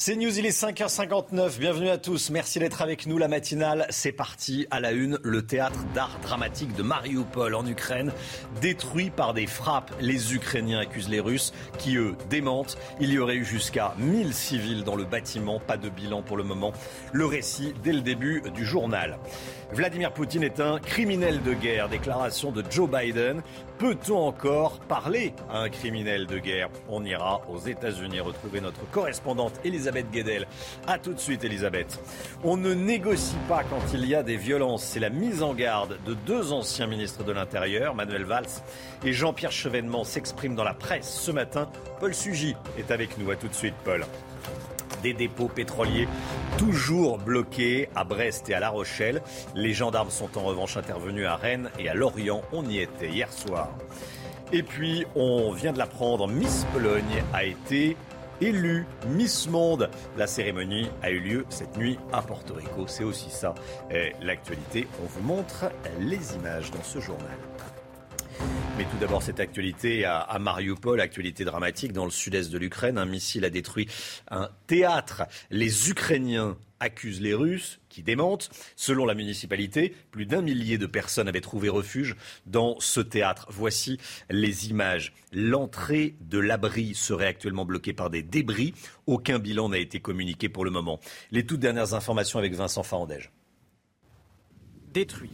C'est News, il est 5h59. Bienvenue à tous. Merci d'être avec nous. La matinale, c'est parti. À la une, le théâtre d'art dramatique de Mariupol en Ukraine, détruit par des frappes. Les Ukrainiens accusent les Russes qui, eux, démentent. Il y aurait eu jusqu'à 1000 civils dans le bâtiment. Pas de bilan pour le moment. Le récit dès le début du journal. Vladimir Poutine est un criminel de guerre. Déclaration de Joe Biden. Peut-on encore parler à un criminel de guerre? On ira aux États-Unis retrouver notre correspondante Elisabeth Guedel. A tout de suite, Elisabeth. On ne négocie pas quand il y a des violences. C'est la mise en garde de deux anciens ministres de l'Intérieur, Manuel Valls et Jean-Pierre Chevènement, s'expriment dans la presse ce matin. Paul Sugy est avec nous. A tout de suite, Paul des dépôts pétroliers toujours bloqués à Brest et à La Rochelle. Les gendarmes sont en revanche intervenus à Rennes et à Lorient. On y était hier soir. Et puis, on vient de l'apprendre, Miss Pologne a été élue Miss Monde. La cérémonie a eu lieu cette nuit à Porto Rico. C'est aussi ça l'actualité. On vous montre les images dans ce journal. Mais tout d'abord, cette actualité à, Mariupol, actualité dramatique dans le sud-est de l'Ukraine. Un missile a détruit un théâtre. Les Ukrainiens accusent les Russes qui démentent. Selon la municipalité, plus d'un millier de personnes avaient trouvé refuge dans ce théâtre. Voici les images. L'entrée de l'abri serait actuellement bloquée par des débris. Aucun bilan n'a été communiqué pour le moment. Les toutes dernières informations avec Vincent Farandège. Détruit.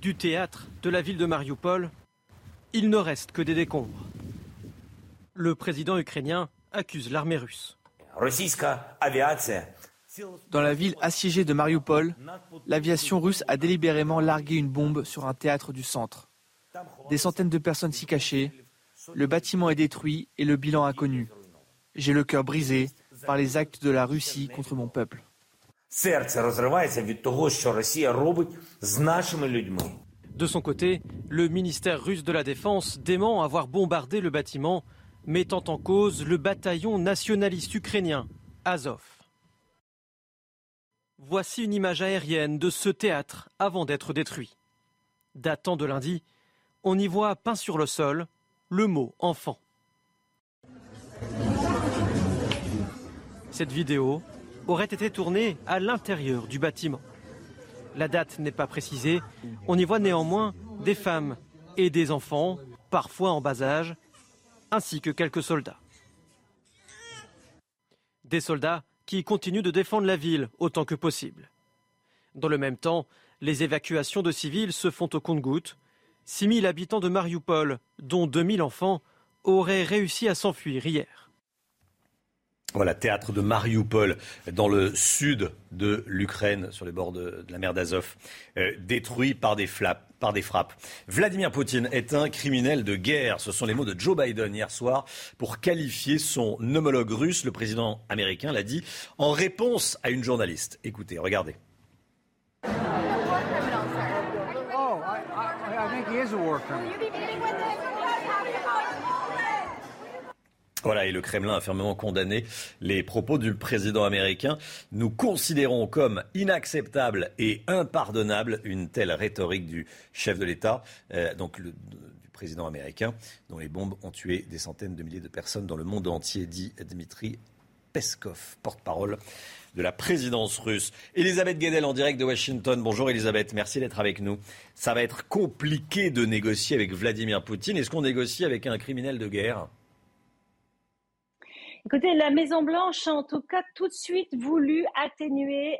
Du théâtre de la ville de Mariupol, il ne reste que des décombres. Le président ukrainien accuse l'armée russe. Dans la ville assiégée de Mariupol, l'aviation russe a délibérément largué une bombe sur un théâtre du centre. Des centaines de personnes s'y cachaient, le bâtiment est détruit et le bilan inconnu. J'ai le cœur brisé par les actes de la Russie contre mon peuple. De son côté, le ministère russe de la Défense dément avoir bombardé le bâtiment, mettant en cause le bataillon nationaliste ukrainien, Azov. Voici une image aérienne de ce théâtre avant d'être détruit. Datant de lundi, on y voit peint sur le sol le mot enfant. Cette vidéo aurait été tournée à l'intérieur du bâtiment. La date n'est pas précisée. On y voit néanmoins des femmes et des enfants, parfois en bas âge, ainsi que quelques soldats. Des soldats qui continuent de défendre la ville autant que possible. Dans le même temps, les évacuations de civils se font au compte-gouttes. 6 000 habitants de Mariupol, dont 2 000 enfants, auraient réussi à s'enfuir hier. Voilà, théâtre de Mariupol, dans le sud de l'Ukraine, sur les bords de, de la mer d'Azov, euh, détruit par des, flappes, par des frappes. Vladimir Poutine est un criminel de guerre. Ce sont les mots de Joe Biden hier soir pour qualifier son homologue russe. Le président américain l'a dit en réponse à une journaliste. Écoutez, regardez. Oh, I, I, I think he is a war criminal. Voilà, et le Kremlin a fermement condamné les propos du président américain. Nous considérons comme inacceptable et impardonnable une telle rhétorique du chef de l'État, euh, donc du président américain, dont les bombes ont tué des centaines de milliers de personnes dans le monde entier, dit Dmitri Peskov, porte-parole de la présidence russe. Elisabeth Guedel en direct de Washington. Bonjour Elisabeth, merci d'être avec nous. Ça va être compliqué de négocier avec Vladimir Poutine. Est-ce qu'on négocie avec un criminel de guerre? Écoutez, la Maison-Blanche a en tout cas tout de suite voulu atténuer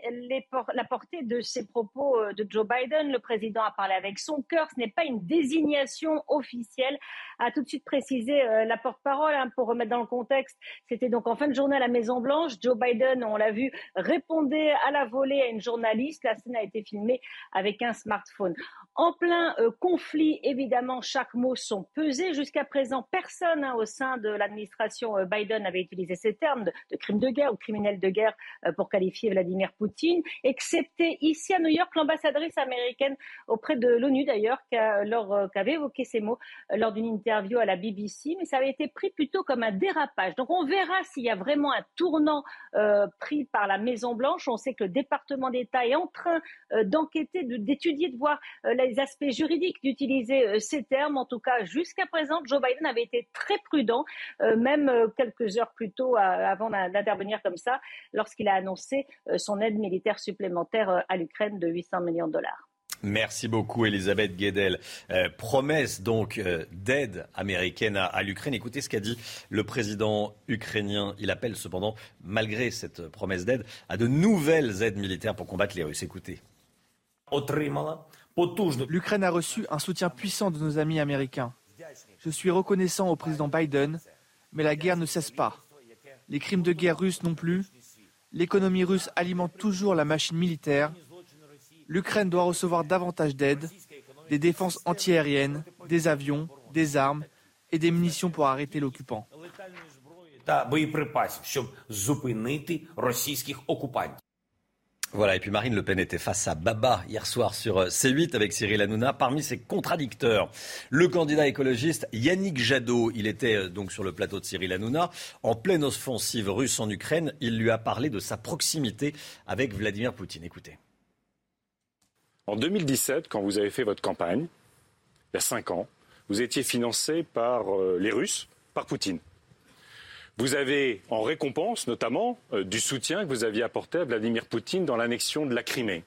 la portée de ces propos euh, de Joe Biden. Le président a parlé avec son cœur. Ce n'est pas une désignation officielle, a tout de suite précisé euh, la porte-parole. Hein, pour remettre dans le contexte, c'était donc en fin de journée à la Maison-Blanche. Joe Biden, on l'a vu, répondait à la volée à une journaliste. La scène a été filmée avec un smartphone. En plein euh, conflit, évidemment, chaque mot sont pesés. Jusqu'à présent, personne hein, au sein de l'administration Biden n'avait utilisé ces termes de, crimes de guerre ou criminels de guerre euh, pour qualifier Vladimir Poutine, excepté ici à New York l'ambassadrice américaine auprès de l'ONU d'ailleurs, qui avait évoqué ces mots lors d'une interview à la BBC, mais ça avait été pris plutôt comme un dérapage. Donc on verra s'il y a vraiment un tournant pris par la Maison Blanche. On sait que le département d'État est en train d'enquêter, d'étudier, de voir les aspects juridiques d'utiliser euh, ces termes. En tout cas, jusqu'à présent, Joe Biden avait été très prudent, euh, même euh, quelques heures plus tôt avant d'intervenir comme ça, lorsqu'il a annoncé son aide militaire supplémentaire à l'Ukraine de 800 millions de dollars. Merci beaucoup, Elisabeth Guedel. promesse donc d'aide américaine à, l'Ukraine. Écoutez ce qu'a dit le président ukrainien. Il appelle cependant, malgré cette promesse d'aide, à de nouvelles aides militaires pour combattre les Russes. Écoutez. L'Ukraine a reçu un soutien puissant de nos amis américains. Je suis reconnaissant au président Biden, mais la guerre ne cesse pas. Les crimes de guerre russes non plus. L'économie russe alimente toujours la machine militaire. L'Ukraine doit recevoir davantage d'aide, des défenses antiaériennes, des avions, des armes et des munitions pour arrêter l'occupant. Voilà, et puis Marine Le Pen était face à Baba hier soir sur euh, C8 avec Cyril Hanouna. Parmi ses contradicteurs, le candidat écologiste Yannick Jadot. Il était euh, donc sur le plateau de Cyril Hanouna. En pleine offensive russe en Ukraine, il lui a parlé de sa proximité avec Vladimir Poutine. Écoutez. En 2017, quand vous avez fait votre campagne, il y a cinq ans, vous étiez financé par euh, les Russes, par Poutine. Vous avez, en récompense notamment, euh, du soutien que vous aviez apporté à Vladimir Poutine dans l'annexion de la Crimée.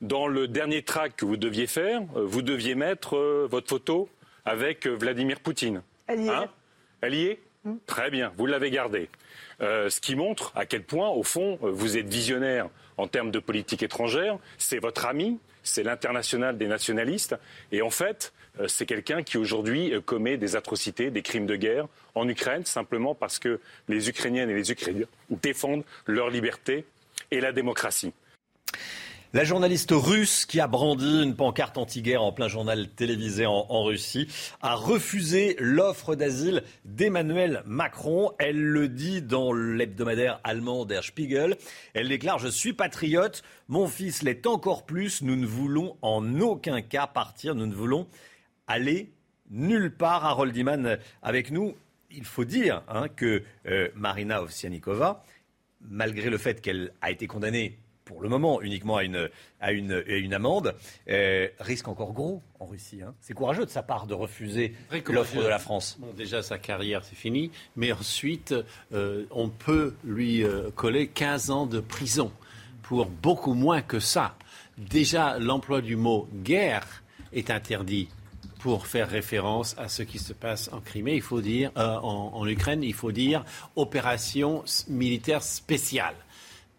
Dans le dernier track que vous deviez faire, euh, vous deviez mettre euh, votre photo avec Vladimir Poutine. Elle y est. Hein? Elle y est? Hmm. Très bien, vous l'avez gardée. ce qui montre à quel point, au fond, vous êtes visionnaire en termes de politique étrangère. C'est votre ami, c'est l'international des nationalistes. Et en fait, c'est quelqu'un qui aujourd'hui euh, commet des atrocités, des crimes de guerre en Ukraine, simplement parce que les Ukrainiennes et les Ukrainiens défendent leur liberté et la démocratie. La journaliste russe qui a brandi une pancarte anti-guerre en plein journal télévisé en, Russie a refusé l'offre d'asile d'Emmanuel Macron. Elle le dit dans l'hebdomadaire allemand Der Spiegel. Elle déclare Je suis patriote, mon fils l'est encore plus. Nous ne voulons en aucun cas partir, nous ne voulons aller nulle part. Harold Iman avec nous. Il faut dire hein, que euh, Marina Ovsianikova, malgré le fait qu'elle a été condamnée pour le moment uniquement à une, à une, une amende, euh, risque encore gros en Russie. Hein. C'est courageux de sa part de refuser l'offre de la France. Bon, déjà, sa carrière, c'est fini. Mais ensuite, euh, on peut lui euh, coller 15 ans de prison pour beaucoup moins que ça. Déjà, l'emploi du mot guerre est interdit pour faire référence à ce qui se passe en Crimée, il faut dire, en, en, Ukraine, il faut dire opération militaire spéciale.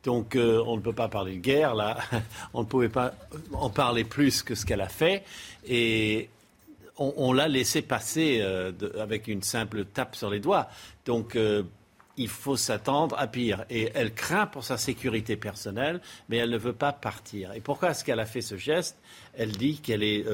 Donc euh, on ne peut pas parler de guerre, là. on ne pouvait pas en parler plus que ce qu'elle a fait. Et on, l'a laissé passer euh, avec une simple tape sur les doigts. Donc euh, il faut s'attendre à pire. Et elle craint pour sa sécurité personnelle, mais elle ne veut pas partir. Et pourquoi est-ce qu'elle a fait ce geste? Elle dit qu'elle est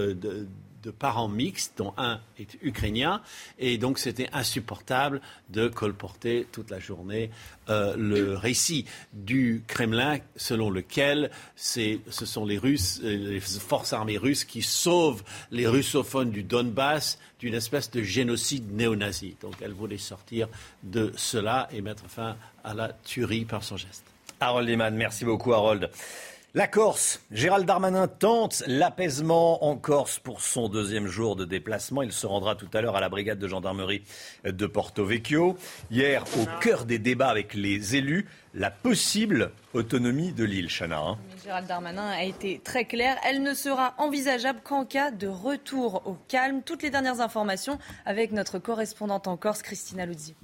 de parents mixtes, dont un est ukrainien, et donc c'était insupportable de colporter toute la journée euh, le récit du Kremlin selon lequel ce sont les Russes, les forces armées russes qui sauvent les russophones du Donbass d'une espèce de génocide néo-nazi. Donc elle voulait sortir de cela et mettre fin à la tuerie par son geste. Harold Lehmann, merci beaucoup Harold. La Corse, Gérald Darmanin tente l'apaisement en Corse pour son deuxième jour de déplacement. Il se rendra tout à l'heure à la brigade de gendarmerie de Porto Vecchio. Hier, au cœur des débats avec les élus, la possible autonomie de l'île, Chana. Hein. Gérald Darmanin a été très clair. Elle ne sera envisageable qu'en cas de retour au calme. Toutes les dernières informations avec notre correspondante en Corse, Christina Luzzi.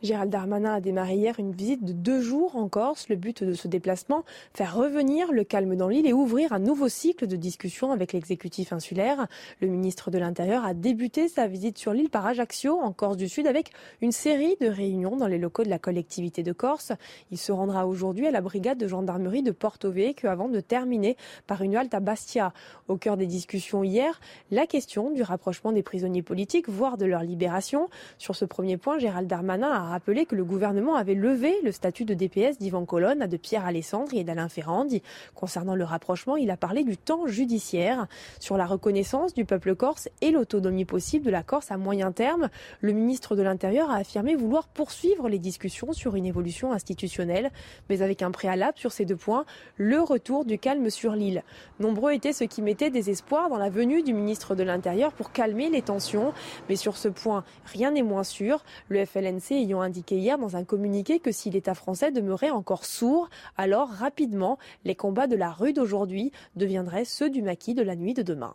Gérald Darmanin a démarré hier une visite de deux jours en Corse. Le but de ce déplacement, faire revenir le calme dans l'île et ouvrir un nouveau cycle de discussion avec l'exécutif insulaire. Le ministre de l'Intérieur a débuté sa visite sur l'île par Ajaccio, en Corse du Sud, avec une série de réunions dans les locaux de la collectivité de Corse. Il se rendra aujourd'hui à la brigade de gendarmerie de Porto Vecchio avant de terminer par une halte à Bastia. Au cœur des discussions hier, la question du rapprochement des prisonniers politiques, voire de leur libération. Sur ce premier point, Gérald Darmanin a rappelé que le gouvernement avait levé le statut de DPS d'Ivan Colonne, de Pierre Alessandri et d'Alain Ferrandi. Concernant le rapprochement, il a parlé du temps judiciaire. Sur la reconnaissance du peuple corse et l'autonomie possible de la Corse à moyen terme, le ministre de l'Intérieur a affirmé vouloir poursuivre les discussions sur une évolution institutionnelle, mais avec un préalable sur ces deux points, le retour du calme sur l'île. Nombreux étaient ceux qui mettaient des espoirs dans la venue du ministre de l'Intérieur pour calmer les tensions, mais sur ce point, rien n'est moins sûr. Le FLNC ayant indiqué hier dans un communiqué que si l'État français demeurait encore sourd, alors rapidement, les combats de la rue d'aujourd'hui deviendraient ceux du maquis de la nuit de demain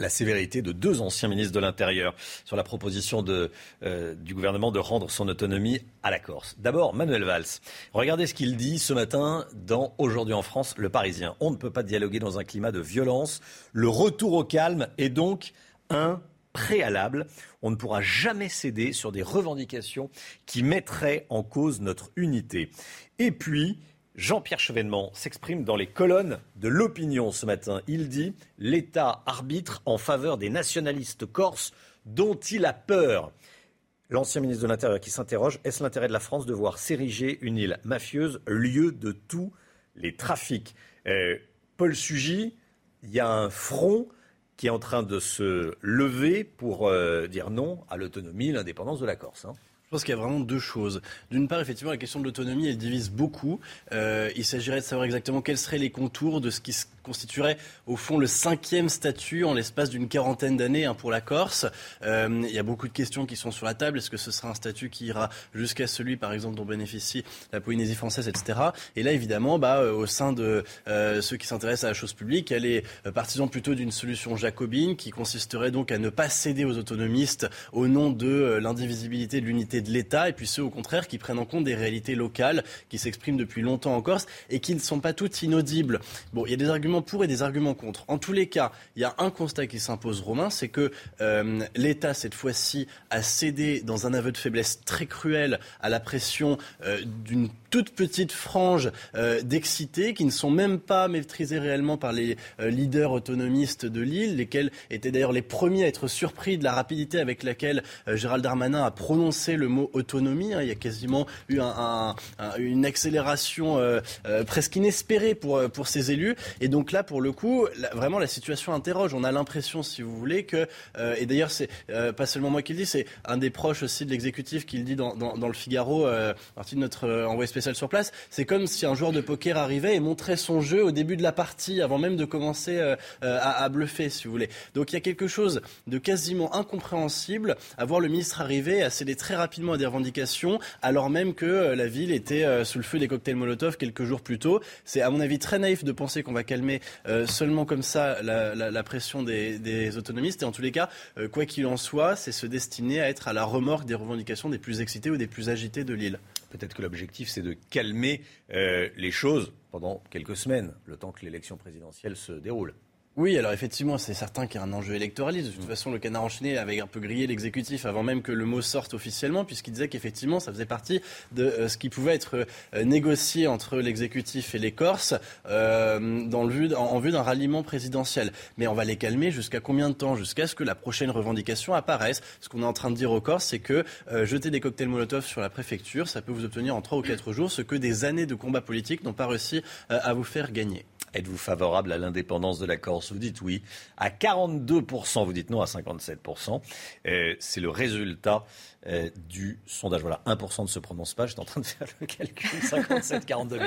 la sévérité de deux anciens ministres de l'Intérieur sur la proposition euh, du gouvernement de rendre son autonomie à la Corse. D'abord, Manuel Valls. Regardez ce qu'il dit ce matin dans Aujourd'hui en France, Le Parisien. On ne peut pas dialoguer dans un climat de violence. Le retour au calme est donc un préalable. On ne pourra jamais céder sur des revendications qui mettraient en cause notre unité. Et puis, Jean-Pierre Chevènement s'exprime dans les colonnes de l'opinion ce matin. Il dit L'État arbitre en faveur des nationalistes corses dont il a peur. L'ancien ministre de l'Intérieur qui s'interroge Est-ce l'intérêt de la France de voir s'ériger une île mafieuse, lieu de tous les trafics? Euh, Paul Sugy, il y a un front qui est en train de se lever pour euh, dire non à l'autonomie, l'indépendance de la Corse. Hein. Je pense qu'il y a vraiment deux choses. D'une part, effectivement, la question de l'autonomie, elle divise beaucoup. Euh, il s'agirait de savoir exactement quels seraient les contours de ce qui se constituerait au fond le cinquième statut en l'espace d'une quarantaine d'années hein, pour la Corse. Euh, il y a beaucoup de questions qui sont sur la table. Est-ce que ce sera un statut qui ira jusqu'à celui, par exemple, dont bénéficie la Polynésie française, etc. Et là, évidemment, bah, euh, au sein de euh, ceux qui s'intéressent à la chose publique, elle est partisan plutôt d'une solution jacobine qui consisterait donc à ne pas céder aux autonomistes au nom de l'indivisibilité de l'unité de l'État, et puis ceux, au contraire, qui prennent en compte des réalités locales qui s'expriment depuis longtemps en Corse et qui ne sont pas toutes inaudibles. Bon, il y a des arguments pour et des arguments contre. En tous les cas, il y a un constat qui s'impose, Romain, c'est que euh, l'État, cette fois-ci, a cédé dans un aveu de faiblesse très cruel à la pression euh, d'une toute petite frange euh, d'excités qui ne sont même pas maîtrisés réellement par les leaders autonomistes de l'île, lesquels étaient d'ailleurs les premiers à être surpris de la rapidité avec laquelle Gérald Darmanin a prononcé le mot autonomie. Hein. Il y a quasiment eu un, une accélération presque inespérée pour, pour ces élus. Et donc là, pour le coup, vraiment la situation interroge. On a l'impression, si vous voulez, que euh, et d'ailleurs c'est euh, pas seulement moi qui le dis, c'est un des proches aussi de l'exécutif qui le dit dans, le Figaro, euh, partie de notre envoyé spécial sur place. C'est comme si un joueur de poker arrivait et montrait son jeu au début de la partie, avant même de commencer à, bluffer, si vous voulez. Donc il y a quelque chose de quasiment incompréhensible à voir le ministre arriver à céder très rapidement à des revendications, alors même que la ville était sous le feu des cocktails Molotov quelques jours plus tôt. C'est à mon avis très naïf de penser qu'on va calmer euh, seulement comme ça la, pression des, autonomistes. Et en tous les cas, euh, quoi qu'il en soit, c'est se destiner à être à la remorque des revendications des plus excités ou des plus agités de l'île. Peut-être que l'objectif, c'est de calmer euh, les choses pendant quelques semaines, le temps que l'élection présidentielle se déroule. Oui, alors effectivement, c'est certain qu'il y a un enjeu électoraliste. De toute façon, le canard enchaîné avait un peu grillé l'exécutif avant même que le mot sorte officiellement, puisqu'il disait qu'effectivement, ça faisait partie de euh, ce qui pouvait être euh, négocié entre l'exécutif et les Corses euh, dans le en, vue d'un ralliement présidentiel. Mais on va les calmer jusqu'à combien de temps? Jusqu'à ce que la prochaine revendication apparaisse. Ce qu'on est en train de dire aux Corses, c'est que jeter des cocktails Molotov sur la préfecture, ça peut vous obtenir en trois ou quatre jours ce que des années de combat politique n'ont pas réussi à vous faire gagner. Êtes-vous favorable à l'indépendance de la Corse? Vous dites oui. À 42%, vous dites non à 57%. Euh, c'est le résultat euh, du sondage. Voilà, 1% ne se prononce pas. J'étais en train de faire le calcul. 57, 42.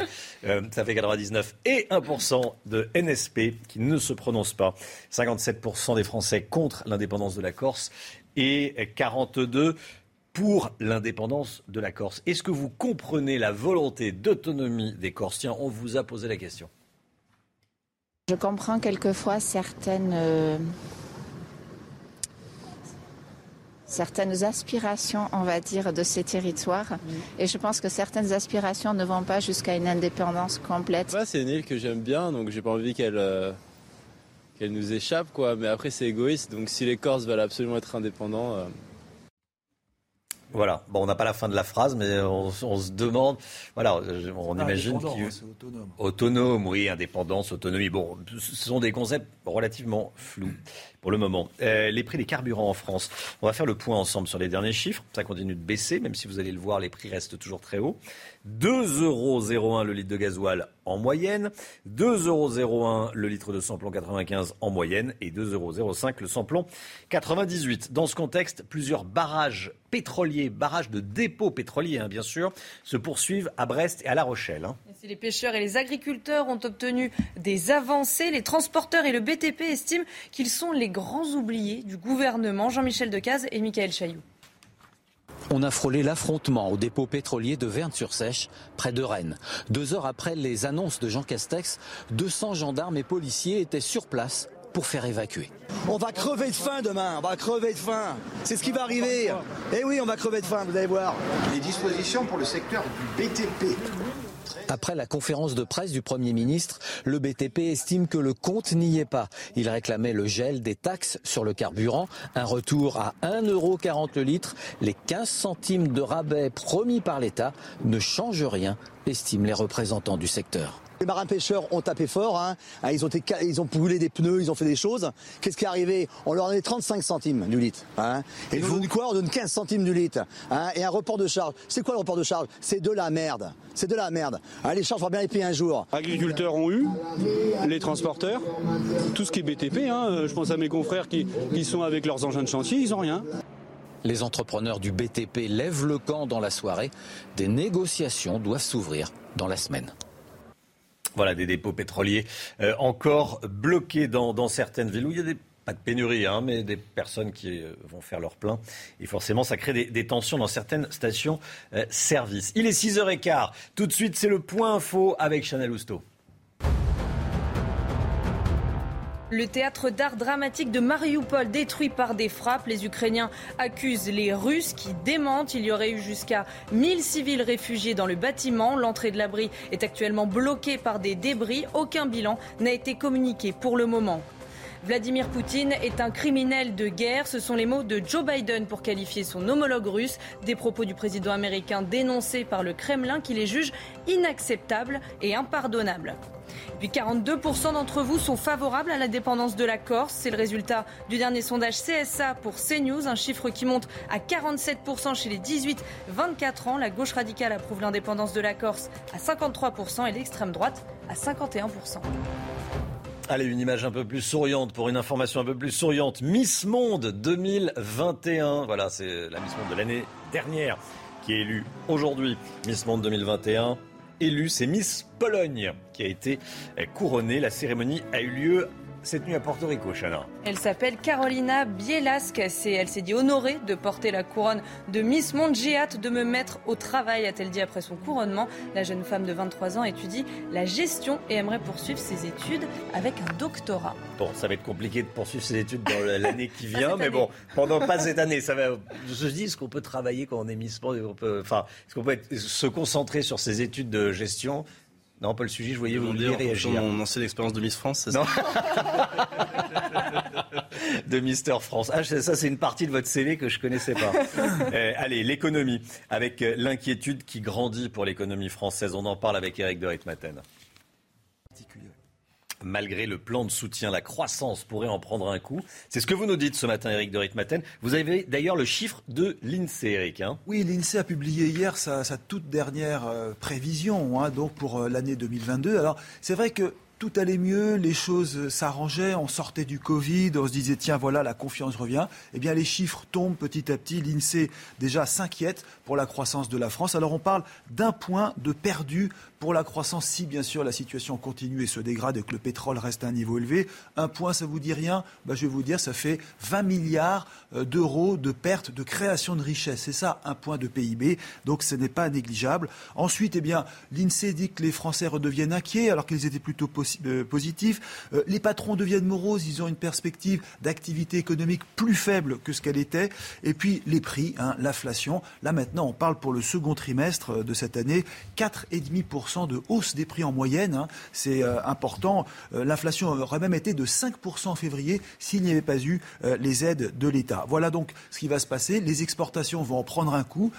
Euh, ça fait 99. Et 1% de NSP qui ne se prononce pas. 57% des Français contre l'indépendance de la Corse et 42 pour l'indépendance de la Corse. Est-ce que vous comprenez la volonté d'autonomie des Corsiens? On vous a posé la question. Je comprends quelquefois certaines, euh, certaines aspirations, on va dire, de ces territoires. Et je pense que certaines aspirations ne vont pas jusqu'à une indépendance complète. c'est une île que j'aime bien, donc j'ai pas envie qu'elle euh, qu'elle nous échappe, quoi. Mais après, c'est égoïste, donc si les Corses veulent absolument être indépendants. euh, Voilà. Bon, on n'a pas la fin de la phrase, mais on, on se demande. Voilà, on imagine qu'il hein, autonome. Autonome, oui, indépendance, autonomie. Bon, ce sont des concepts relativement flous pour le moment. Euh, les prix des carburants en France. On va faire le point ensemble sur les derniers chiffres. Ça continue de baisser, même si vous allez le voir, les prix restent toujours très hauts. 2,01 euros le litre de gasoil en moyenne, 2,01 euros le litre de samplon 95 en moyenne et 2,05 euros le samplon 98. Dans ce contexte, plusieurs barrages pétroliers, barrages de dépôts pétroliers, hein, bien sûr, se poursuivent à Brest et à La Rochelle. hein. Si les pêcheurs et les agriculteurs ont obtenu des avancées, les transporteurs et le BTP estiment qu'ils sont les grands oubliés du gouvernement. Jean-Michel Decaze et Michael Chailloux. On a frôlé l'affrontement au dépôt pétrolier de Verne-sur-Sèche, près de Rennes. Deux heures après les annonces de Jean Castex, 200 gendarmes et policiers étaient sur place pour faire évacuer. On va crever de faim demain, on va crever de faim. C'est ce qui va arriver. Eh oui, on va crever de faim, vous allez voir. Les dispositions pour le secteur du BTP. Après la conférence de presse du Premier ministre, le BTP estime que le compte n'y est pas. Il réclamait le gel des taxes sur le carburant, un retour à 1,40€ le litre. Les 15 centimes de rabais promis par l'État ne changent rien, estiment les représentants du secteur. Les marins pêcheurs ont tapé fort, hein. Ah, ils, ont été ca- ils ont brûlé des pneus, ils ont fait des choses. Qu'est-ce qui est arrivé? On leur a donné 35 centimes du litre. hein. Et nous, on donne quoi? On donne 15 centimes du litre. hein. Et un report de charge. C'est quoi le report de charge? C'est de la merde. C'est de la merde. Les charges, on va bien les payer un jour. agriculteurs ont eu, les transporteurs, tout ce qui est BTP. hein, euh, je pense à mes confrères qui, qui sont avec leurs engins de chantier, ils n'ont rien. Les entrepreneurs du BTP lèvent le camp dans la soirée. Des négociations doivent s'ouvrir dans la semaine. Voilà, des dépôts pétroliers euh, encore bloqués dans, certaines villes où il y a des, pas de pénurie, hein, mais des personnes qui euh, vont faire leur plein. Et forcément, ça crée des, tensions dans certaines stations-service. Il est 6h15. Tout de suite, c'est le point info avec Chanel Housteau. Le théâtre d'art dramatique de Mariupol détruit par des frappes. Les Ukrainiens accusent les Russes qui démentent. Il y aurait eu jusqu'à 1000 civils réfugiés dans le bâtiment. L'entrée de l'abri est actuellement bloquée par des débris. Aucun bilan n'a été communiqué pour le moment. Vladimir Poutine est un criminel de guerre. Ce sont les mots de Joe Biden pour qualifier son homologue russe. Des propos du président américain dénoncés par le Kremlin qui les juge inacceptables et impardonnables. Puis 42% d'entre vous sont favorables à la dépendance de la Corse. C'est le résultat du dernier sondage CSA pour CNews, un chiffre qui monte à 47% chez les 18-24 ans. La gauche radicale approuve l'indépendance de la Corse à 53% et l'extrême droite à 51%. Allez, une image un peu plus souriante pour une information un peu plus souriante. Miss Monde 2021. Voilà, c'est la Miss Monde de l'année dernière qui est élue aujourd'hui. Miss Monde 2021. Élue, c'est Miss Pologne qui a été couronnée. La cérémonie a eu lieu cette nuit à Porto Rico, Chana. Elle s'appelle Carolina Bielasque. C'est- Elle s'est dit honorée de porter la couronne de Miss Monde. J'ai hâte de me mettre au travail, a-t-elle dit après son couronnement. La jeune femme de 23 ans étudie la gestion et aimerait poursuivre ses études avec un doctorat. Bon, ça va être compliqué de poursuivre ses études dans l'année qui vient, mais année. bon, pendant pas cette année, ça va. Je me dis, est-ce qu'on peut travailler quand on est Miss Monde on peut, Enfin, est-ce qu'on peut être- se concentrer sur ses études de gestion Non, Paul Sugy, je voyais vous vouliez réagir. mon ancienne expérience de Miss France, c'est Non. ça de Mister France. Ah, ça, c'est une partie de votre CV que je connaissais pas. Euh, allez, l'économie, avec euh, l'inquiétude qui grandit pour l'économie française. On en parle avec Eric de Ritmaten. Malgré le plan de soutien, la croissance pourrait en prendre un coup. C'est ce que vous nous dites ce matin, Eric de Ritmaten. Vous avez d'ailleurs le chiffre de l'INSEE, Eric. hein. Oui, l'INSEE a publié hier sa, toute dernière euh, prévision hein, donc pour euh, l'année 2022. Alors, c'est vrai que tout allait mieux, les choses euh, s'arrangeaient, on sortait du Covid, on se disait tiens voilà la confiance revient. Eh bien les chiffres tombent petit à petit. L'INSEE déjà s'inquiète pour la croissance de la France. Alors on parle d'un point de perdu pour la croissance si bien sûr la situation continue et se dégrade et que le pétrole reste à un niveau élevé. Un point, ça vous dit rien? Ben, Je vais vous dire, ça fait 20 milliards euh, d'euros de perte de création de richesse. C'est ça, un point de PIB. Donc ce n'est pas négligeable. Ensuite, eh bien, l'INSEE dit que les Français redeviennent inquiets alors qu'ils étaient plutôt euh, positif. Euh, les patrons deviennent moroses, ils ont une perspective d'activité économique plus faible que ce qu'elle était. Et puis les prix, hein, l'inflation. Là maintenant, on parle pour le second trimestre de cette année, 4,5% de hausse des prix en moyenne. Hein. C'est important. L'inflation aurait même été de 5% en février s'il n'y avait pas eu les aides de l'État. Voilà donc ce qui va se passer. Les exportations vont en prendre un coup,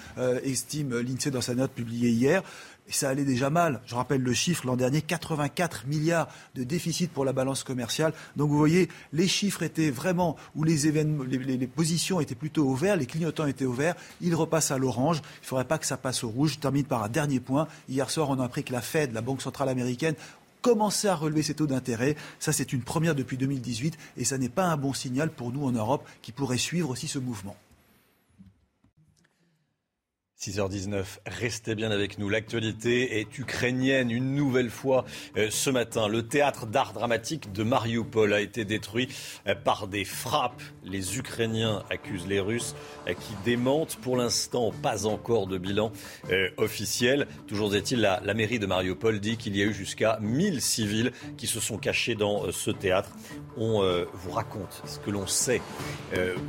estime l'INSEE dans sa note publiée hier. Et ça allait déjà mal. Je rappelle le chiffre l'an dernier, 84 milliards de déficit pour la balance commerciale. Donc vous voyez, les chiffres étaient vraiment où les, positions étaient plutôt au vert, les clignotants étaient au vert. Ils repassent à l'orange. Il ne faudrait pas que ça passe au rouge. Je termine par un dernier point. Hier soir, on a appris que la Fed, la Banque centrale américaine, commençait à relever ses taux d'intérêt. Ça, c'est une première depuis 2018 et ça n'est pas un bon signal pour nous en Europe qui pourrait suivre aussi ce mouvement. 6h19, restez bien avec nous. L'actualité est ukrainienne une nouvelle fois euh, ce matin. Le théâtre d'art dramatique de Mariupol a été détruit euh, par des frappes. Les Ukrainiens accusent les Russes euh, qui démentent. Pour l'instant, pas encore de bilan officiel. Toujours est-il, la, la, mairie de Mariupol dit qu'il y a eu jusqu'à 1000 civils qui se sont cachés dans ce théâtre. On vous raconte ce que l'on sait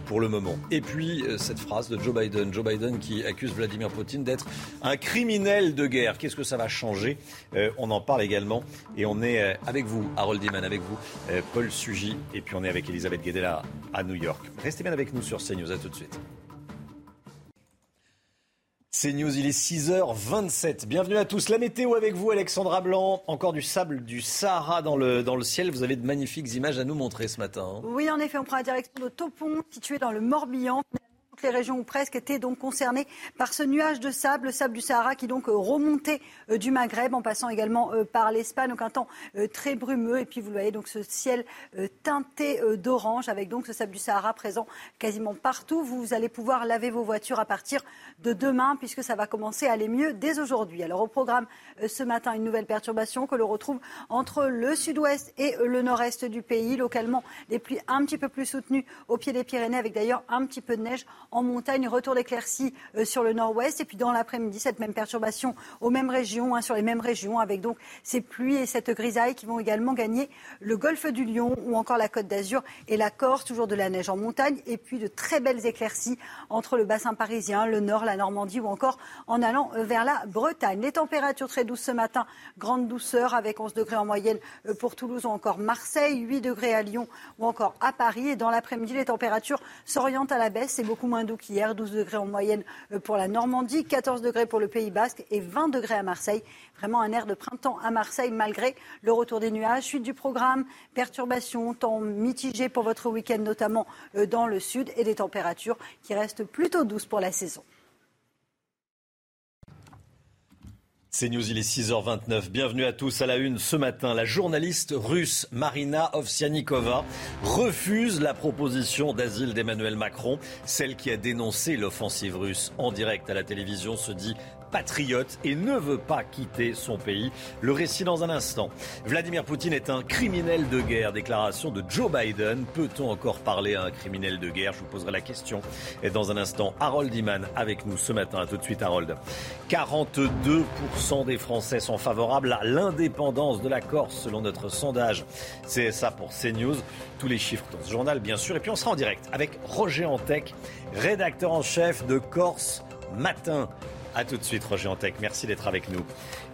pour le moment. Et puis, cette phrase de Joe Biden. Joe Biden qui accuse Vladimir Poutine d'être un criminel de guerre. Qu'est-ce que ça va changer euh, On en parle également. Et on est euh, avec vous, Harold Diman, avec vous, euh, Paul Sugy, et puis on est avec Elisabeth Guedella à New York. Restez bien avec nous sur CNews. À tout de suite. CNews, il est 6h27. Bienvenue à tous. La météo avec vous, Alexandra Blanc. Encore du sable du Sahara dans le, dans le ciel. Vous avez de magnifiques images à nous montrer ce matin. Hein. Oui, en effet, on prend la direction de Topon, situé dans le Morbihan toutes les régions ou presque étaient donc concernées par ce nuage de sable, le sable du Sahara qui donc euh, remontait euh, du Maghreb en passant également euh, par l'Espagne. Donc un temps très brumeux et puis vous voyez donc ce ciel teinté d'orange avec donc ce sable du Sahara présent quasiment partout. Vous allez pouvoir laver vos voitures à partir de demain puisque ça va commencer à aller mieux dès aujourd'hui. Alors au programme ce matin une nouvelle perturbation que l'on retrouve entre le sud-ouest et le nord-est du pays. Localement des pluies un petit peu plus soutenues au pied des Pyrénées avec d'ailleurs un petit peu de neige en montagne, retour d'éclaircies euh, sur le nord-ouest. Et puis dans l'après-midi, cette même perturbation aux mêmes régions, hein, sur les mêmes régions, avec donc ces pluies et cette grisaille qui vont également gagner le golfe du Lion ou encore la côte d'Azur et la Corse, toujours de la neige en montagne. Et puis de très belles éclaircies entre le bassin parisien, le nord, la Normandie ou encore en allant euh, vers la Bretagne. Les températures très douces ce matin, grande douceur avec 11 degrés en moyenne euh, pour Toulouse ou encore Marseille, 8 degrés à Lyon ou encore à Paris. Et dans l'après-midi, les températures s'orientent à la baisse. C'est beaucoup moins moins doux qu'hier, 12 degrés en moyenne euh, pour la Normandie, 14 degrés pour le Pays Basque et 20 degrés à Marseille. Vraiment un air de printemps à Marseille malgré le retour des nuages. Suite du programme, perturbations, temps mitigé pour votre week-end notamment euh, dans le sud et des températures qui restent plutôt douces pour la saison. C'est News, il est 6h29. Bienvenue à tous à la une. Ce matin, la journaliste russe Marina Ovsianikova refuse la proposition d'asile d'Emmanuel Macron. Celle qui a dénoncé l'offensive russe en direct à la télévision se dit patriote et ne veut pas quitter son pays. Le récit dans un instant. Vladimir Poutine est un criminel de guerre. Déclaration de Joe Biden. Peut-on encore parler à un criminel de guerre? Je vous poserai la question. Et dans un instant, Harold Iman avec nous ce matin. A tout de suite, Harold. 42% des Français sont favorables à l'indépendance de la Corse selon notre sondage. C'est ça pour CNews. Tous les chiffres dans ce journal, bien sûr. Et puis on sera en direct avec Roger Antec, rédacteur en chef de Corse Matin. A tout de suite, Roger Antec. Merci d'être avec nous.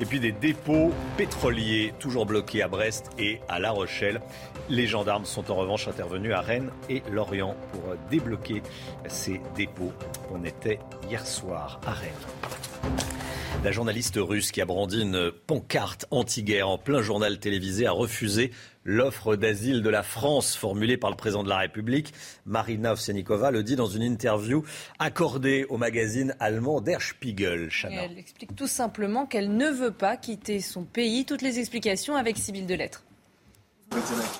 Et puis des dépôts pétroliers toujours bloqués à Brest et à La Rochelle. Les gendarmes sont en revanche intervenus à Rennes et Lorient pour débloquer ces dépôts. On était hier soir à Rennes. La journaliste russe qui a brandi une pancarte anti-guerre en plein journal télévisé a refusé l'offre d'asile de la France formulée par le président de la République. Marina Ovsianikova le dit dans une interview accordée au magazine allemand Der Spiegel. Elle explique tout simplement qu'elle ne veut pas quitter son pays. Toutes les explications avec Sybille Delettre.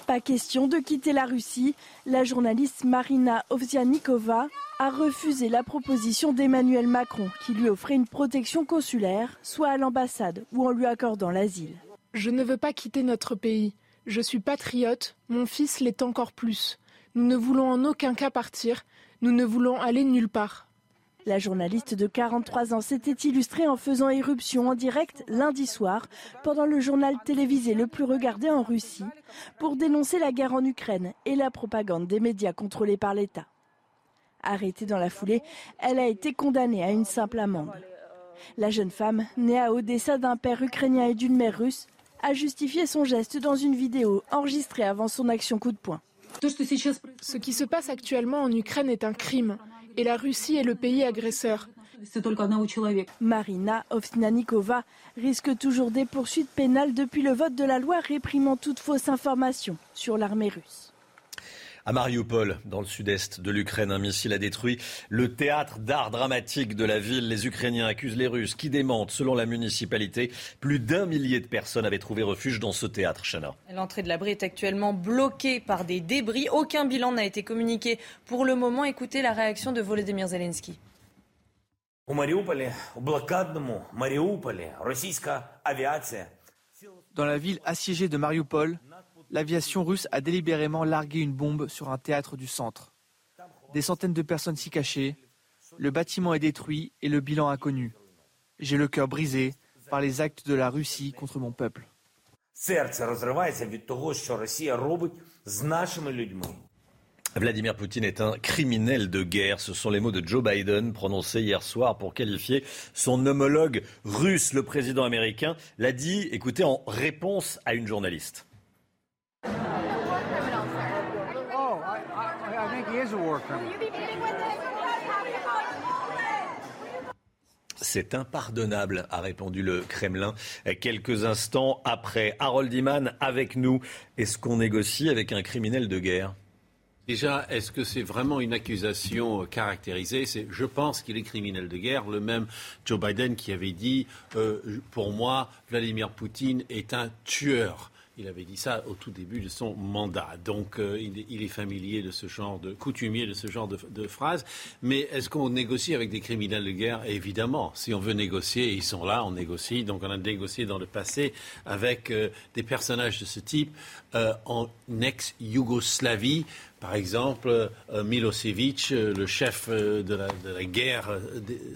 Pas question de quitter la Russie. La journaliste Marina Ovsianikova a refusé la proposition d'Emmanuel Macron qui lui offrait une protection consulaire, soit à l'ambassade ou en lui accordant l'asile. Je ne veux pas quitter notre pays. Je suis patriote, mon fils l'est encore plus. Nous ne voulons en aucun cas partir, nous ne voulons aller nulle part. La journaliste de 43 ans s'était illustrée en faisant éruption en direct lundi soir pendant le journal télévisé le plus regardé en Russie pour dénoncer la guerre en Ukraine et la propagande des médias contrôlés par l'État. Arrêtée dans la foulée, elle a été condamnée à une simple amende. La jeune femme, née à Odessa d'un père ukrainien et d'une mère russe, a justifié son geste dans une vidéo enregistrée avant son action coup de poing. Ce qui se passe actuellement en Ukraine est un crime et la Russie est le pays agresseur. Marina Ovsnanikova risque toujours des poursuites pénales depuis le vote de la loi réprimant toute fausse information sur l'armée russe. À Mariupol, dans le sud-est de l'Ukraine, un missile a détruit le théâtre d'art dramatique de la ville. Les Ukrainiens accusent les Russes qui démentent. Selon la municipalité, plus d'un millier de personnes avaient trouvé refuge dans ce théâtre, Chana. L'entrée de l'abri est actuellement bloquée par des débris. Aucun bilan n'a été communiqué pour le moment. Écoutez la réaction de Volodymyr Zelensky. Dans la ville assiégée de Mariupol, l'aviation russe a délibérément largué une bombe sur un théâtre du centre. Des centaines de personnes s'y cachaient, le bâtiment est détruit et le bilan inconnu. J'ai le cœur brisé par les actes de la Russie contre mon peuple. Vladimir Poutine est un criminel de guerre. Ce sont les mots de Joe Biden prononcés hier soir pour qualifier son homologue russe. Le président américain l'a dit, écoutez, en réponse à une journaliste. C'est impardonnable, a répondu le Kremlin quelques instants après. Harold Iman avec nous. Est-ce qu'on négocie avec un criminel de guerre? Déjà, est-ce que c'est vraiment une accusation caractérisée? C'est, Je pense qu'il est criminel de guerre. Le même Joe Biden qui avait dit, euh, pour moi, Vladimir Poutine est un tueur. Il avait dit ça au tout début de son mandat. Donc, euh, il, est familier de ce genre de coutumier de ce genre de, phrases. Mais est-ce qu'on négocie avec des criminels de guerre? Évidemment. Si on veut négocier, ils sont là, on négocie. Donc, on a négocié dans le passé avec euh, des personnages de ce type euh, en ex-Yougoslavie. Par exemple, Milosevic, le chef de la, guerre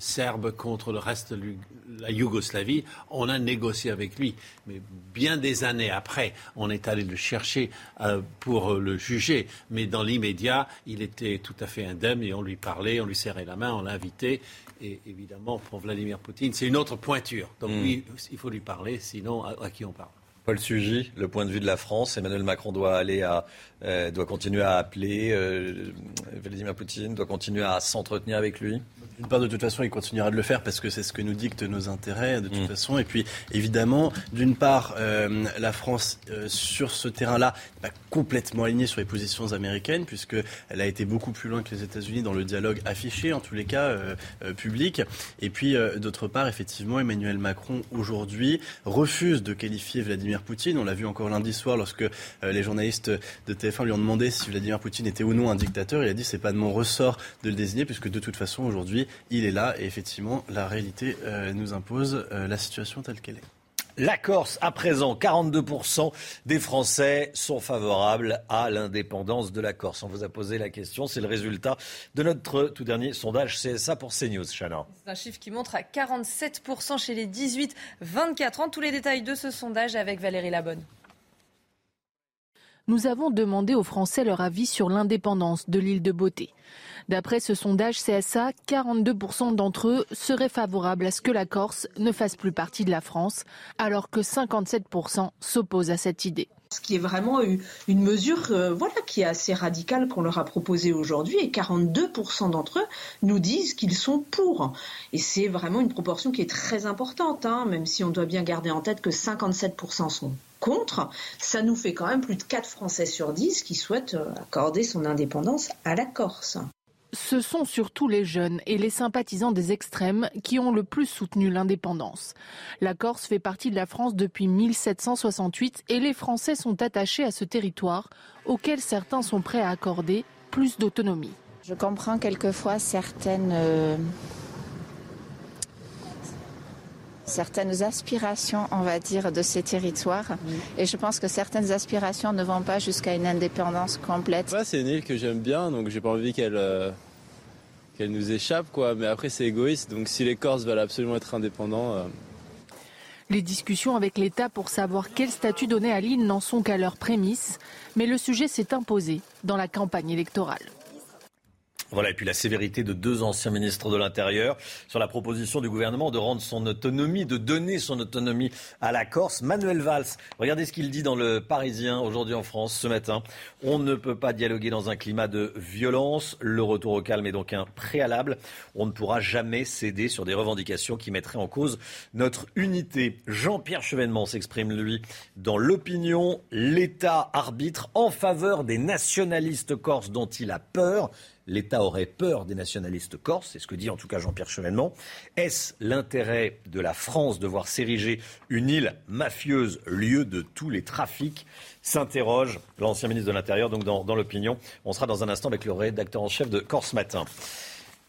serbe contre le reste de la Yougoslavie, on a négocié avec lui. Mais bien des années après, on est allé le chercher euh, pour le juger. Mais dans l'immédiat, il était tout à fait indemne et on lui parlait, on lui serrait la main, on l'invitait. Et évidemment, pour Vladimir Poutine, c'est une autre pointure. Donc hmm. oui, il faut lui parler, sinon à, qui on parle? Paul Sugy, le point de vue de la France, Emmanuel Macron doit aller à, euh, doit continuer à appeler euh, Vladimir Poutine, doit continuer à s'entretenir avec lui. D'une part, de toute façon, il continuera de le faire parce que c'est ce que nous dictent nos intérêts, de toute mm. façon. Et puis, évidemment, d'une part, euh, la France, euh, sur ce terrain-là, n'est pas complètement alignée sur les positions américaines, puisqu'elle a été beaucoup plus loin que les États-Unis dans le dialogue affiché, en tous les cas, euh, public. Et puis, d'autre part, effectivement, Emmanuel Macron, aujourd'hui, refuse de qualifier Vladimir Poutine. On l'a vu encore lundi soir lorsque les journalistes de TF1 lui ont demandé si Vladimir Poutine était ou non un dictateur. Il a dit c'est pas de mon ressort de le désigner, puisque de toute façon, aujourd'hui, il est là et effectivement, la réalité euh, nous impose euh, la situation telle qu'elle est. La Corse, à présent, 42% des Français sont favorables à l'indépendance de la Corse. On vous a posé la question. C'est le résultat de notre tout dernier sondage CSA pour CNews, Chana. C'est un chiffre qui montre à 47% chez les 18-24 ans. Tous les détails de ce sondage avec Valérie Labonne. Nous avons demandé aux Français leur avis sur l'indépendance de l'île de Beauté. D'après ce sondage CSA, 42% d'entre eux seraient favorables à ce que la Corse ne fasse plus partie de la France, alors que 57% s'opposent à cette idée. Ce qui est vraiment une mesure euh, voilà, qui est assez radicale qu'on leur a proposée aujourd'hui et 42% d'entre eux nous disent qu'ils sont pour. Et c'est vraiment une proportion qui est très importante, hein, même si on doit bien garder en tête que 57% sont contre. Ça nous fait quand même plus de 4 Français sur 10 qui souhaitent euh, accorder son indépendance à la Corse. Ce sont surtout les jeunes et les sympathisants des extrêmes qui ont le plus soutenu l'indépendance. La Corse fait partie de la France depuis 1768 et les Français sont attachés à ce territoire auquel certains sont prêts à accorder plus d'autonomie. Je comprends quelquefois certaines, euh, certaines aspirations, on va dire, de ces territoires. Et je pense que certaines aspirations ne vont pas jusqu'à une indépendance complète. c'est une île que j'aime bien, donc j'ai pas envie qu'elle euh, qu'elle nous échappe, quoi. Mais après, c'est égoïste. Donc, si les Corses veulent absolument être indépendants. Euh, les discussions avec l'État pour savoir quel statut donner à l'île n'en sont qu'à leur prémisse, mais le sujet s'est imposé dans la campagne électorale. Voilà, et puis la sévérité de deux anciens ministres de l'Intérieur sur la proposition du gouvernement de rendre son autonomie, de donner son autonomie à la Corse. Manuel Valls, regardez ce qu'il dit dans le Parisien aujourd'hui en France ce matin. On ne peut pas dialoguer dans un climat de violence. Le retour au calme est donc un préalable. On ne pourra jamais céder sur des revendications qui mettraient en cause notre unité. Jean-Pierre Chevènement s'exprime, lui, dans l'opinion. L'État arbitre en faveur des nationalistes corses dont il a peur l'État aurait peur des nationalistes corses, c'est ce que dit en tout cas Jean-Pierre Chevènement. Est-ce l'intérêt de la France de voir s'ériger une île mafieuse, lieu de tous les trafics? S'interroge l'ancien ministre de l'Intérieur, donc dans, l'opinion. On sera dans un instant avec le rédacteur en chef de Corse Matin.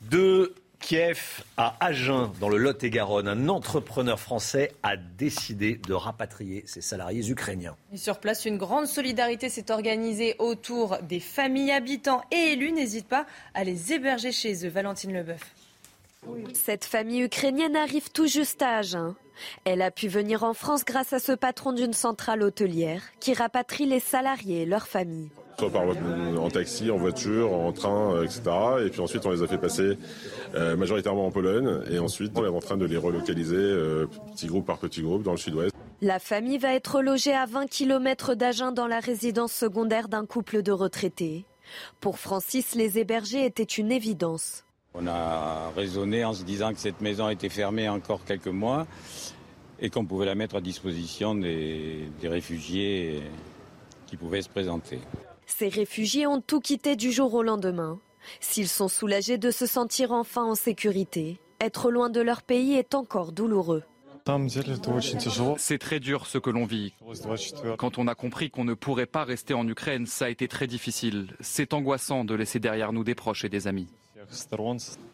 De Kiev à Agen, dans le Lot-et-Garonne, un entrepreneur français a décidé de rapatrier ses salariés ukrainiens. sur place, une grande solidarité s'est organisée autour des familles, habitants et élus. N'hésite pas à les héberger chez eux. Valentine Leboeuf. Cette famille ukrainienne arrive tout juste à Agen. Elle a pu venir en France grâce à ce patron d'une centrale hôtelière qui rapatrie les salariés et leurs familles soit par, en taxi, en voiture, en train, euh, etc. Et puis ensuite, on les a fait passer euh, majoritairement en Pologne. Et ensuite, on est en train de les relocaliser euh, petit groupe par petit groupe dans le sud-ouest. La famille va être logée à 20 km d'Agen dans la résidence secondaire d'un couple de retraités. Pour Francis, les hébergés étaient une évidence. On a raisonné en se disant que cette maison était fermée encore quelques mois et qu'on pouvait la mettre à disposition des réfugiés qui pouvaient se présenter. Ces réfugiés ont tout quitté du jour au lendemain. S'ils sont soulagés de se sentir enfin en sécurité, être loin de leur pays est encore douloureux. C'est très dur ce que l'on vit. Quand on a compris qu'on ne pourrait pas rester en Ukraine, ça a été très difficile. C'est angoissant de laisser derrière nous des proches et des amis.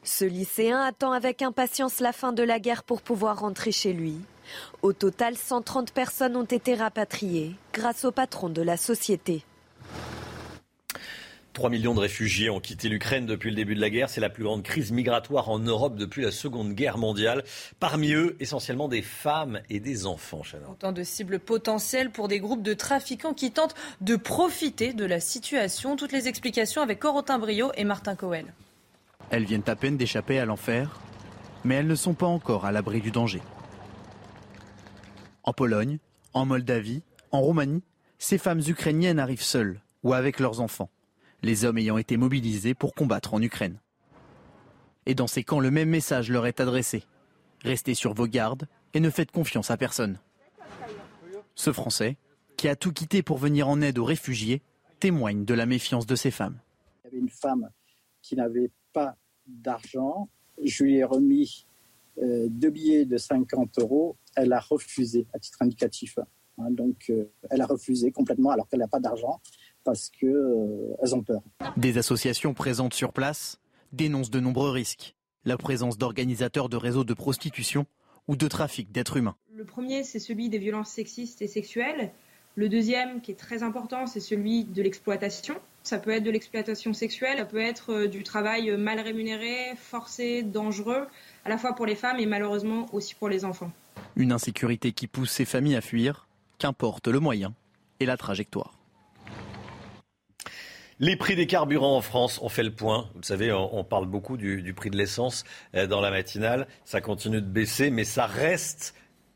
Ce lycéen attend avec impatience la fin de la guerre pour pouvoir rentrer chez lui. Au total, 130 personnes ont été rapatriées grâce au patron de la société. 3 millions de réfugiés ont quitté l'Ukraine depuis le début de la guerre. C'est la plus grande crise migratoire en Europe depuis la Seconde Guerre mondiale. Parmi eux, essentiellement des femmes et des enfants. Autant de cibles potentielles pour des groupes de trafiquants qui tentent de profiter de la situation. Toutes les explications avec Corotin Brio et Martin Cohen. Elles viennent à peine d'échapper à l'enfer, mais elles ne sont pas encore à l'abri du danger. En Pologne, en Moldavie, en Roumanie, ces femmes ukrainiennes arrivent seules ou avec leurs enfants les hommes ayant été mobilisés pour combattre en Ukraine. Et dans ces camps, le même message leur est adressé. Restez sur vos gardes et ne faites confiance à personne. Ce Français, qui a tout quitté pour venir en aide aux réfugiés, témoigne de la méfiance de ces femmes. Il y avait une femme qui n'avait pas d'argent. Je lui ai remis euh, deux billets de 50 euros. Elle a refusé à titre indicatif. Hein, donc, euh, elle a refusé complètement alors qu'elle n'a pas d'argent parce qu'elles euh, ont peur. Des associations présentes sur place dénoncent de nombreux risques. La présence d'organisateurs de réseaux de prostitution ou de trafic d'êtres humains. Le premier, c'est celui des violences sexistes et sexuelles. Le deuxième, qui est très important, c'est celui de l'exploitation. Ça peut être de l'exploitation sexuelle, ça peut être euh, du travail mal rémunéré, forcé, dangereux, à la fois pour les femmes et malheureusement aussi pour les enfants. Une insécurité qui pousse ces familles à fuir, qu'importe le moyen et la trajectoire. Les prix des carburants en France ont fait le point. Vous savez, on, parle beaucoup du, prix de l'essence euh, dans la matinale. Ça continue de baisser, mais ça reste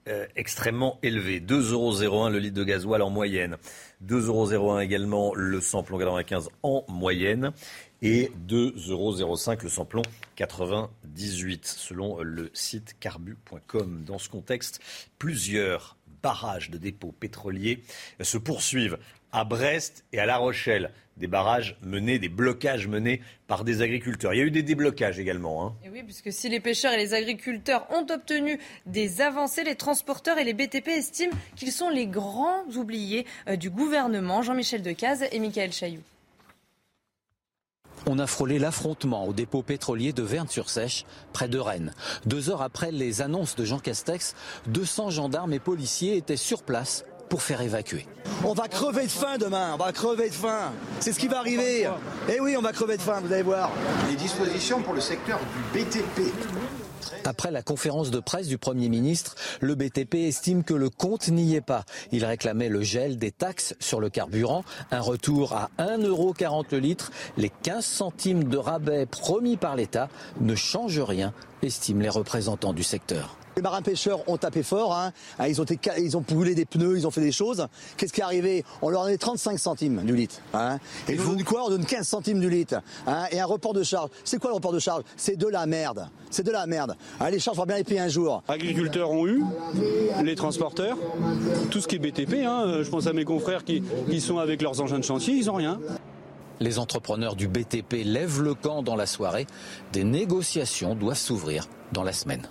euh, extrêmement élevé. 2,01 euros le litre de gasoil en moyenne. 2,01 euros également le samplon 95 en moyenne. Et 2,05 euros le samplon 98 selon le site carbu.com. Dans ce contexte, plusieurs barrages de dépôts pétroliers se poursuivent à Brest et à La Rochelle des barrages menés, des blocages menés par des agriculteurs. Il y a eu des déblocages également. Hein. Et oui, puisque si les pêcheurs et les agriculteurs ont obtenu des avancées, les transporteurs et les BTP estiment qu'ils sont les grands oubliés euh, du gouvernement. Jean-Michel Decaze et Michael Chailloux. On a frôlé l'affrontement au dépôt pétrolier de Verne-sur-Sèche, près de Rennes. Deux heures après les annonces de Jean Castex, 200 gendarmes et policiers étaient sur place pour faire évacuer. On va crever de faim demain, on va crever de faim. C'est ce qui va arriver. Eh oui, on va crever de faim, vous allez voir. Les dispositions pour le secteur du BTP. Après la conférence de presse du Premier ministre, le BTP estime que le compte n'y est pas. Il réclamait le gel des taxes sur le carburant, un retour à 1,40€ le litre. Les 15 centimes de rabais promis par l'État ne changent rien, estiment les représentants du secteur. Les marins pêcheurs ont tapé fort, hein. Ah, ils, ont ils ont brûlé des pneus, ils ont fait des choses. Qu'est-ce qui est arrivé? On leur a donné 35 centimes du litre. Hein. Et donne quoi? On donne 15 centimes du litre. Hein. Et un report de charge. C'est quoi le report de charge? C'est de la merde. C'est de la merde. les charges, on va bien les payer un jour. Agriculteurs ont eu, les transporteurs, tout ce qui est BTP. Je pense à mes confrères qui, qui sont avec leurs engins de chantier, ils n'ont rien. Les entrepreneurs du BTP lèvent le camp dans la soirée. Des négociations doivent s'ouvrir dans la semaine.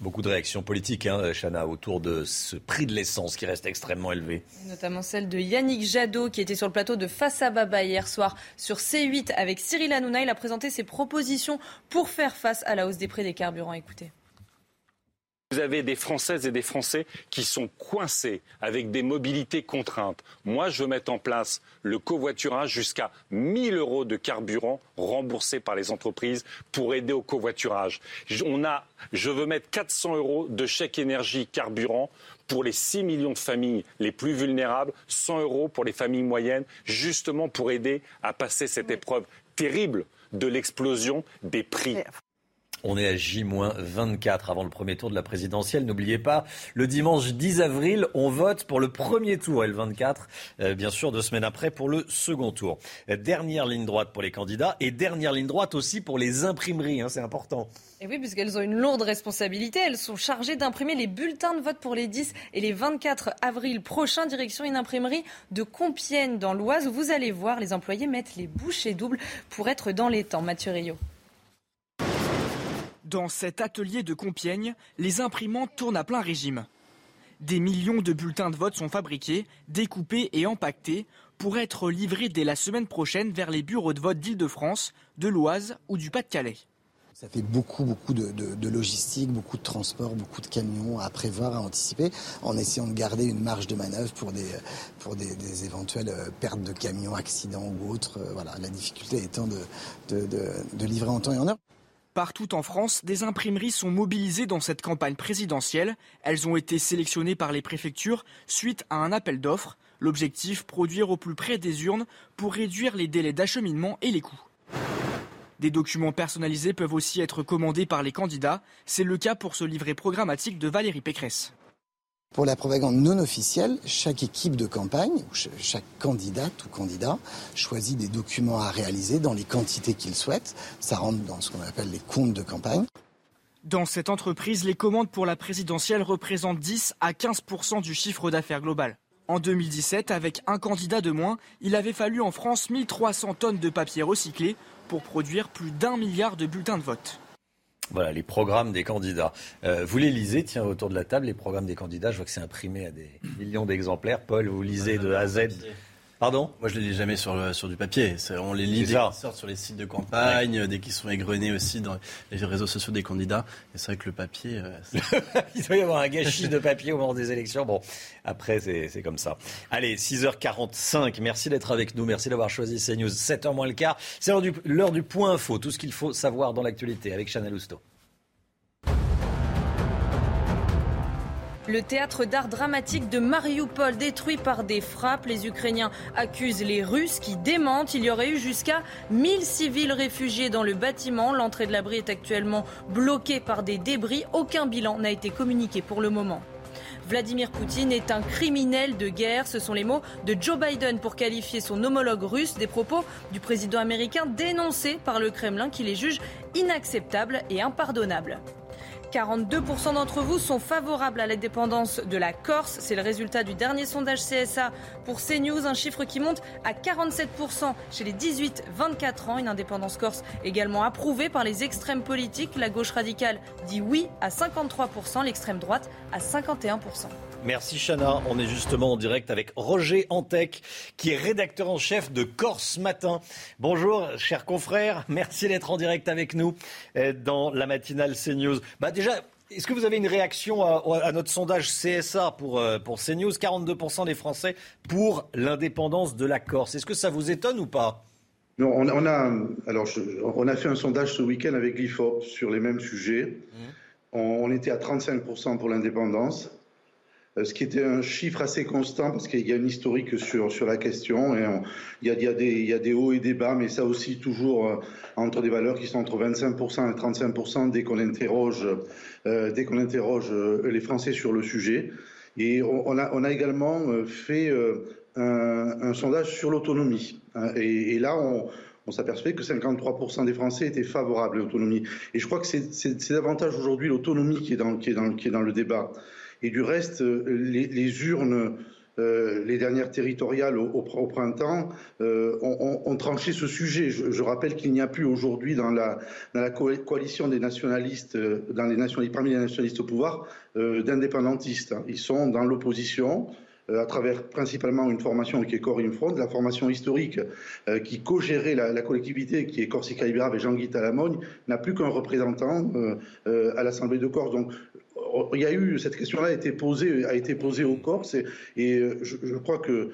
Beaucoup de réactions politiques, hein, Chana, autour de ce prix de l'essence qui reste extrêmement élevé. Notamment celle de Yannick Jadot, qui était sur le plateau de Face à hier soir sur C8 avec Cyril Hanouna. Il a présenté ses propositions pour faire face à la hausse des prix des carburants. Écoutez. Vous avez des Françaises et des Français qui sont coincés avec des mobilités contraintes. Moi, je veux mettre en place le covoiturage jusqu'à 1000 euros de carburant remboursé par les entreprises pour aider au covoiturage. On a, je veux mettre 400 euros de chèque énergie carburant pour les 6 millions de familles les plus vulnérables, 100 euros pour les familles moyennes, justement pour aider à passer cette épreuve terrible de l'explosion des prix. On est à J-24 avant le premier tour de la présidentielle. N'oubliez pas, le dimanche 10 avril, on vote pour le premier tour et le 24, euh, bien sûr, deux semaines après pour le second tour. Dernière ligne droite pour les candidats et dernière ligne droite aussi pour les imprimeries, hein, c'est important. Et oui, puisqu'elles ont une lourde responsabilité. Elles sont chargées d'imprimer les bulletins de vote pour les 10 et les 24 avril prochains. Direction une imprimerie de Compiègne dans l'Oise vous allez voir, les employés mettent les bouchées doubles pour être dans les temps. Mathieu Rio. Dans cet atelier de Compiègne, les imprimantes tournent à plein régime. Des millions de bulletins de vote sont fabriqués, découpés et empaquetés pour être livrés dès la semaine prochaine vers les bureaux de vote d'Île-de-France, de l'Oise ou du Pas-de-Calais. Ça fait beaucoup, beaucoup de, logistique, beaucoup de transport, beaucoup de camions à prévoir, à anticiper, en essayant de garder une marge de manœuvre pour des, éventuelles euh, pertes de camions, accidents ou autres. Euh, voilà, la difficulté étant de livrer en temps et en heure. Partout en France, des imprimeries sont mobilisées dans cette campagne présidentielle. Elles ont été sélectionnées par les préfectures suite à un appel d'offres. L'objectif, produire au plus près des urnes pour réduire les délais d'acheminement et les coûts. Des documents personnalisés peuvent aussi être commandés par les candidats. C'est le cas pour ce livret programmatique de Valérie Pécresse. Pour la propagande non officielle, chaque équipe de campagne, chaque candidate ou candidat choisit des documents à réaliser dans les quantités qu'il souhaite. Ça rentre dans ce qu'on appelle les comptes de campagne. Dans cette entreprise, les commandes pour la présidentielle représentent 10 à 15% du chiffre d'affaires global. En 2017, avec un candidat de moins, il avait fallu en France 1300 tonnes de papier recyclé pour produire plus d'un milliard de bulletins de vote. Voilà, les programmes des candidats. Euh, vous les lisez, tiens, autour de la table, les programmes des candidats. Je vois que c'est imprimé à des millions d'exemplaires. Paul, vous lisez de A à Z Pardon Moi, je les lis jamais sur, sur du papier. On les lit dès qu'ils sortent sur les sites de campagne, dès qu'ils sont égrenés aussi dans les réseaux sociaux des candidats. Et c'est vrai que le papier. Euh, Il doit y avoir un gâchis de papier au moment des élections. Bon, après, c'est comme ça. Allez, 6h45. Merci d'être avec nous. Merci d'avoir choisi CNews. 7h moins le quart. C'est l'heure du, du point info. Tout ce qu'il faut savoir dans l'actualité avec Chanel Housteau. Le théâtre d'art dramatique de Mariupol détruit par des frappes. Les Ukrainiens accusent les Russes qui démentent. Il y aurait eu jusqu'à 1000 civils réfugiés dans le bâtiment. L'entrée de l'abri est actuellement bloquée par des débris. Aucun bilan n'a été communiqué pour le moment. Vladimir Poutine est un criminel de guerre. Ce sont les mots de Joe Biden pour qualifier son homologue russe des propos du président américain dénoncés par le Kremlin qui les juge inacceptables et impardonnables. 42% d'entre vous sont favorables à l'indépendance de la Corse. C'est le résultat du dernier sondage CSA pour CNews, un chiffre qui monte à 47% chez les 18-24 ans. Une indépendance corse également approuvée par les extrêmes politiques. La gauche radicale dit oui à 53%, l'extrême droite à 51%. Merci Chana. On est justement en direct avec Roger Antec, qui est rédacteur en chef de Corse Matin. Bonjour, chers confrères. Merci d'être en direct avec nous euh, dans la matinale CNews. Bah déjà, Est-ce que vous avez une réaction à, notre sondage CSA pour, euh, pour CNews? 42% des Français pour l'indépendance de la Corse. Est-ce que ça vous étonne ou pas? Non, on, a, alors on a fait un sondage ce week-end avec l'IFOP sur les mêmes sujets. Mmh. On, était à 35% pour l'indépendance, ce qui était un chiffre assez constant parce qu'il y a une historique sur, sur la question. Et il, y a, des, il, y a, des, hauts et des bas, mais ça aussi toujours euh, entre des valeurs qui sont entre 25% et 35% dès qu'on interroge, euh, dès qu'on interroge les Français sur le sujet. Et on, a, on a, également fait un, sondage sur l'autonomie. Hein, et, là, on, on s'aperçoit que 53% des Français étaient favorables à l'autonomie. Et je crois que c'est davantage aujourd'hui l'autonomie qui, qui, qui est dans le débat. Et du reste, les, urnes, euh, les dernières territoriales au, printemps, euh, ont, tranché ce sujet. Je, rappelle qu'il n'y a plus aujourd'hui dans la, coalition des nationalistes, euh, parmi les nationalistes au pouvoir, d'indépendantistes. Hein. Ils sont dans l'opposition. Euh, à travers principalement une formation qui est Corinne la formation historique euh, qui co-gérait la, collectivité, qui est Corsica Libera et Jean-Guy Talamogne, n'a plus qu'un représentant euh, à l'Assemblée de Corse. Donc il y a eu cette question-là a été posée a été posée aux Corses et, je, crois que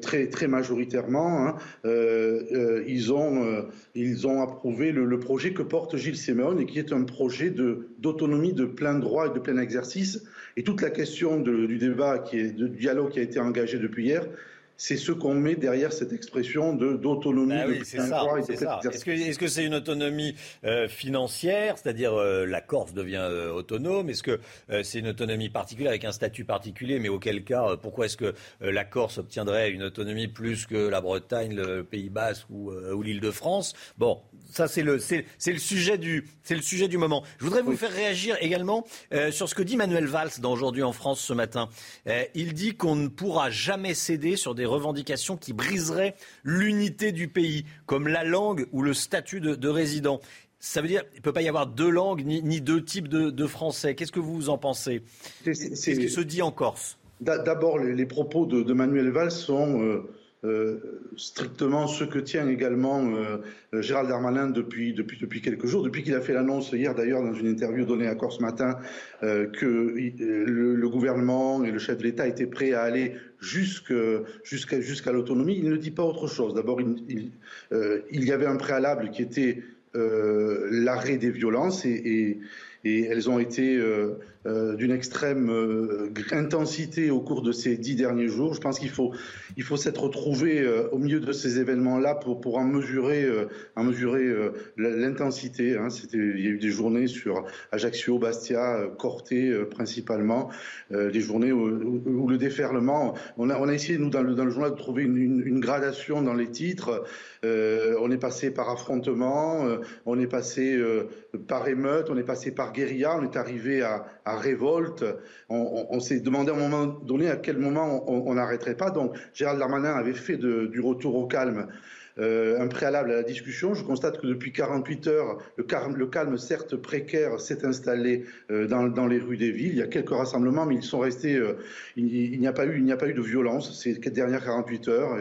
très très majoritairement hein, ils ont ils ont approuvé le, projet que porte Gilles Simeone et qui est un projet de d'autonomie de plein droit et de plein exercice. Et toute la question du débat, qui est, de dialogue qui a été engagé depuis hier, c'est ce qu'on met derrière cette expression d'autonomie. Oui, c'est ça. Est-ce que c'est une autonomie euh, financière, c'est-à-dire euh, la Corse devient euh, autonome? Est-ce que c'est une autonomie particulière avec un statut particulier Mais auquel cas, pourquoi est-ce que la Corse obtiendrait une autonomie plus que la Bretagne, le Pays Basque ou, ou l'Île-de-France? Bon, ça c'est le, c'est, le sujet du, c'est le sujet du moment. Je voudrais vous faire réagir également sur ce que dit Manuel Valls dans Aujourd'hui en France ce matin. il dit qu'on ne pourra jamais céder sur des revendications qui briseraient l'unité du pays, comme la langue ou le statut de, résident. Ça veut dire qu'il ne peut pas y avoir deux langues ni, deux types de, français. Qu'est-ce que vous en pensez? Qu'est-ce qui se dit en Corse? D'abord, les, propos de, Manuel Valls sont euh, euh, strictement ce que tient également euh, Gérald Darmanin depuis, depuis, depuis quelques jours, depuis qu'il a fait l'annonce hier d'ailleurs dans une interview donnée à Corse Matin euh, que le, gouvernement et le chef de l'État étaient prêts à aller jusqu'à l'autonomie. Il ne dit pas autre chose. D'abord, il, y avait un préalable qui était l'arrêt des violences et, elles ont été euh, d'une extrême euh, intensité au cours de ces dix derniers jours. Je pense qu'il faut, il faut s'être retrouvé euh, au milieu de ces événements-là pour, pour en mesurer, en mesurer l'intensité. Hein. il y a eu des journées sur Ajaccio, Bastia, Corté principalement, des journées où, le déferlement. On a, on a essayé nous dans le, dans le journal de trouver une, une, gradation dans les titres. on est passé par affrontement, on est passé par émeute, on est passé par guérilla, on est arrivé à révolte. On, s'est demandé à un moment donné à quel moment on n'arrêterait pas. Donc Gérald Darmanin avait fait du retour au calme euh, un préalable à la discussion. Je constate que depuis 48 heures, le calme, certes précaire, s'est installé euh, dans, les rues des villes. Il y a quelques rassemblements, mais ils sont restés. Euh, il, n'y a pas eu, de violence ces dernières 48 heures.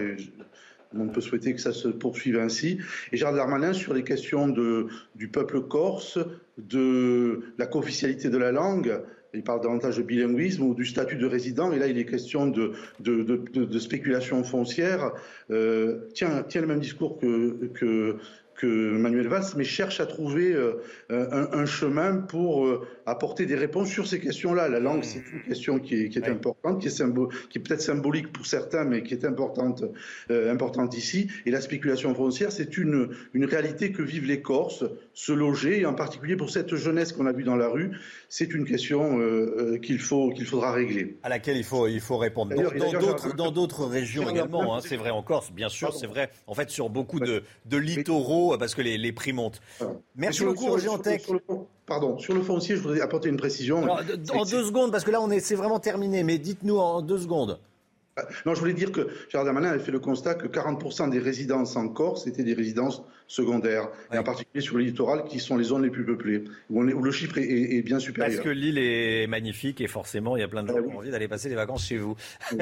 On peut souhaiter que ça se poursuive ainsi. Et Gérald Darmanin, sur les questions de, du peuple corse, de la co-officialité de la langue, il parle davantage de bilinguisme ou du statut de résident, et là il est question de, de, de, spéculation foncière, euh, tient, le même discours que, que, que Manuel Valls, mais cherche à trouver euh, un, chemin pour euh, apporter des réponses sur ces questions-là. La langue, c'est une question qui est, importante, qui est, qui est peut-être symbolique pour certains, mais qui est importante, euh, importante ici. Et la spéculation foncière, c'est une, une réalité que vivent les Corses, se loger, et en particulier pour cette jeunesse qu'on a vue dans la rue, c'est une question qu'il faut qu'il faudra régler. À laquelle il faut, il faut répondre. Dans d'autres régions également, hein, c'est vrai en Corse, bien sûr, c'est vrai en fait sur beaucoup de, de littoraux parce que les, prix montent. Merci beaucoup, Roger Antec. Pardon, sur le foncier, je voudrais apporter une précision. en deux secondes, parce que là, on est, c'est vraiment terminé, mais dites-nous en deux secondes. Non, je voulais dire que Gérald Darmanin avait fait le constat que 40% des résidences en Corse étaient des résidences secondaires, et en particulier sur le littoral, qui sont les zones les plus peuplées, où, le chiffre est, bien supérieur. Parce que l'île est magnifique et forcément, il y a plein de gens qui ont envie d'aller passer des vacances chez vous.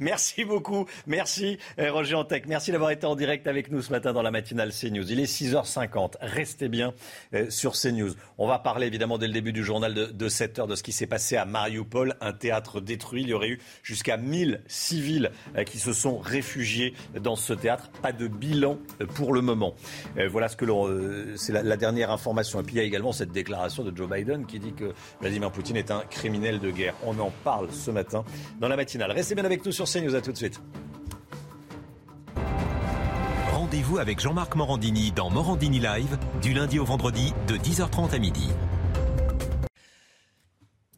Merci beaucoup. Merci, euh, Roger Antec. Merci d'avoir été en direct avec nous ce matin dans la matinale CNews. Il est 6h50. Restez bien euh, sur CNews. On va parler évidemment dès le début du journal de, de 7h de ce qui s'est passé à Mariupol, un théâtre détruit. Il y aurait eu jusqu'à 1000 civils euh, qui se sont réfugiés dans ce théâtre. Pas de bilan pour le moment. Voilà ce que c'est la, la dernière information. Et puis il y a également cette déclaration de Joe Biden qui dit que Vladimir Poutine est un criminel de guerre. On en parle ce matin dans la matinale. Restez bien avec nous sur CNews. À tout de suite. Rendez-vous avec Jean-Marc Morandini dans Morandini Live du lundi au vendredi de 10h30 à midi.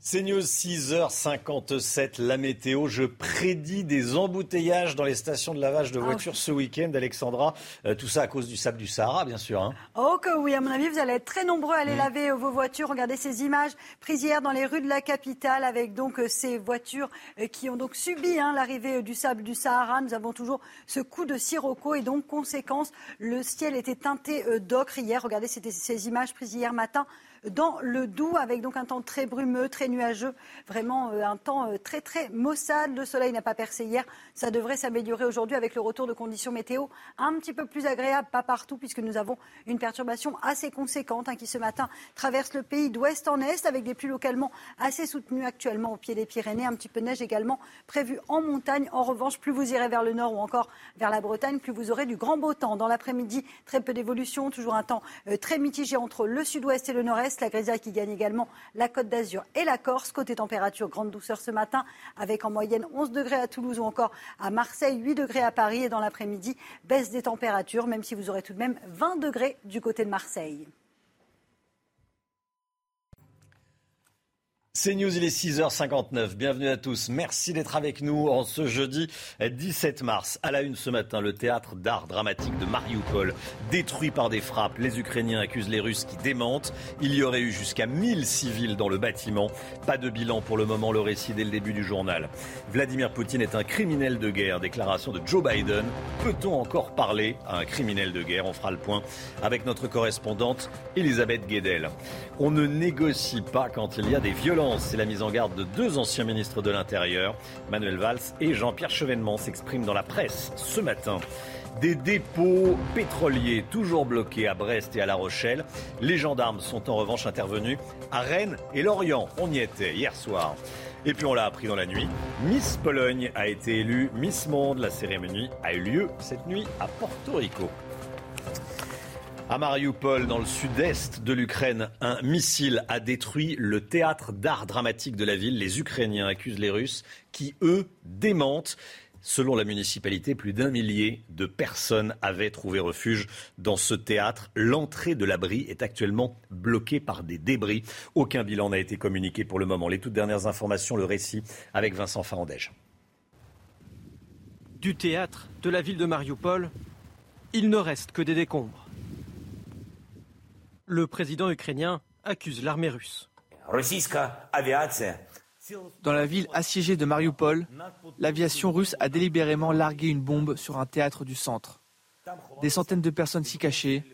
C'est News 6h57, la météo. Je prédis des embouteillages dans les stations de lavage de ah voitures ce week-end, Alexandra. Euh, tout ça à cause du sable du Sahara, bien sûr. Hein. Oh que oui, à mon avis, vous allez être très nombreux à aller mm. laver euh, vos voitures. Regardez ces images prises hier dans les rues de la capitale avec donc euh, ces voitures qui ont donc subi hein, l'arrivée du sable du Sahara. Nous avons toujours ce coup de sirocco et donc conséquence, le ciel était teinté d'ocre hier. Regardez ces images prises hier matin dans le Doubs, avec donc un temps très brumeux, très nuageux, vraiment euh, un temps euh, très très maussade. Le soleil n'a pas percé hier, ça devrait s'améliorer aujourd'hui avec le retour de conditions météo un petit peu plus agréables, pas partout, puisque nous avons une perturbation assez conséquente hein, qui ce matin traverse le pays d'ouest en est, avec des pluies localement assez soutenues actuellement au pied des Pyrénées, un petit peu de neige également prévue en montagne. En revanche, plus vous irez vers le nord ou encore vers la Bretagne, plus vous aurez du grand beau temps. Dans l'après-midi, très peu d'évolution, toujours un temps euh, très mitigé entre le sud-ouest et le nord-est. La grisaille qui gagne également la Côte d'Azur et la Corse. Côté température, grande douceur ce matin, avec en moyenne 11 degrés à Toulouse ou encore à Marseille, 8 degrés à Paris. Et dans l'après-midi, baisse des températures, même si vous aurez tout de même 20 degrés du côté de Marseille. C'est News, il est 6h59. Bienvenue à tous. Merci d'être avec nous en ce jeudi 17 mars. À la une ce matin, le théâtre d'art dramatique de Mariupol, détruit par des frappes. Les Ukrainiens accusent les Russes qui démentent. Il y aurait eu jusqu'à 1000 civils dans le bâtiment. Pas de bilan pour le moment, le récit dès le début du journal. Vladimir Poutine est un criminel de guerre. Déclaration de Joe Biden. Peut-on encore parler à un criminel de guerre? On fera le point avec notre correspondante Elisabeth Guedel. On ne négocie pas quand il y a des violences c'est la mise en garde de deux anciens ministres de l'Intérieur. Manuel Valls et Jean-Pierre Chevènement s'expriment dans la presse ce matin. Des dépôts pétroliers toujours bloqués à Brest et à La Rochelle. Les gendarmes sont en revanche intervenus à Rennes et Lorient. On y était hier soir. Et puis on l'a appris dans la nuit. Miss Pologne a été élue Miss Monde. La cérémonie a eu lieu cette nuit à Porto Rico. À Mariupol, dans le sud-est de l'Ukraine, un missile a détruit le théâtre d'art dramatique de la ville. Les Ukrainiens accusent les Russes qui, eux, démentent. Selon la municipalité, plus d'un millier de personnes avaient trouvé refuge dans ce théâtre. L'entrée de l'abri est actuellement bloquée par des débris. Aucun bilan n'a été communiqué pour le moment. Les toutes dernières informations, le récit avec Vincent Farandège. Du théâtre de la ville de Mariupol, il ne reste que des décombres. Le président ukrainien accuse l'armée russe. Dans la ville assiégée de Mariupol, l'aviation russe a délibérément largué une bombe sur un théâtre du centre. Des centaines de personnes s'y cachaient.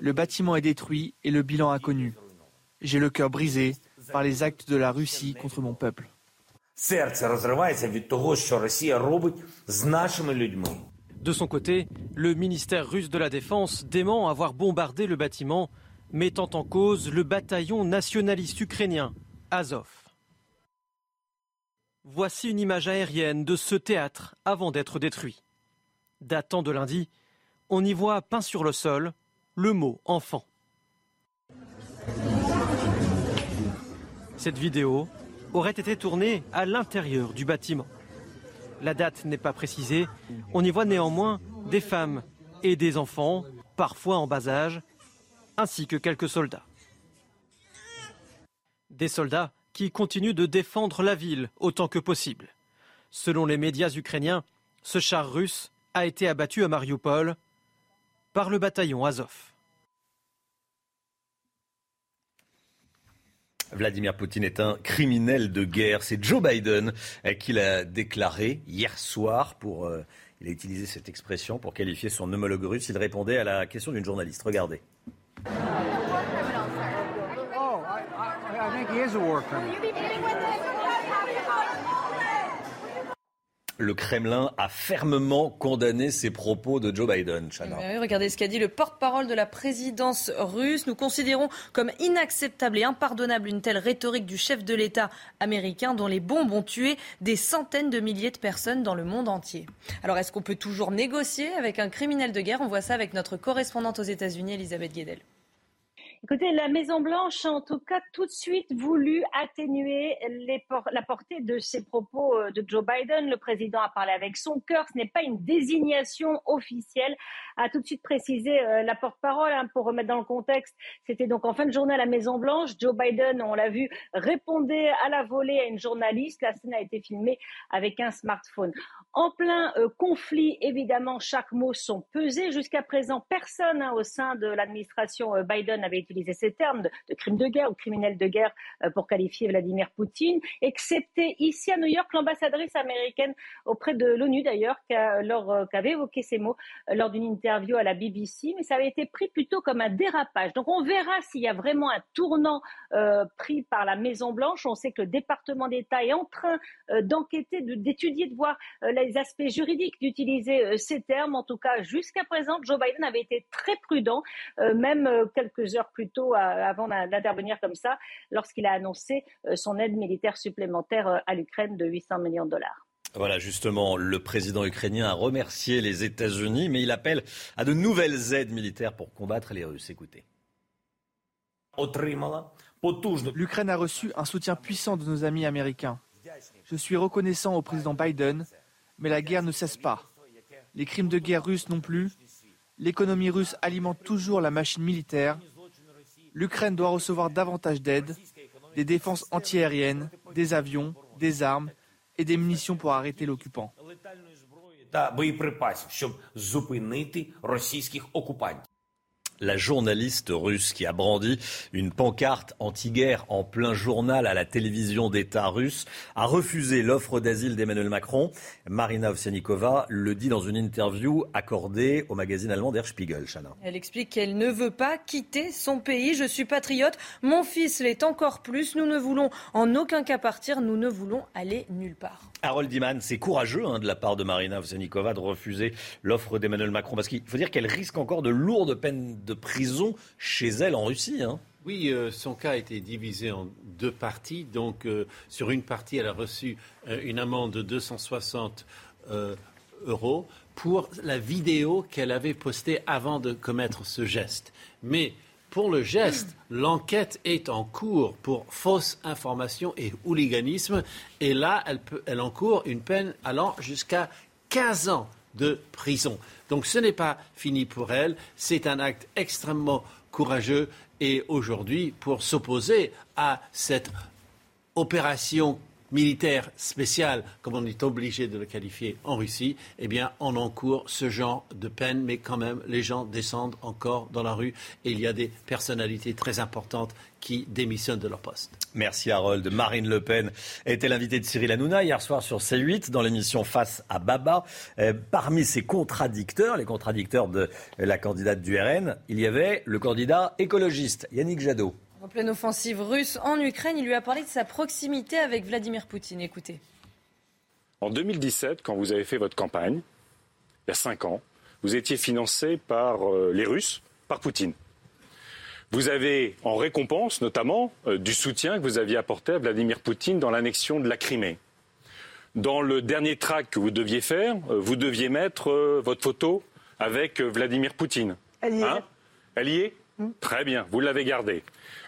Le bâtiment est détruit et le bilan inconnu. J'ai le cœur brisé par les actes de la Russie contre mon peuple. De son côté, le ministère russe de la Défense dément avoir bombardé le bâtiment mettant en cause le bataillon nationaliste ukrainien Azov. Voici une image aérienne de ce théâtre avant d'être détruit. Datant de lundi, on y voit peint sur le sol le mot enfant. Cette vidéo aurait été tournée à l'intérieur du bâtiment. La date n'est pas précisée. On y voit néanmoins des femmes et des enfants, parfois en bas âge, ainsi que quelques soldats. Des soldats qui continuent de défendre la ville autant que possible. Selon les médias ukrainiens, ce char russe a été abattu à Mariupol par le bataillon Azov. Vladimir Poutine est un criminel de guerre. C'est Joe Biden euh, qui l'a déclaré hier soir pour. Euh, il a utilisé cette expression pour qualifier son homologue russe. Il répondait à la question d'une journaliste. Regardez. Oh, I, think he is a war le Kremlin a fermement condamné ces propos de Joe Biden. regardez ce qu'a dit le porte-parole de la présidence russe. Nous considérons comme inacceptable et impardonnable une telle rhétorique du chef de l'État américain dont les bombes ont tué des centaines de milliers de personnes dans le monde entier. Alors est-ce qu'on peut toujours négocier avec un criminel de guerre? On voit ça avec notre correspondante aux États-Unis, Elisabeth Guedel. Écoutez, la Maison-Blanche a en tout cas tout de suite voulu atténuer la portée de ces propos euh, de Joe Biden. Le président a parlé avec son cœur. Ce n'est pas une désignation officielle, a tout de suite précisé euh, la porte-parole. Hein, pour remettre dans le contexte, c'était donc en fin de journée à la Maison-Blanche. Joe Biden, on l'a vu, répondait à la volée à une journaliste. La scène a été filmée avec un smartphone. En plein euh, conflit, évidemment, chaque mot sont pesés. Jusqu'à présent, personne hein, au sein de l'administration Biden n'avait utiliser ces termes de, crime de guerre ou criminel de guerre euh, pour qualifier Vladimir Poutine, excepté ici à New York l'ambassadrice américaine auprès de l'ONU d'ailleurs, qui, euh, avait évoqué ces mots euh, lors d'une interview à la BBC, mais ça avait été pris plutôt comme un dérapage. Donc on verra s'il y a vraiment un tournant pris par la Maison Blanche. On sait que le département d'État est en train d'enquêter, d'étudier, de, voir les aspects juridiques d'utiliser ces termes. En tout cas, jusqu'à présent, Joe Biden avait été très prudent, même quelques heures plus tôt avant d'intervenir comme ça, lorsqu'il a annoncé euh, son aide militaire supplémentaire euh, à l'Ukraine de 800 millions de dollars. Voilà, justement, le président ukrainien a remercié les États-Unis, mais il appelle à de nouvelles aides militaires pour combattre les Russes. Écoutez. L'Ukraine a reçu un soutien puissant de nos amis américains. Je suis reconnaissant au président Biden, mais la guerre ne cesse pas. Les crimes de guerre russes non plus. L'économie russe alimente toujours la machine militaire l'Ukraine doit recevoir davantage d'aide, des défenses antiaériennes, des avions, des armes et des munitions pour arrêter l'occupant. La journaliste russe qui a brandi une pancarte anti-guerre en plein journal à la télévision d'État russe, a refusé l'offre d'asile d'Emmanuel Macron. Marina Ovsianikova le dit dans une interview accordée au magazine allemand Der Spiegel. Elle explique qu'elle ne veut pas quitter son pays. Je suis patriote. Mon fils l'est encore plus. Nous ne voulons en aucun cas partir. Nous ne voulons aller nulle part. Harold Iman, c'est courageux hein, de la part de Marina Ovsianikova de refuser l'offre d'Emmanuel Macron parce qu'il faut dire qu'elle risque encore de lourdes peines de prison chez elle en Russie. Hein. Oui, euh, son cas a été divisé en deux parties. Donc, euh, sur une partie, elle a reçu euh, une amende de 260 euros pour la vidéo qu'elle avait postée avant de commettre ce geste. Mais pour le geste, l'enquête est en cours pour fausse information et hooliganisme. Et là, elle, encourt une peine allant jusqu'à 15 ans de prison. Donc ce n'est pas fini pour elle, c'est un acte extrêmement courageux et aujourd'hui, pour s'opposer à cette opération militaire spécial, comme on est obligé de le qualifier en Russie, eh bien, on encourt ce genre de peine, mais quand même, les gens descendent encore dans la rue et il y a des personnalités très importantes qui démissionnent de leur poste. Merci Harold. Marine Le Pen était l'invitée de Cyril Hanouna hier soir sur C8 dans l'émission Face à Baba. Euh, parmi ses contradicteurs, les contradicteurs de la candidate du RN, il y avait le candidat écologiste Yannick Jadot. En pleine offensive russe en Ukraine, il lui a parlé de sa proximité avec Vladimir Poutine. Écoutez. En 2017, quand vous avez fait votre campagne, il y a cinq ans, vous étiez financé par euh, les Russes, par Poutine. Vous avez, en récompense notamment, euh, du soutien que vous aviez apporté à Vladimir Poutine dans l'annexion de la Crimée. Dans le dernier track que vous deviez faire, euh, vous deviez mettre votre photo avec Vladimir Poutine. Elle y est. Hein? Elle y est? Hmm. Très bien, vous l'avez gardée.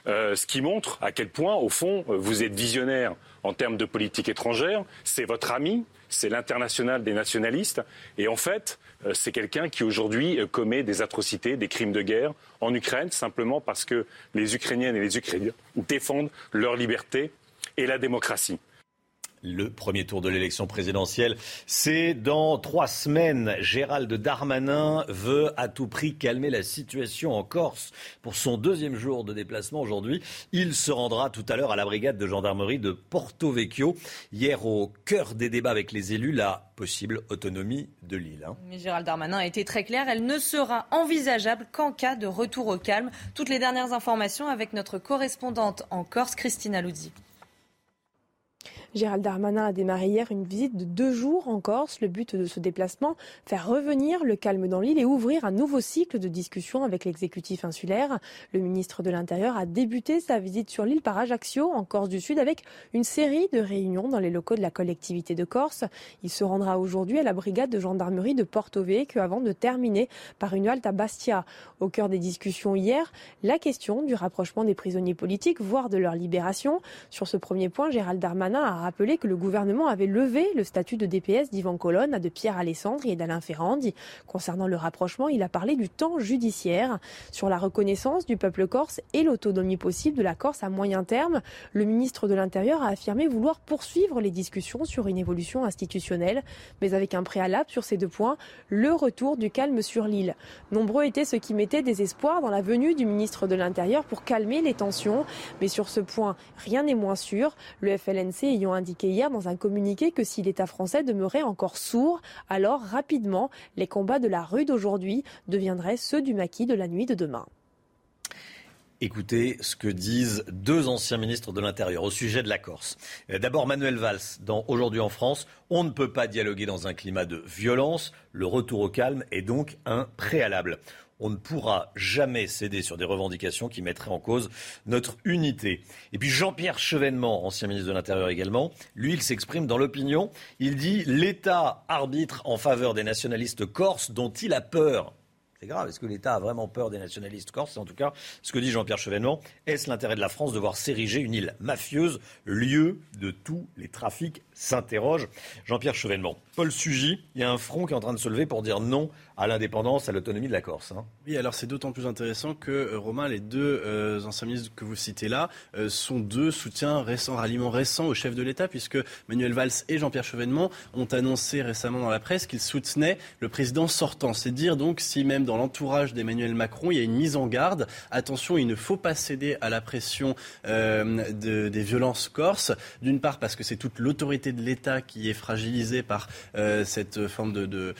Euh, ce qui montre à quel point, au fond, euh, vous êtes visionnaire en termes de politique étrangère. C'est votre ami, c'est l'international des nationalistes. Et en fait, euh, c'est quelqu'un qui aujourd'hui commet des atrocités, des crimes de guerre en Ukraine, simplement parce que les Ukrainiennes et les Ukrainiens défendent leur liberté et la démocratie. Le premier tour de l'élection présidentielle, c'est dans trois semaines. Gérald Darmanin veut à tout prix calmer la situation en Corse. Pour son deuxième jour de déplacement aujourd'hui, il se rendra tout à l'heure à la brigade de gendarmerie de Porto Vecchio. Hier, au cœur des débats avec les élus, la possible autonomie de l'île. Hein. Mais Gérald Darmanin a été très clair, elle ne sera envisageable qu'en cas de retour au calme. Toutes les dernières informations avec notre correspondante en Corse, Christina Luzzi. Gérald Darmanin a démarré hier une visite de deux jours en Corse. Le but de ce déplacement, faire revenir le calme dans l'île et ouvrir un nouveau cycle de discussion avec l'exécutif insulaire. Le ministre de l'Intérieur a débuté sa visite sur l'île par Ajaccio, en Corse du Sud, avec une série de réunions dans les locaux de la collectivité de Corse. Il se rendra aujourd'hui à la brigade de gendarmerie de Porto Vecchio avant de terminer par une halte à Bastia. Au cœur des discussions hier, la question du rapprochement des prisonniers politiques, voire de leur libération. Sur ce premier point, Gérald Darmanin a rappelé que le gouvernement avait levé le statut de DPS d'Ivan Colonne, de Pierre Alessandri et d'Alain Ferrandi. Concernant le rapprochement, il a parlé du temps judiciaire. Sur la reconnaissance du peuple corse et l'autonomie possible de la Corse à moyen terme, le ministre de l'Intérieur a affirmé vouloir poursuivre les discussions sur une évolution institutionnelle, mais avec un préalable sur ces deux points, le retour du calme sur l'île. Nombreux étaient ceux qui mettaient des espoirs dans la venue du ministre de l'Intérieur pour calmer les tensions, mais sur ce point, rien n'est moins sûr. Le FLNC ayant indiqué hier dans un communiqué que si l'État français demeurait encore sourd, alors rapidement, les combats de la rue d'aujourd'hui deviendraient ceux du maquis de la nuit de demain. Écoutez ce que disent deux anciens ministres de l'Intérieur au sujet de la Corse. Euh, d'abord Manuel Valls, dans Aujourd'hui en France, on ne peut pas dialoguer dans un climat de violence, le retour au calme est donc un préalable on ne pourra jamais céder sur des revendications qui mettraient en cause notre unité. Et puis Jean-Pierre Chevènement, ancien ministre de l'Intérieur également, lui, il s'exprime dans l'opinion. Il dit l'État arbitre en faveur des nationalistes corses dont il a peur. C'est grave. Est-ce que l'État a vraiment peur des nationalistes corses? C'est en tout cas ce que dit Jean-Pierre Chevènement. Est-ce l'intérêt de la France de voir s'ériger une île mafieuse, lieu de tous les trafics S'interroge Jean-Pierre Chevènement. Paul Sugy, il y a un front qui est en train de se lever pour dire non à l'indépendance, à l'autonomie de la Corse. Hein. Oui, alors c'est d'autant plus intéressant que, euh, Romain, les deux euh, anciens ministres que vous citez là euh, sont deux soutiens récents, ralliements récents au chef de l'État, puisque Manuel Valls et Jean-Pierre Chevènement ont annoncé récemment dans la presse qu'ils soutenaient le président sortant. C'est dire donc si même dans l'entourage d'Emmanuel Macron, il y a une mise en garde, attention, il ne faut pas céder à la pression de, des violences corses, d'une part parce que c'est toute l'autorité de l'État qui est fragilisé par cette forme de, de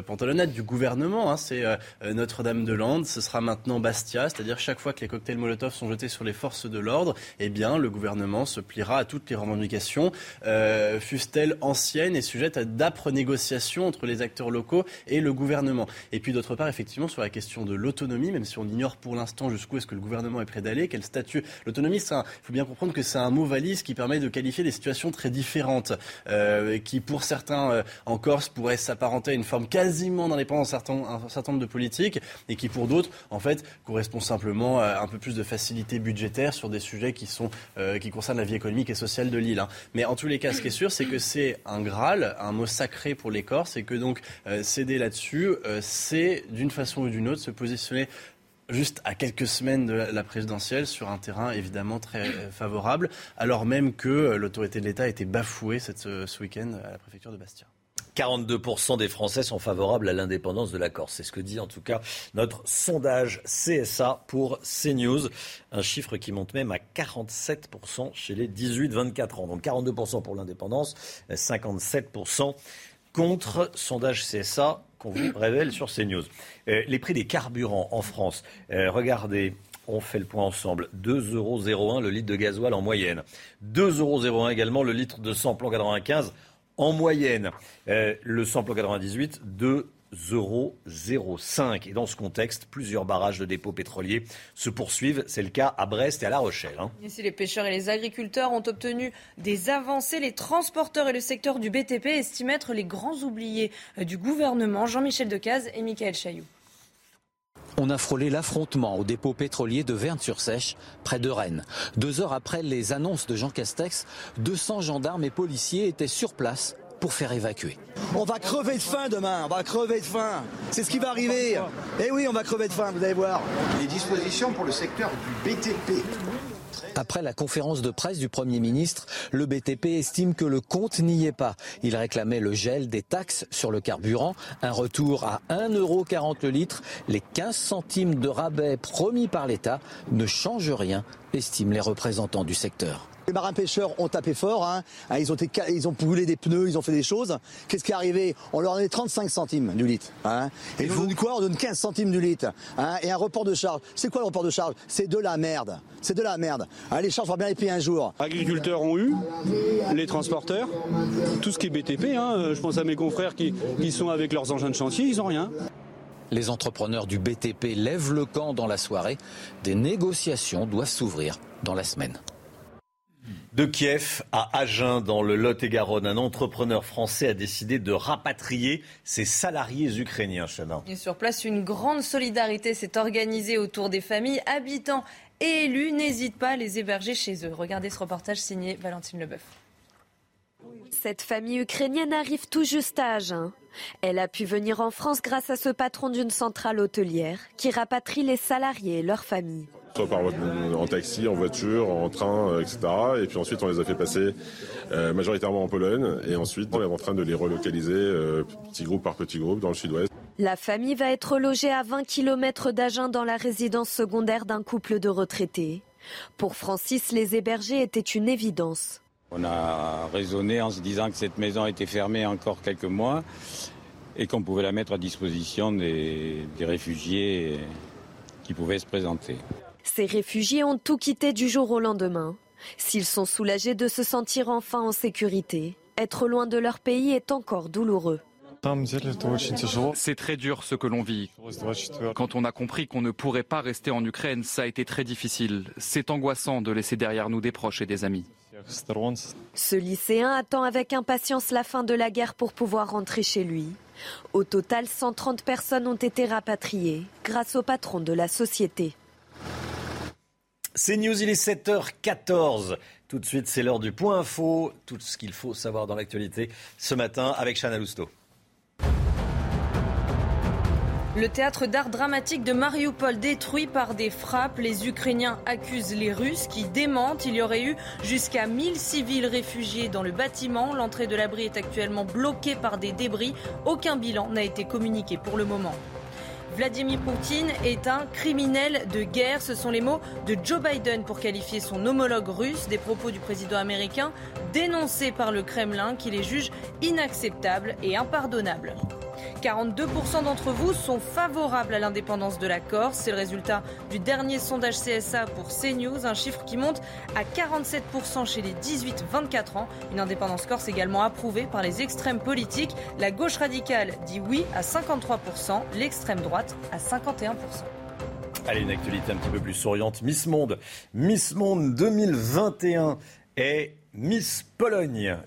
pantalonnette du gouvernement. Hein, c'est euh, Notre-Dame-de-Lande. Ce sera maintenant Bastia, c'est-à-dire chaque fois que les cocktails Molotov sont jetés sur les forces de l'ordre, eh bien, le gouvernement se pliera à toutes les revendications, euh, fussent-elles anciennes et sujettes à d'âpres négociations entre les acteurs locaux et le gouvernement. Et puis d'autre part, effectivement, sur la question de l'autonomie, même si on ignore pour l'instant jusqu'où est-ce que le gouvernement est prêt d'aller, quel statut. L'autonomie, il faut bien comprendre que c'est un mot valise qui permet de qualifier des situations très différentes, euh, qui pour certains euh, en Corse pourraient s'apparenter à une forme quasiment d'indépendance un certain nombre de politiques et qui, pour d'autres, en fait, correspond simplement à un peu plus de facilité budgétaire sur des sujets qui, sont, euh, qui concernent la vie économique et sociale de l'île. Hein. Mais en tous les cas, ce qui est sûr, c'est que c'est un Graal, un mot sacré pour les Corses et que donc céder là-dessus, c'est d'une façon ou d'une autre se positionner juste à quelques semaines de la présidentielle sur un terrain évidemment très favorable, alors même que l'autorité de l'État a été bafouée ce week-end à la préfecture de Bastia. 42% des Français sont favorables à l'indépendance de la Corse. C'est ce que dit en tout cas notre sondage CSA pour CNews. Un chiffre qui monte même à 47% chez les 18-24 ans. Donc 42% pour l'indépendance, 57% contre. Sondage CSA qu'on vous révèle sur CNews. Euh, les prix des carburants en France. Euh, regardez, on fait le point ensemble. 2,01 euros le litre de gasoil en moyenne. 2,01 euros également le litre de samplon 95 en moyenne. Euh, le samplon 98, 2 euros 0,5. Et dans ce contexte, plusieurs barrages de dépôts pétroliers se poursuivent. C'est le cas à Brest et à La Rochelle. Hein. Ici, les pêcheurs et les agriculteurs ont obtenu des avancées. Les transporteurs et le secteur du BTP estiment être les grands oubliés euh, du gouvernement. Jean-Michel Decaze et Michael Chailloux. On a frôlé l'affrontement au dépôt pétrolier de Verne-sur-Sèche, près de Rennes. Deux heures après les annonces de Jean Castex, 200 gendarmes et policiers étaient sur place pour faire évacuer. On va crever de faim demain, on va crever de faim. C'est ce qui va arriver. Eh oui, on va crever de faim, vous allez voir. Les dispositions pour le secteur du BTP Après la conférence de presse du Premier ministre, le BTP estime que le compte n'y est pas. Il réclamait le gel des taxes sur le carburant, un retour à 1,40€ le litre. Les 15 centimes de rabais promis par l'État ne changent rien, estiment les représentants du secteur. Les marins pêcheurs ont tapé fort, hein. Hein, ils, ont ils ont brûlé des pneus, ils ont fait des choses. Qu'est-ce qui est arrivé? On leur a donné 35 centimes du litre. Hein. Et nous, donne quoi On donne 15 centimes du litre. Et un report de charge. C'est quoi le report de charge? C'est de la merde. C'est de la merde. les charges, vont bien les payer un jour. Agriculteurs ont eu, les transporteurs, tout ce qui est BTP. Je pense à mes confrères qui, qui sont avec leurs engins de chantier, ils n'ont rien. Les entrepreneurs du BTP lèvent le camp dans la soirée. Des négociations doivent s'ouvrir dans la semaine. De Kiev à Agen, dans le Lot-et-Garonne, un entrepreneur français a décidé de rapatrier ses salariés ukrainiens. Et sur place, une grande solidarité s'est organisée autour des familles, habitants et élus. N'hésite pas à les héberger chez eux. Regardez ce reportage signé Valentine Leboeuf. Cette famille ukrainienne arrive tout juste à Agen. Elle a pu venir en France grâce à ce patron d'une centrale hôtelière qui rapatrie les salariés et leurs familles soit par, en taxi, en voiture, en train, euh, etc. Et puis ensuite, on les a fait passer euh, majoritairement en Pologne. Et ensuite, on est en train de les relocaliser euh, petit groupe par petit groupe dans le sud-ouest. La famille va être logée à 20 km d'Agen dans la résidence secondaire d'un couple de retraités. Pour Francis, les hébergés étaient une évidence. On a raisonné en se disant que cette maison était fermée encore quelques mois et qu'on pouvait la mettre à disposition des, des réfugiés qui pouvaient se présenter. Ces réfugiés ont tout quitté du jour au lendemain. S'ils sont soulagés de se sentir enfin en sécurité, être loin de leur pays est encore douloureux. C'est très dur ce que l'on vit. Quand on a compris qu'on ne pourrait pas rester en Ukraine, ça a été très difficile. C'est angoissant de laisser derrière nous des proches et des amis. Ce lycéen attend avec impatience la fin de la guerre pour pouvoir rentrer chez lui. Au total, 130 personnes ont été rapatriées grâce au patron de la société. C'est News, il est 7h14. Tout de suite, c'est l'heure du point info. Tout ce qu'il faut savoir dans l'actualité ce matin avec Chana Lousteau. Le théâtre d'art dramatique de Mariupol détruit par des frappes. Les Ukrainiens accusent les Russes qui démentent. Il y aurait eu jusqu'à 1000 civils réfugiés dans le bâtiment. L'entrée de l'abri est actuellement bloquée par des débris. Aucun bilan n'a été communiqué pour le moment. Vladimir Poutine est un criminel de guerre. Ce sont les mots de Joe Biden pour qualifier son homologue russe des propos du président américain dénoncés par le Kremlin qui les juge inacceptables et impardonnables. 42% d'entre vous sont favorables à l'indépendance de la Corse. C'est le résultat du dernier sondage CSA pour CNews, un chiffre qui monte à 47% chez les 18-24 ans. Une indépendance corse également approuvée par les extrêmes politiques. La gauche radicale dit oui à 53%, l'extrême droite à 51%. Allez, une actualité un petit peu plus souriante. Miss Monde. Miss Monde 2021 est Miss Pologne.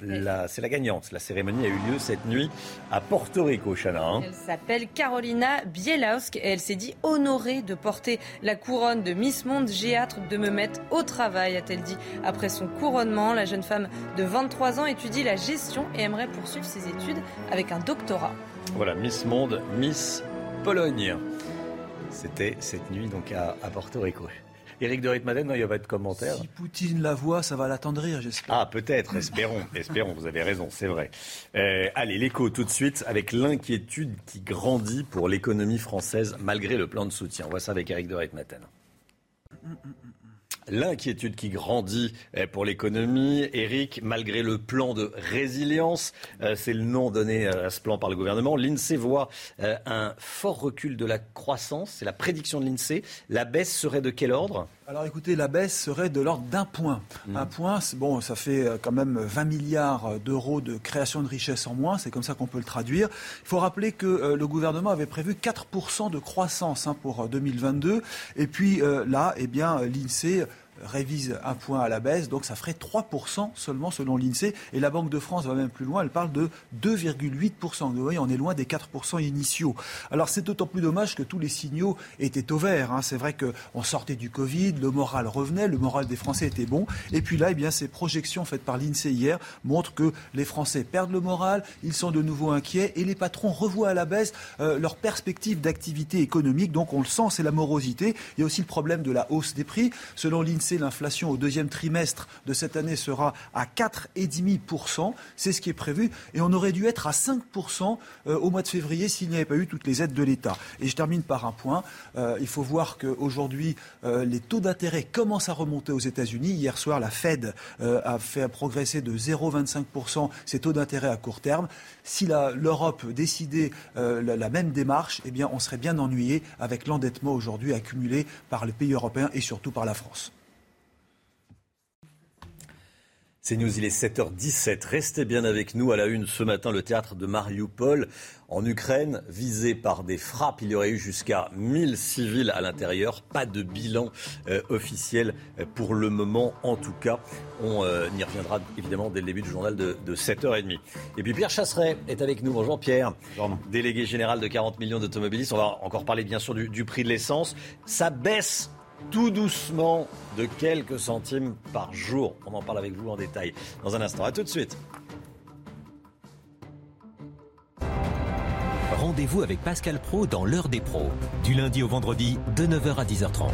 C'est la gagnante. La cérémonie a eu lieu cette nuit à Porto Rico, Chana. Hein. Elle s'appelle Carolina Bielawsk et elle s'est dit honorée de porter la couronne de Miss Monde. J'ai hâte de me mettre au travail, a-t-elle dit. Après son couronnement, la jeune femme de 23 ans étudie la gestion et aimerait poursuivre ses études avec un doctorat. Voilà, Miss Monde, Miss Pologne. C'était cette nuit donc à, à Porto Rico. Éric de Ritmaden, il y a de commentaire. Si Poutine la voit, ça va l'attendrir, j'espère. Ah, peut-être, espérons, espérons, vous avez raison, c'est vrai. Euh, allez, l'écho tout de suite avec l'inquiétude qui grandit pour l'économie française malgré le plan de soutien. On voit ça avec Éric de Ritmaten. L'inquiétude qui grandit eh, pour l'économie, Eric, malgré le plan de résilience, euh, c'est le nom donné euh, à ce plan par le gouvernement. L'INSEE voit euh, un fort recul de la croissance, c'est la prédiction de l'INSEE. La baisse serait de quel ordre? Alors écoutez, la baisse serait de l'ordre d'un point. Mmh. Un point, bon, ça fait quand même 20 milliards d'euros de création de richesse en moins, c'est comme ça qu'on peut le traduire. Il faut rappeler que le gouvernement avait prévu 4% de croissance hein, pour 2022. Et puis là, eh bien, l'INSEE révise un point à la baisse, donc ça ferait 3% seulement selon l'INSEE. Et la Banque de France va même plus loin, elle parle de 2,8%. Vous voyez, on est loin des 4% initiaux. Alors c'est d'autant plus dommage que tous les signaux étaient au vert. Hein. C'est vrai qu'on sortait du Covid, le moral revenait, le moral des Français était bon. Et puis là, eh bien, ces projections faites par l'INSEE hier montrent que les Français perdent le moral, ils sont de nouveau inquiets et les patrons revoient à la baisse euh, leurs perspectives d'activité économique. Donc on le sent, c'est la morosité. Il y a aussi le problème de la hausse des prix. Selon l'INSEE, l'inflation au deuxième trimestre de cette année sera à 4,5%. C'est ce qui est prévu. Et on aurait dû être à 5% euh, au mois de février s'il n'y avait pas eu toutes les aides de l'État. Et je termine par un point. Euh, il faut voir qu'aujourd'hui, euh, les taux d'intérêt commencent à remonter aux États-Unis. Hier soir, la Fed a fait progresser de 0,25% ses taux d'intérêt à court terme. Si l'Europe décidait la, la, même démarche, eh bien, on serait bien ennuyé avec l'endettement aujourd'hui accumulé par les pays européens et surtout par la France. C'est News, il est 7h17. Restez bien avec nous à la une ce matin, le théâtre de Mariupol en Ukraine, visé par des frappes. Il y aurait eu jusqu'à 1000 civils à l'intérieur. Pas de bilan euh, officiel euh, pour le moment, en tout cas. On euh, y reviendra évidemment dès le début du journal de, 7h30. Et puis Pierre Chasseret est avec nous. Bonjour Pierre. Bonjour. Délégué général de 40 millions d'automobilistes. On va encore parler bien sûr du, du prix de l'essence. Ça baisse tout doucement de quelques centimes par jour. On en parle avec vous en détail dans un instant. A tout de suite. Rendez-vous avec Pascal Pro dans l'heure des pros, du lundi au vendredi de 9h à 10h30.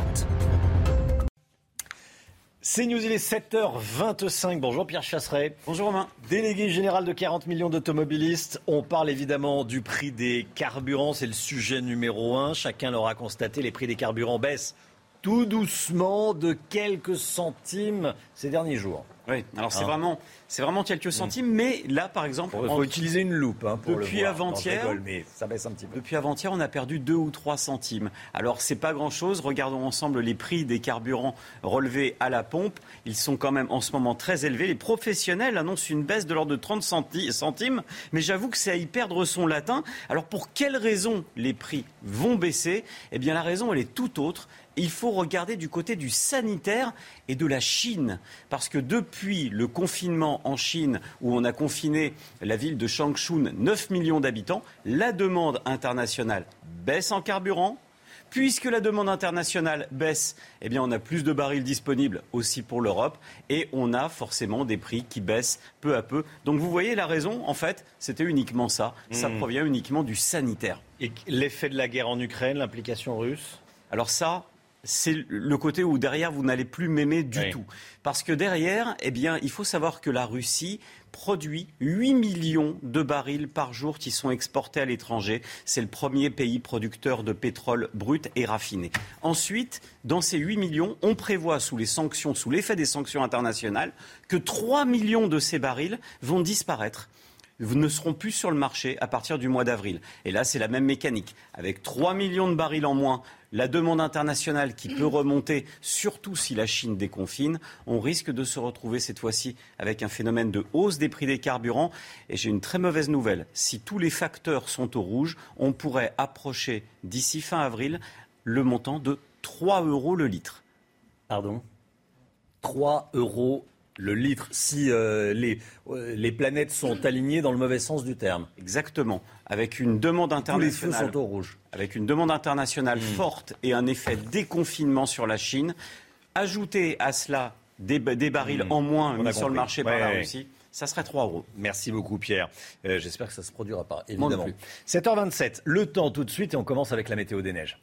C'est News, il est 7h25. Bonjour Pierre Chasseret. Bonjour Romain. Délégué général de 40 millions d'automobilistes. On parle évidemment du prix des carburants, c'est le sujet numéro un. Chacun l'aura constaté, les prix des carburants baissent tout doucement de quelques centimes ces derniers jours. Oui, alors c'est hein vraiment, c'est vraiment quelques mm. centimes, mais là, par exemple, il faut utiliser une loupe hein, pour depuis avant-hier. Mais ça baisse un petit peu. Depuis avant-hier, on a perdu 2 ou 3 centimes. Alors c'est pas grand-chose. Regardons ensemble les prix des carburants relevés à la pompe. Ils sont quand même en ce moment très élevés. Les professionnels annoncent une baisse de l'ordre de 30 centimes, mais j'avoue que c'est à y perdre son latin. Alors pour quelles raisons les prix vont baisser? Eh bien la raison, elle est tout autre il faut regarder du côté du sanitaire et de la Chine. Parce que depuis le confinement en Chine, où on a confiné la ville de Changchun, 9 millions d'habitants, la demande internationale baisse en carburant. Puisque la demande internationale baisse, eh bien, on a plus de barils disponibles aussi pour l'Europe et on a forcément des prix qui baissent peu à peu. Donc vous voyez la raison, en fait, c'était uniquement ça. Ça hmm. provient uniquement du sanitaire. Et l'effet de la guerre en Ukraine, l'implication russe? Alors ça, c'est le côté où derrière vous n'allez plus m'aimer du tout. Parce que derrière, eh bien, il faut savoir que la Russie produit 8 millions de barils par jour qui sont exportés à l'étranger. C'est le premier pays producteur de pétrole brut et raffiné. Ensuite, dans ces 8 millions, on prévoit sous les sanctions, sous l'effet des sanctions internationales, que 3 millions de ces barils vont disparaître ne seront plus sur le marché à partir du mois d'avril. Et là, c'est la même mécanique. Avec 3 millions de barils en moins, la demande internationale qui peut remonter, surtout si la Chine déconfine, on risque de se retrouver cette fois-ci avec un phénomène de hausse des prix des carburants. Et j'ai une très mauvaise nouvelle. Si tous les facteurs sont au rouge, on pourrait approcher d'ici fin avril le montant de 3 euros le litre. Pardon? 3 euros le litre si euh, les, euh, les, planètes sont alignées dans le mauvais sens du terme. Exactement. Avec une demande internationale. sont au rouge. Avec une demande internationale forte et un effet déconfinement sur la Chine. Ajouter à cela des, barils hmm. en moins mis sur le marché par la Russie. Ça serait 3 euros. Merci beaucoup, Pierre. Euh, j'espère que ça ne se produira pas, évidemment. 7h27, le temps tout de suite et on commence avec la météo des neiges.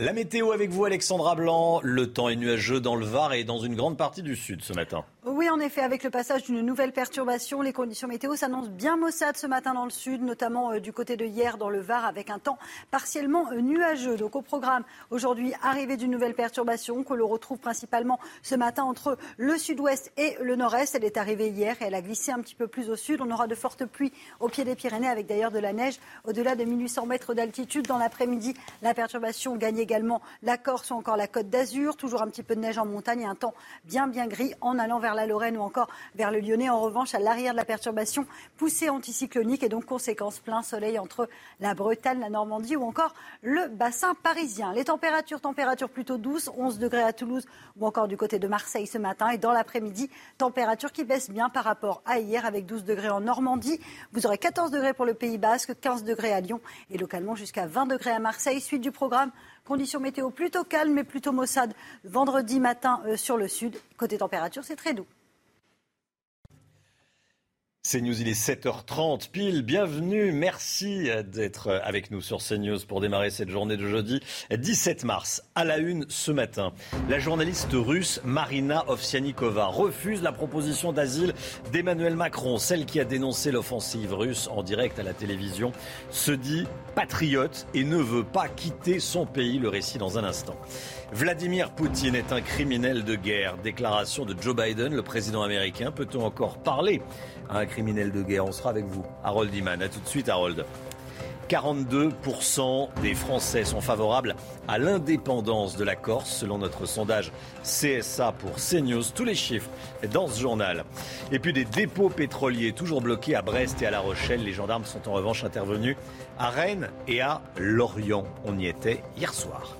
La météo avec vous, Alexandra Blanc. Le temps est nuageux dans le Var et dans une grande partie du sud ce matin. Oui, en effet, avec le passage d'une nouvelle perturbation, les conditions météo s'annoncent bien maussades ce matin dans le sud, notamment euh, du côté de hier dans le Var, avec un temps partiellement euh, nuageux. Donc au programme, aujourd'hui, arrivée d'une nouvelle perturbation que l'on retrouve principalement ce matin entre le sud-ouest et le nord-est. Elle est arrivée hier et elle a glissé un petit peu plus au sud. On aura de fortes pluies au pied des Pyrénées, avec d'ailleurs de la neige au-delà de 1800 mètres d'altitude. Dans l'après-midi, la perturbation gagne également la Corse ou encore la côte d'Azur. Toujours un petit peu de neige en montagne et un temps bien, bien gris en allant vers la Lorraine ou encore vers le Lyonnais. En revanche, à l'arrière de la perturbation, poussée anticyclonique et donc conséquence plein soleil entre la Bretagne, la Normandie ou encore le bassin parisien. Les températures, températures plutôt douces, 11 degrés à Toulouse ou encore du côté de Marseille ce matin. Et dans l'après-midi, température qui baisse bien par rapport à hier avec 12 degrés en Normandie. Vous aurez 14 degrés pour le Pays Basque, 15 degrés à Lyon et localement jusqu'à 20 degrés à Marseille. Suite du programme, Conditions météo plutôt calmes, mais plutôt maussades vendredi matin euh, sur le sud. Côté température, c'est très doux. CNews, il est 7h30 pile. Bienvenue, merci d'être avec nous sur CNews pour démarrer cette journée de jeudi 17 mars. À la une ce matin, la journaliste russe Marina Ovsianikova refuse la proposition d'asile d'Emmanuel Macron, celle qui a dénoncé l'offensive russe en direct à la télévision, se dit patriote et ne veut pas quitter son pays. Le récit dans un instant. Vladimir Poutine est un criminel de guerre. Déclaration de Joe Biden, le président américain. Peut-on encore parler à un criminel de guerre On sera avec vous, Harold Iman. A tout de suite, Harold. 42% des Français sont favorables à l'indépendance de la Corse, selon notre sondage CSA pour CNews. Tous les chiffres dans ce journal. Et puis des dépôts pétroliers toujours bloqués à Brest et à La Rochelle. Les gendarmes sont en revanche intervenus à Rennes et à Lorient. On y était hier soir.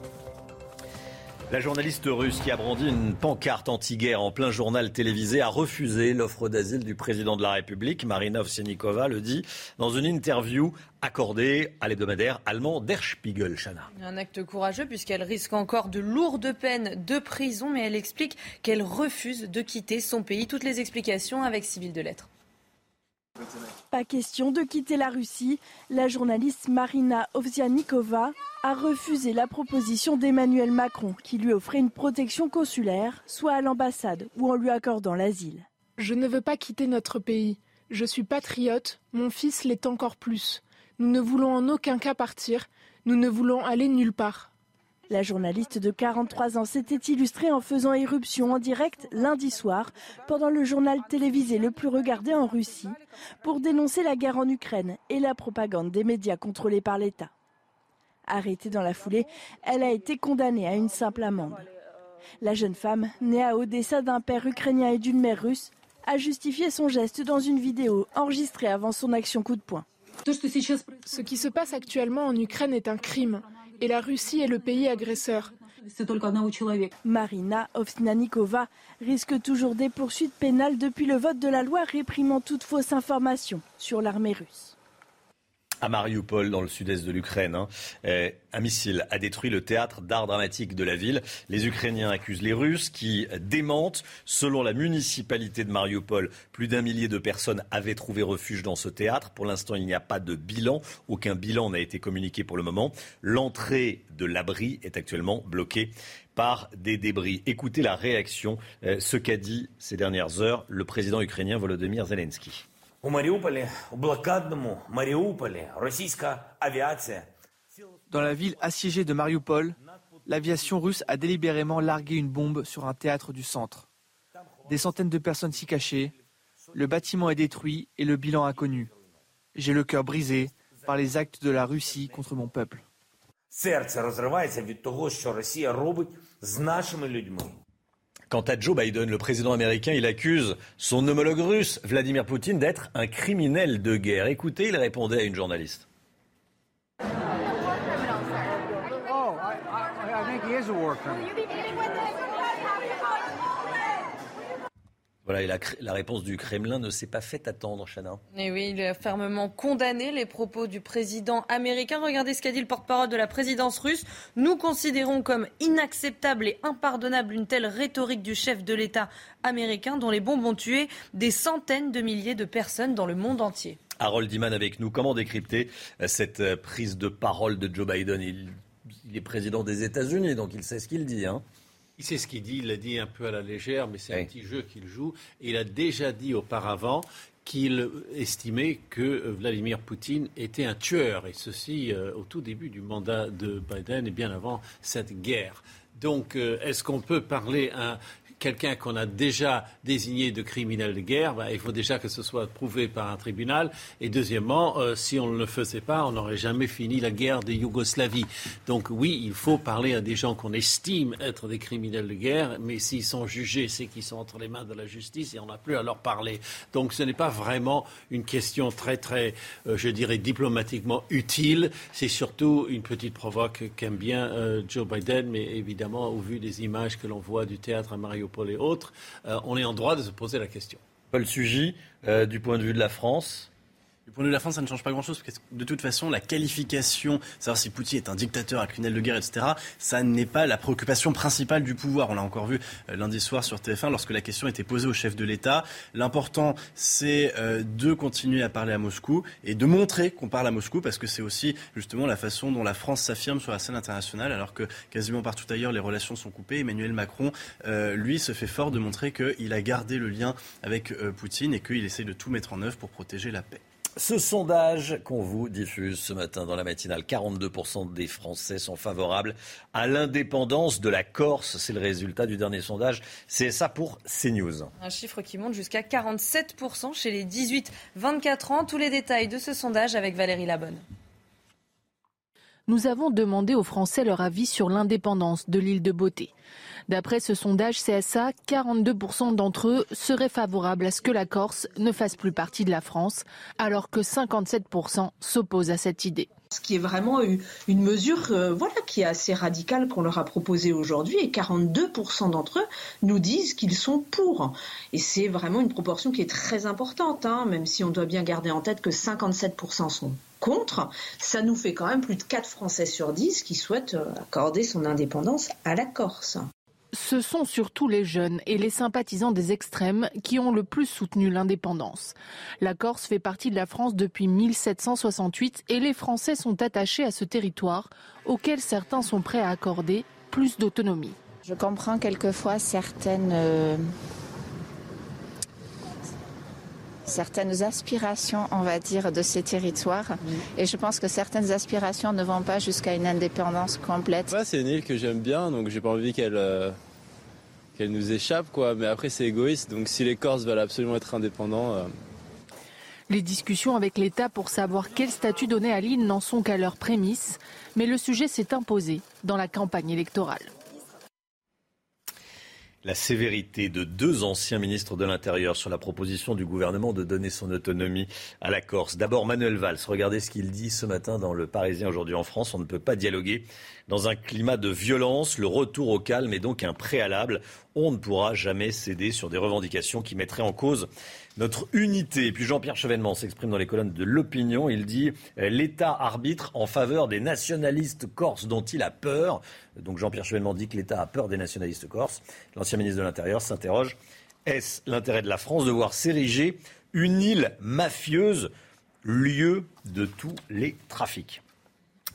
La journaliste russe qui a brandi une pancarte anti-guerre en plein journal télévisé a refusé l'offre d'asile du président de la République. Marina Ovsyanikova le dit dans une interview accordée à l'hebdomadaire allemand Der Spiegel. Chana. Un acte courageux puisqu'elle risque encore de lourdes peines de prison, mais elle explique qu'elle refuse de quitter son pays. Toutes les explications avec Civil de Lettres. Pas question de quitter la Russie. La journaliste Marina Ovsianikova a refusé la proposition d'Emmanuel Macron qui lui offrait une protection consulaire, soit à l'ambassade ou en lui accordant l'asile. Je ne veux pas quitter notre pays. Je suis patriote, mon fils l'est encore plus. Nous ne voulons en aucun cas partir, nous ne voulons aller nulle part. La journaliste de 43 ans s'était illustrée en faisant éruption en direct lundi soir pendant le journal télévisé le plus regardé en Russie pour dénoncer la guerre en Ukraine et la propagande des médias contrôlés par l'État. Arrêtée dans la foulée, elle a été condamnée à une simple amende. La jeune femme, née à Odessa d'un père ukrainien et d'une mère russe, a justifié son geste dans une vidéo enregistrée avant son action coup de poing. Ce qui se passe actuellement en Ukraine est un crime et la Russie est le pays agresseur. Marina Ovsnanikova risque toujours des poursuites pénales depuis le vote de la loi réprimant toute fausse information sur l'armée russe à Mariupol, dans le sud-est de l'Ukraine. Hein. Eh, un missile a détruit le théâtre d'art dramatique de la ville. Les Ukrainiens accusent les Russes qui démentent. Selon la municipalité de Mariupol, plus d'un millier de personnes avaient trouvé refuge dans ce théâtre. Pour l'instant, il n'y a pas de bilan. Aucun bilan n'a été communiqué pour le moment. L'entrée de l'abri est actuellement bloquée par des débris. Écoutez la réaction, eh, ce qu'a dit ces dernières heures le président ukrainien Volodymyr Zelensky. Dans la ville assiégée de Mariupol, l'aviation russe a délibérément largué une bombe sur un théâtre du centre. Des centaines de personnes s'y cachaient, le bâtiment est détruit et le bilan inconnu. J'ai le cœur brisé par les actes de la Russie contre mon peuple. Quant à Joe Biden, le président américain, il accuse son homologue russe, Vladimir Poutine, d'être un criminel de guerre. Écoutez, il répondait à une journaliste. Oh, Voilà, et la, réponse du Kremlin ne s'est pas faite attendre, Chana. Et oui, il a fermement condamné les propos du président américain. Regardez ce qu'a dit le porte-parole de la présidence russe. Nous considérons comme inacceptable et impardonnable une telle rhétorique du chef de l'État américain dont les bombes ont tué des centaines de milliers de personnes dans le monde entier. Harold Iman avec nous. Comment décrypter euh, cette euh, prise de parole de Joe Biden? Il, est président des États-Unis, donc il sait ce qu'il dit. Hein. Il sait ce qu'il dit, il l'a dit un peu à la légère, mais c'est un petit jeu qu'il joue. Et il a déjà dit auparavant qu'il estimait que Vladimir Poutine était un tueur, et ceci euh, au tout début du mandat de Biden et bien avant cette guerre. Donc, euh, est-ce qu'on peut parler un, quelqu'un qu'on a déjà désigné de criminel de guerre, ben, il faut déjà que ce soit prouvé par un tribunal. Et deuxièmement, euh, si on ne le faisait pas, on n'aurait jamais fini la guerre de Yougoslavie. Donc oui, il faut parler à des gens qu'on estime être des criminels de guerre, mais s'ils sont jugés, c'est qu'ils sont entre les mains de la justice et on n'a plus à leur parler. Donc ce n'est pas vraiment une question très, très, euh, je dirais, diplomatiquement utile. C'est surtout une petite provoque qu'aime bien euh, Joe Biden, mais évidemment, au vu des images que l'on voit du théâtre à Mario Paul et autres, euh, on est en droit de se poser la question. Paul Sugy, euh, du point de vue de la France, Vue de la France, ça ne change pas grand-chose, parce que de toute façon, la qualification, savoir si Poutine est un dictateur, un criminel de guerre, etc., ça n'est pas la préoccupation principale du pouvoir. On l'a encore vu euh, lundi soir sur TF1, lorsque la question était posée au chef de l'État. L'important, c'est euh, de continuer à parler à Moscou et de montrer qu'on parle à Moscou, parce que c'est aussi justement la façon dont la France s'affirme sur la scène internationale, alors que quasiment partout ailleurs, les relations sont coupées. Emmanuel Macron, euh, lui, se fait fort de montrer qu'il a gardé le lien avec Poutine et qu'il essaie de tout mettre en œuvre pour protéger la paix. Ce sondage qu'on vous diffuse ce matin dans la matinale, 42% des Français sont favorables à l'indépendance de la Corse. C'est le résultat du dernier sondage. C'est ça pour CNews. Un chiffre qui monte jusqu'à 47% chez les 18-24 ans. Tous les détails de ce sondage avec Valérie Labonne. Nous avons demandé aux Français leur avis sur l'indépendance de l'île de Beauté. D'après ce sondage CSA, 42% d'entre eux seraient favorables à ce que la Corse ne fasse plus partie de la France, alors que 57% s'opposent à cette idée. Ce qui est vraiment une mesure euh, voilà, qui est assez radicale qu'on leur a proposée aujourd'hui et 42% d'entre eux nous disent qu'ils sont pour. Et c'est vraiment une proportion qui est très importante, hein, même si on doit bien garder en tête que 57% sont contre. Ça nous fait quand même plus de 4 Français sur 10 qui souhaitent euh, accorder son indépendance à la Corse. Ce sont surtout les jeunes et les sympathisants des extrêmes qui ont le plus soutenu l'indépendance. La Corse fait partie de la France depuis 1768 et les Français sont attachés à ce territoire auquel certains sont prêts à accorder plus d'autonomie. Je comprends quelquefois certaines, euh, certaines aspirations, on va dire, de ces territoires. Et je pense que certaines aspirations ne vont pas jusqu'à une indépendance complète. c'est une île que j'aime bien, donc j'ai pas envie qu'elle euh, qu'elle nous échappe, quoi. Mais après, c'est égoïste. Donc si les Corses veulent absolument être indépendants. Euh, les discussions avec l'État pour savoir quel statut donner à l'île n'en sont qu'à leur prémisse, mais le sujet s'est imposé dans la campagne électorale la sévérité de deux anciens ministres de l'Intérieur sur la proposition du gouvernement de donner son autonomie à la Corse. D'abord Manuel Valls, regardez ce qu'il dit ce matin dans Le Parisien aujourd'hui en France. On ne peut pas dialoguer dans un climat de violence. Le retour au calme est donc un préalable. On ne pourra jamais céder sur des revendications qui mettraient en cause notre unité. Et puis Jean-Pierre Chevènement s'exprime dans les colonnes de l'opinion. Il dit euh, l'État arbitre en faveur des nationalistes corses dont il a peur. Donc Jean-Pierre Chevènement dit que l'État a peur des nationalistes corses. L'ancien ministre de l'Intérieur s'interroge est-ce l'intérêt de la France de voir s'ériger une île mafieuse, lieu de tous les trafics?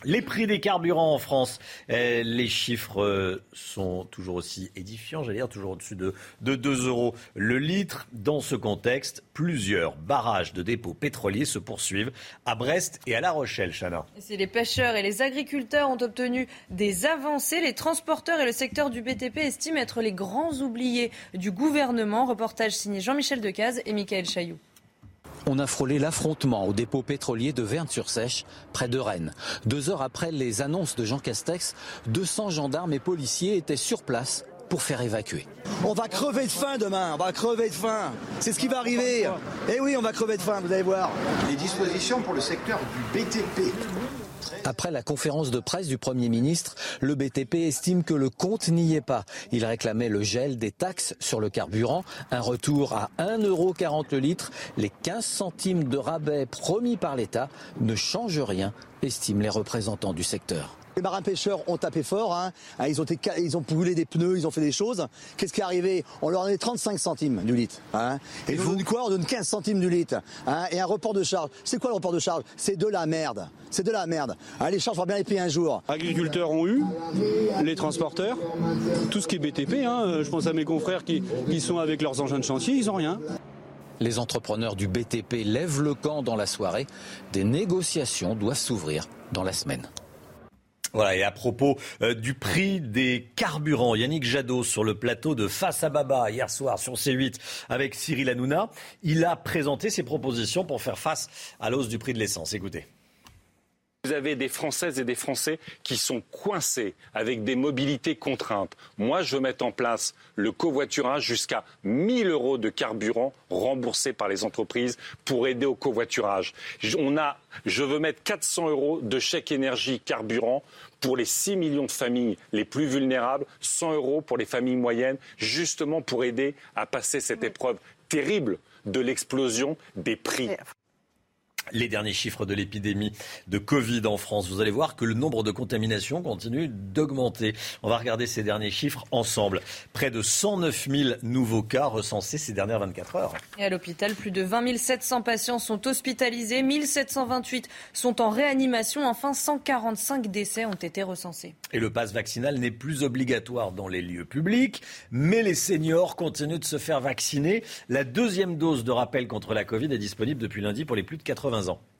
Les prix des carburants en France, eh, les chiffres euh, sont toujours aussi édifiants, j'allais dire toujours au-dessus de, 2 euros le litre. Dans ce contexte, plusieurs barrages de dépôts pétroliers se poursuivent à Brest et à La Rochelle, Chana. Si les pêcheurs et les agriculteurs ont obtenu des avancées, les transporteurs et le secteur du BTP estiment être les grands oubliés du gouvernement. Reportage signé Jean-Michel Decaze et Michael Chailloux. On a frôlé l'affrontement au dépôt pétrolier de Verne-sur-Sèche, près de Rennes. Deux heures après les annonces de Jean Castex, 200 gendarmes et policiers étaient sur place pour faire évacuer. On va crever de faim demain, on va crever de faim. C'est ce qui va arriver. Eh oui, on va crever de faim, vous allez voir. Les dispositions pour le secteur du BTP après la conférence de presse du Premier ministre, le BTP estime que le compte n'y est pas. Il réclamait le gel des taxes sur le carburant, un retour à 1,40€ le litre. Les 15 centimes de rabais promis par l'État ne changent rien, estiment les représentants du secteur. Les marins pêcheurs ont tapé fort, hein. Ah, ils, ont ils ont brûlé des pneus, ils ont fait des choses. Qu'est-ce qui est arrivé? On leur a donné 35 centimes du litre. Hein. Et, vous donne quoi On donne 15 centimes du litre. Hein. Et un report de charge. C'est quoi le report de charge? C'est de la merde. C'est de la merde. les charges, vont bien les payer un jour. Agriculteurs ont eu, les transporteurs, tout ce qui est BTP. Je pense à mes confrères qui, qui sont avec leurs engins de chantier, ils n'ont rien. Les entrepreneurs du BTP lèvent le camp dans la soirée. Des négociations doivent s'ouvrir dans la semaine. Voilà, et à propos euh, du prix des carburants, Yannick Jadot sur le plateau de Face à Baba hier soir sur C8 avec Cyril Hanouna, il a présenté ses propositions pour faire face à l'hausse du prix de l'essence. Écoutez. Vous avez des Françaises et des Français qui sont coincés avec des mobilités contraintes. Moi, je veux mettre en place le covoiturage jusqu'à 1000 euros de carburant remboursé par les entreprises pour aider au covoiturage. On a, je veux mettre 400 euros de chèque énergie carburant pour les 6 millions de familles les plus vulnérables, 100 euros pour les familles moyennes, justement pour aider à passer cette épreuve terrible de l'explosion des prix. Les derniers chiffres de l'épidémie de Covid en France. Vous allez voir que le nombre de contaminations continue d'augmenter. On va regarder ces derniers chiffres ensemble. Près de 109 000 nouveaux cas recensés ces dernières 24 heures. Et à l'hôpital, plus de 20 700 patients sont hospitalisés, 1728 sont en réanimation. Enfin, 145 décès ont été recensés. Et le pass vaccinal n'est plus obligatoire dans les lieux publics, mais les seniors continuent de se faire vacciner. La deuxième dose de rappel contre la Covid est disponible depuis lundi pour les plus de 80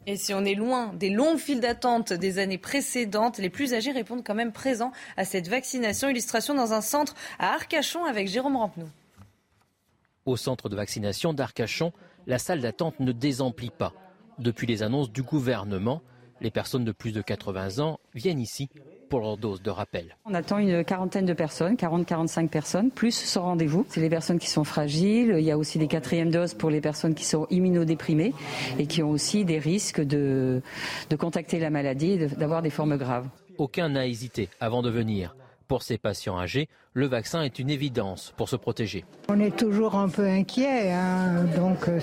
et si on est loin des longues files d'attente des années précédentes, les plus âgés répondent quand même présents à cette vaccination. Illustration dans un centre à Arcachon avec Jérôme Rampenou. Au centre de vaccination d'Arcachon, la salle d'attente ne désemplit pas. Depuis les annonces du gouvernement, les personnes de plus de 80 ans viennent ici pour leur dose de rappel. On attend une quarantaine de personnes, 40-45 personnes, plus sans rendez-vous. C'est les personnes qui sont fragiles. Il y a aussi des quatrièmes doses pour les personnes qui sont immunodéprimées et qui ont aussi des risques de, de contacter la maladie et d'avoir des formes graves. Aucun n'a hésité avant de venir. Pour ces patients âgés, le vaccin est une évidence pour se protéger. On est toujours un peu inquiet, hein, donc euh,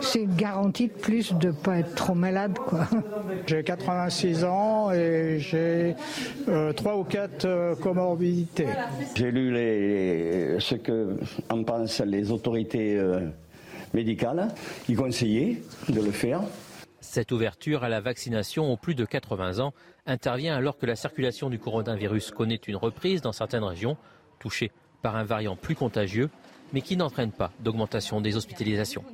c'est une garantie de plus de ne pas être trop malade. J'ai 86 ans et j'ai euh, trois ou quatre euh, comorbidités. J'ai lu les, ce que en pensent les autorités médicales qui conseillaient de le faire. Cette ouverture à la vaccination aux plus de 80 ans intervient alors que la circulation du coronavirus connaît une reprise dans certaines régions touchées par un variant plus contagieux, mais qui n'entraîne pas d'augmentation des hospitalisations.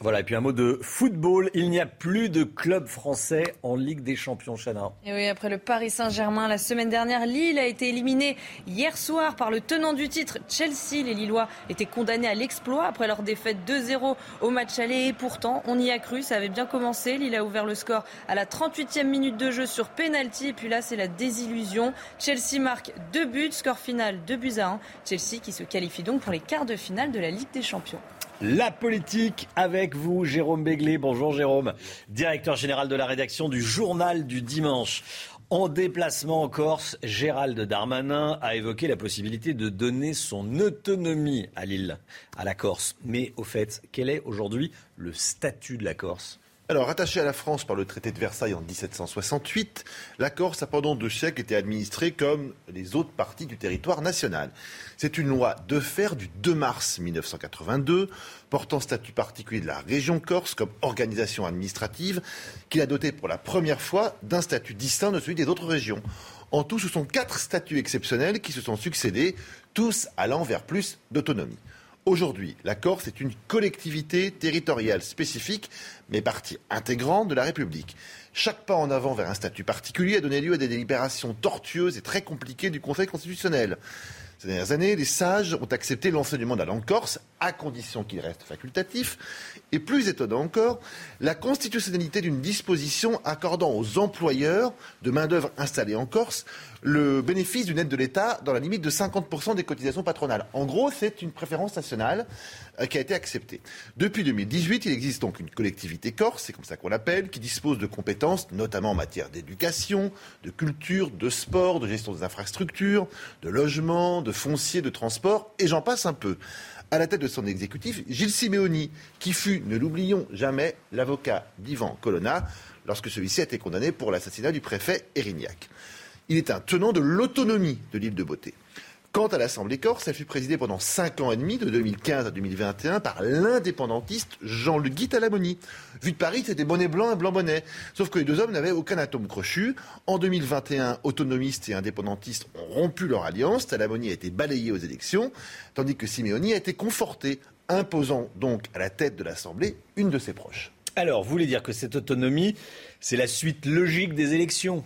Voilà, et puis un mot de football. Il n'y a plus de club français en Ligue des Champions, Chana. Oui, après le Paris Saint-Germain, la semaine dernière, Lille a été éliminé hier soir par le tenant du titre, Chelsea. Les Lillois étaient condamnés à l'exploit après leur défaite 2-0 au match aller. Et pourtant, on y a cru, ça avait bien commencé. Lille a ouvert le score à la 38e minute de jeu sur penalty. Et puis là, c'est la désillusion. Chelsea marque deux buts, score final 2 buts à 1. Chelsea qui se qualifie donc pour les quarts de finale de la Ligue des Champions. La politique avec vous, Jérôme Béglé. Bonjour Jérôme, directeur général de la rédaction du Journal du Dimanche. En déplacement en Corse, Gérald Darmanin a évoqué la possibilité de donner son autonomie à l'île, à la Corse. Mais au fait, quel est aujourd'hui le statut de la Corse? Alors, à la France par le traité de Versailles en 1768, la Corse a pendant deux siècles été administrée comme les autres parties du territoire national. C'est une loi de fer du 2 mars 1982 portant statut particulier de la région Corse comme organisation administrative qui l'a dotée pour la première fois d'un statut distinct de celui des autres régions. En tout, ce sont quatre statuts exceptionnels qui se sont succédés, tous allant vers plus d'autonomie. Aujourd'hui, la Corse est une collectivité territoriale spécifique, mais partie intégrante de la République. Chaque pas en avant vers un statut particulier a donné lieu à des délibérations tortueuses et très compliquées du Conseil constitutionnel. Ces dernières années, les sages ont accepté l'enseignement de la langue corse, à condition qu'il reste facultatif. Et plus étonnant encore, la constitutionnalité d'une disposition accordant aux employeurs de main-d'œuvre installée en Corse le bénéfice d'une aide de l'État dans la limite de 50% des cotisations patronales. En gros, c'est une préférence nationale euh, qui a été acceptée. Depuis 2018, il existe donc une collectivité corse, c'est comme ça qu'on l'appelle, qui dispose de compétences, notamment en matière d'éducation, de culture, de sport, de gestion des infrastructures, de logement, de foncier, de transport, et j'en passe un peu à la tête de son exécutif, Gilles Simeoni, qui fut, ne l'oublions jamais, l'avocat d'Ivan Colonna lorsque celui-ci a été condamné pour l'assassinat du préfet Erignac il est un tenant de l'autonomie de l'île de Beauté. Quant à l'Assemblée corse, elle fut présidée pendant cinq ans et demi, de 2015 à 2021, par l'indépendantiste Jean-Luc Guy Talamoni. Vu de Paris, c'était bonnet blanc et blanc bonnet. Sauf que les deux hommes n'avaient aucun atome crochu. En 2021, autonomistes et indépendantistes ont rompu leur alliance. Talamoni a été balayé aux élections, tandis que Simeoni a été conforté, imposant donc à la tête de l'Assemblée une de ses proches. Alors, vous voulez dire que cette autonomie, c'est la suite logique des élections?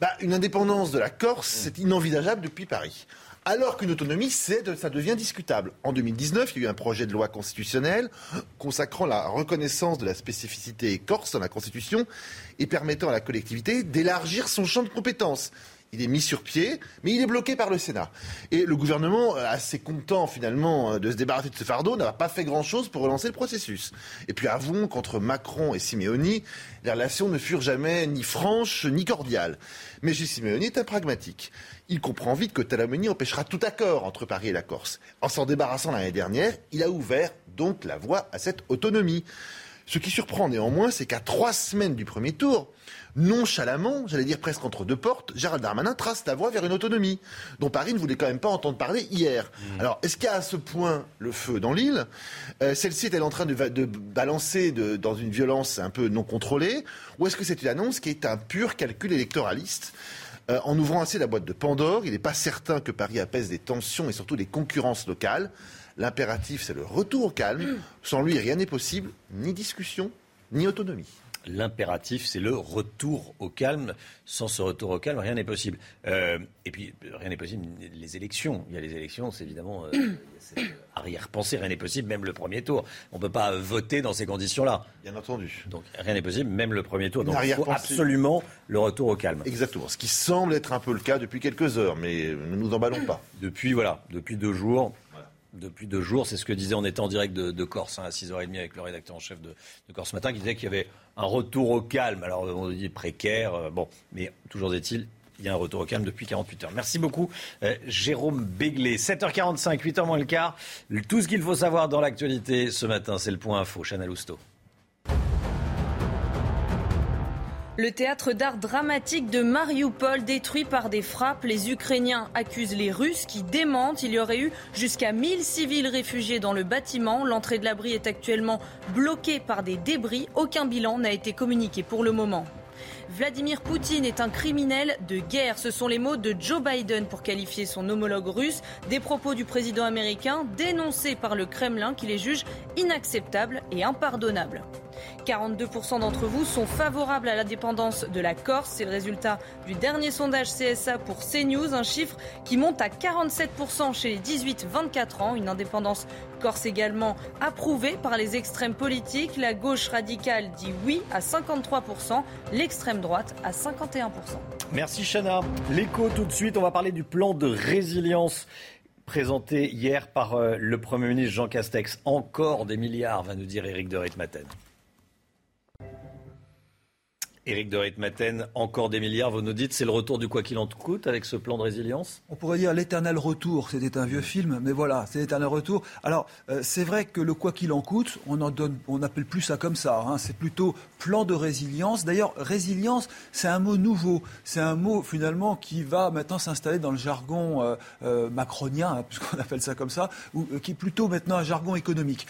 Bah, une indépendance de la Corse, c'est inenvisageable depuis Paris. Alors qu'une autonomie, ça devient discutable. En 2019, il y a eu un projet de loi constitutionnelle consacrant la reconnaissance de la spécificité corse dans la Constitution et permettant à la collectivité d'élargir son champ de compétences. Il est mis sur pied, mais il est bloqué par le Sénat. Et le gouvernement, euh, assez content finalement euh, de se débarrasser de ce fardeau, n'a pas fait grand-chose pour relancer le processus. Et puis avouons qu'entre Macron et Simeoni, les relations ne furent jamais ni franches ni cordiales. Mais Gilles Simeoni est un pragmatique. Il comprend vite que Talamoni empêchera tout accord entre Paris et la Corse. En s'en débarrassant l'année dernière, il a ouvert donc la voie à cette autonomie. Ce qui surprend néanmoins, c'est qu'à trois semaines du premier tour, nonchalamment, j'allais dire presque entre deux portes, Gérald Darmanin trace la voie vers une autonomie, dont Paris ne voulait quand même pas entendre parler hier. Mmh. Alors, est-ce qu'il y a à ce point le feu dans l'île euh, Celle-ci est-elle en train de, balancer dans une violence un peu non contrôlée Ou est-ce que c'est une annonce qui est un pur calcul électoraliste? Euh, en ouvrant ainsi la boîte de Pandore, il n'est pas certain que Paris apaise des tensions et surtout des concurrences locales. L'impératif, c'est le retour au calme. Mmh. Sans lui, rien n'est possible, ni discussion, ni autonomie l'impératif, c'est le retour au calme. Sans ce retour au calme, rien n'est possible. Euh, et puis, rien n'est possible, les élections. Il y a les élections, c'est évidemment euh, arrière-pensée, rien n'est possible, même le premier tour. On ne peut pas voter dans ces conditions-là. Bien entendu. Donc, rien n'est possible, même le premier tour. Donc, il faut absolument le retour au calme. Exactement. Ce qui semble être un peu le cas depuis quelques heures, mais ne nous emballons pas. Depuis, voilà, depuis deux jours, depuis deux jours. C'est ce que disait, on était en direct de, Corse hein, à 6h30 avec le rédacteur en chef de, Corse Matin, qui disait qu'il y avait un retour au calme. Alors on dit précaire, euh, bon, mais toujours est-il, il y a un retour au calme depuis 48 heures. Merci beaucoup, euh, Jérôme Béglé. 7h45, 8h moins le quart. Tout ce qu'il faut savoir dans l'actualité ce matin, c'est le point info. Chana Lousteau. Le théâtre d'art dramatique de Mariupol détruit par des frappes. Les Ukrainiens accusent les Russes qui démentent. Il y aurait eu jusqu'à 1000 civils réfugiés dans le bâtiment. L'entrée de l'abri est actuellement bloquée par des débris. Aucun bilan n'a été communiqué pour le moment. Vladimir Poutine est un criminel de guerre. Ce sont les mots de Joe Biden pour qualifier son homologue russe. Des propos du président américain dénoncés par le Kremlin qui les juge inacceptables et impardonnables. 42% d'entre vous sont favorables à l'indépendance de la Corse. C'est le résultat du dernier sondage CSA pour CNews, un chiffre qui monte à 47% chez les 18-24 ans. Une indépendance corse également approuvée par les extrêmes politiques. La gauche radicale dit oui à 53%, l'extrême droite à 51%. Merci Chana. L'écho tout de suite, on va parler du plan de résilience présenté hier par euh, le Premier ministre Jean Castex. Encore des milliards, va nous dire Éric de Ritmaten. Éric de Ritmaten, encore des milliards, vous nous dites, c'est le retour du quoi qu'il en coûte avec ce plan de résilience? On pourrait dire l'éternel retour, c'était un vieux film, mais voilà, c'est l'éternel retour. Alors, euh, c'est vrai que le quoi qu'il en coûte, on en donne, on n'appelle plus ça comme ça, hein. c'est plutôt plan de résilience. D'ailleurs, résilience, c'est un mot nouveau, c'est un mot finalement qui va maintenant s'installer dans le jargon euh, euh, macronien, hein, puisqu'on appelle ça comme ça, ou qui est plutôt maintenant un jargon économique.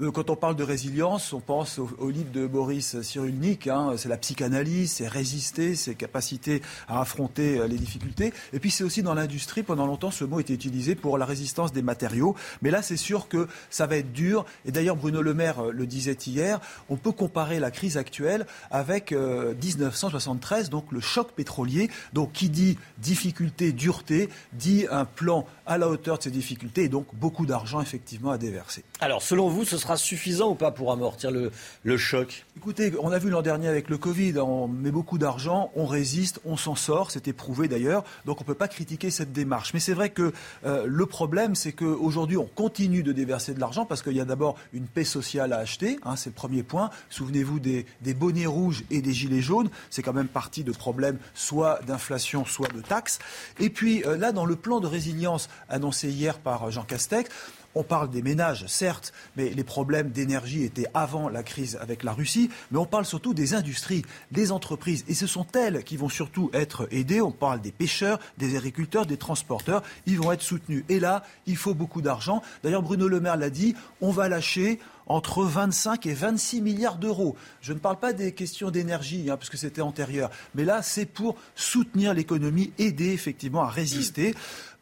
Euh, quand on parle de résilience, on pense au, livre de Boris Cyrulnik. Hein, c'est la psychanalyse, c'est résister, c'est capacité à affronter euh, les difficultés. Et puis c'est aussi dans l'industrie, pendant longtemps, ce mot était utilisé pour la résistance des matériaux. Mais là, c'est sûr que ça va être dur. Et d'ailleurs, Bruno Le Maire euh, le disait hier, on peut comparer la crise actuelle avec 1973, donc le choc pétrolier. Donc qui dit difficulté, dureté, dit un plan à la hauteur de ces difficultés et donc beaucoup d'argent effectivement à déverser. Alors selon vous, ce sera suffisant ou pas pour amortir le, choc? Écoutez, on a vu l'an dernier avec le Covid, on met beaucoup d'argent, on résiste, on s'en sort, c'était prouvé d'ailleurs, donc on ne peut pas critiquer cette démarche. Mais c'est vrai que euh, le problème, c'est qu'aujourd'hui, on continue de déverser de l'argent parce qu'il y a d'abord une paix sociale à acheter, hein, c'est le premier point. Souvenez-vous des, bonnets rouges et des gilets jaunes, c'est quand même partie de problèmes soit d'inflation, soit de taxes. Et puis euh, là, dans le plan de résilience annoncé hier par Jean Castex, on parle des ménages, certes, mais les problèmes d'énergie étaient avant la crise avec la Russie, mais on parle surtout des industries, des entreprises, et ce sont elles qui vont surtout être aidées. On parle des pêcheurs, des agriculteurs, des transporteurs, ils vont être soutenus. Et là, il faut beaucoup d'argent. D'ailleurs, Bruno Le Maire l'a dit, on va lâcher entre 25 et 26 milliards d'euros. Je ne parle pas des questions d'énergie, hein, parce que c'était antérieur, mais là, c'est pour soutenir l'économie, aider effectivement à résister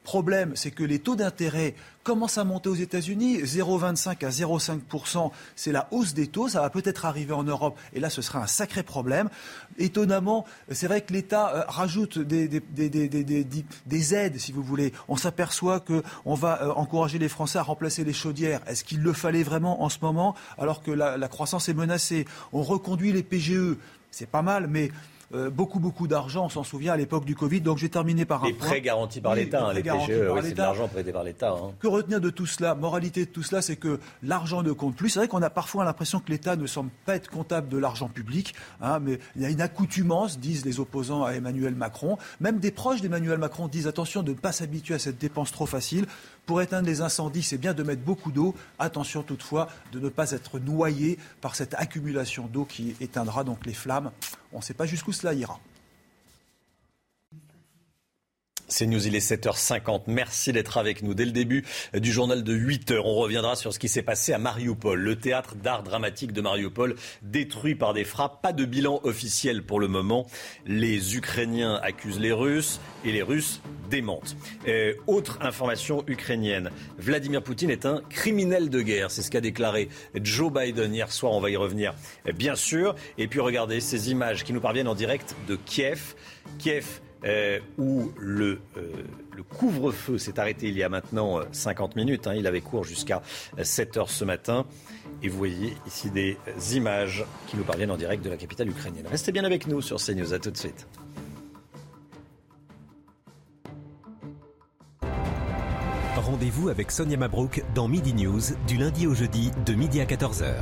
problème, c'est que les taux d'intérêt commencent à monter aux États-Unis. 0,25 à 0,5%, c'est la hausse des taux. Ça va peut-être arriver en Europe. Et là, ce sera un sacré problème. Étonnamment, c'est vrai que l'État euh, rajoute des, des, aides, si vous voulez. On s'aperçoit qu'on va euh, encourager les Français à remplacer les chaudières. Est-ce qu'il le fallait vraiment en ce moment, alors que la croissance est menacée? On reconduit les PGE. C'est pas mal, mais euh, beaucoup, beaucoup d'argent, on s'en souvient à l'époque du Covid. Donc j'ai terminé par un les prêts garantis par l'État, hein, les PGE, oui, c'est de l'argent prêté par l'État. Hein. Que retenir de tout cela Moralité de tout cela, c'est que l'argent ne compte plus. C'est vrai qu'on a parfois l'impression que l'État ne semble pas être comptable de l'argent public, hein, mais il y a une accoutumance, disent les opposants à Emmanuel Macron. Même des proches d'Emmanuel Macron disent attention de ne pas s'habituer à cette dépense trop facile Pour éteindre les incendies, c'est bien de mettre beaucoup d'eau. Attention toutefois de ne pas être noyé par cette accumulation d'eau qui éteindra donc les flammes. On ne sait pas jusqu'où cela ira. C'est News, il est 7h50. Merci d'être avec nous. Dès le début du journal de 8h, on reviendra sur ce qui s'est passé à Mariupol, le théâtre d'art dramatique de Mariupol, détruit par des frappes. Pas de bilan officiel pour le moment. Les Ukrainiens accusent les Russes et les Russes démentent. Euh, autre information ukrainienne, Vladimir Poutine est un criminel de guerre. C'est ce qu'a déclaré Joe Biden hier soir. On va y revenir, bien sûr. Et puis regardez ces images qui nous parviennent en direct de Kiev. Kiev euh, où le, euh, le couvre-feu s'est arrêté il y a maintenant 50 euh, minutes. Hein. il avait cours jusqu'à 7 heures ce matin. Et vous voyez ici des images qui nous parviennent en direct de la capitale ukrainienne. Restez bien avec nous sur CNews. À tout de suite. Rendez-vous avec Sonia Mabrouk dans Midi News du lundi au jeudi de midi à 14h.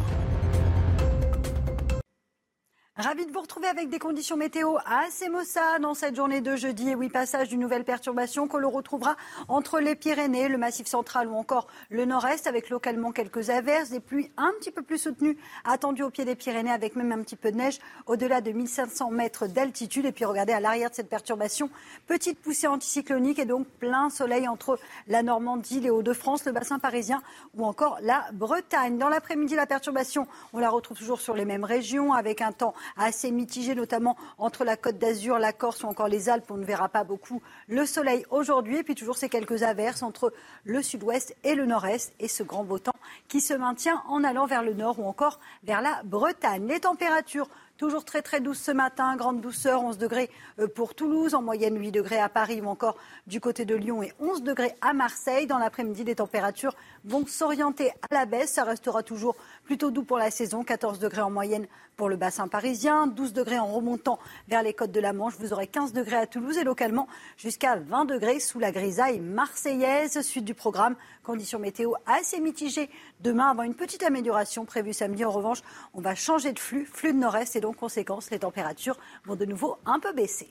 Ravi de vous retrouver avec des conditions météo assez maussades dans cette journée de jeudi. Et oui, passage d'une nouvelle perturbation que l'on retrouvera entre les Pyrénées, le Massif central ou encore le nord-est, avec localement quelques averses, des pluies un petit peu plus soutenues attendues au pied des Pyrénées, avec même un petit peu de neige au-delà de 1500 mètres d'altitude. Et puis regardez à l'arrière de cette perturbation, petite poussée anticyclonique et donc plein soleil entre la Normandie, les Hauts-de-France, le bassin parisien ou encore la Bretagne. Dans l'après-midi, la perturbation, on la retrouve toujours sur les mêmes régions, avec un temps assez mitigé, notamment entre la Côte d'Azur, la Corse ou encore les Alpes. On ne verra pas beaucoup le soleil aujourd'hui. Et puis toujours ces quelques averses entre le sud-ouest et le nord-est. Et ce grand beau temps qui se maintient en allant vers le nord ou encore vers la Bretagne. Les températures Toujours très très douce ce matin, grande douceur, 11 degrés euh, pour Toulouse, en moyenne 8 degrés à Paris ou encore du côté de Lyon et 11 degrés à Marseille. Dans l'après-midi, les températures vont s'orienter à la baisse. Ça restera toujours plutôt doux pour la saison, 14 degrés en moyenne pour le bassin parisien, 12 degrés en remontant vers les côtes de la Manche. Vous aurez 15 degrés à Toulouse et localement jusqu'à 20 degrés sous la grisaille marseillaise. Suite du programme, conditions météo assez mitigées demain avant une petite amélioration prévue samedi. En revanche, on va changer de flux, flux de nord-est et donc conséquence, les températures vont de nouveau un peu baisser.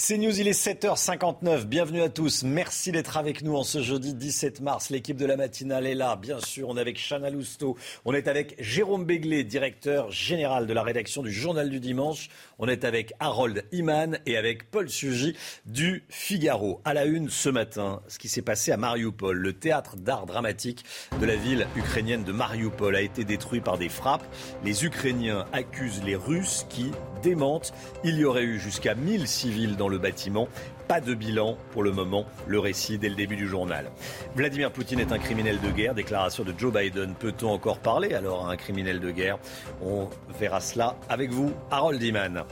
C'est News, il est 7h59. Bienvenue à tous. Merci d'être avec nous en ce jeudi 17 mars. L'équipe de la matinale est là, bien sûr. On est avec Chana Lousteau. On est avec Jérôme Béglé, directeur général de la rédaction du Journal du Dimanche. On est avec Harold Iman et avec Paul Sugy du Figaro. À la une ce matin, ce qui s'est passé à Mariupol. Le théâtre d'art dramatique de la ville ukrainienne de Mariupol a été détruit par des frappes. Les Ukrainiens accusent les Russes qui démentent. Il y aurait eu jusqu'à 1000 civils dans le bâtiment. Pas de bilan pour le moment, le récit dès le début du journal. Vladimir Poutine est un criminel de guerre, déclaration de Joe Biden. Peut-on encore parler alors à un criminel de guerre? On verra cela avec vous, Harold Iman.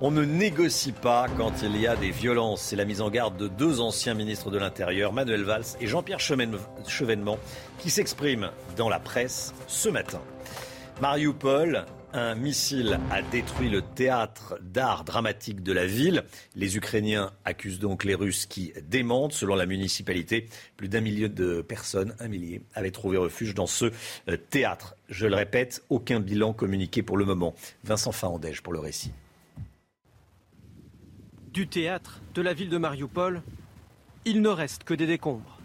On ne négocie pas quand il y a des violences. C'est la mise en garde de deux anciens ministres de l'Intérieur, Manuel Valls et Jean-Pierre Chevènement, qui s'expriment dans la presse ce matin. Mariupol, un missile a détruit le théâtre d'art dramatique de la ville. Les Ukrainiens accusent donc les Russes qui démentent. Selon la municipalité, plus d'un millier de personnes, un millier, avaient trouvé refuge dans ce euh, théâtre. Je le répète, aucun bilan communiqué pour le moment. Vincent Fahandège pour le récit. Du théâtre de la ville de Mariupol, il ne reste que des décombres.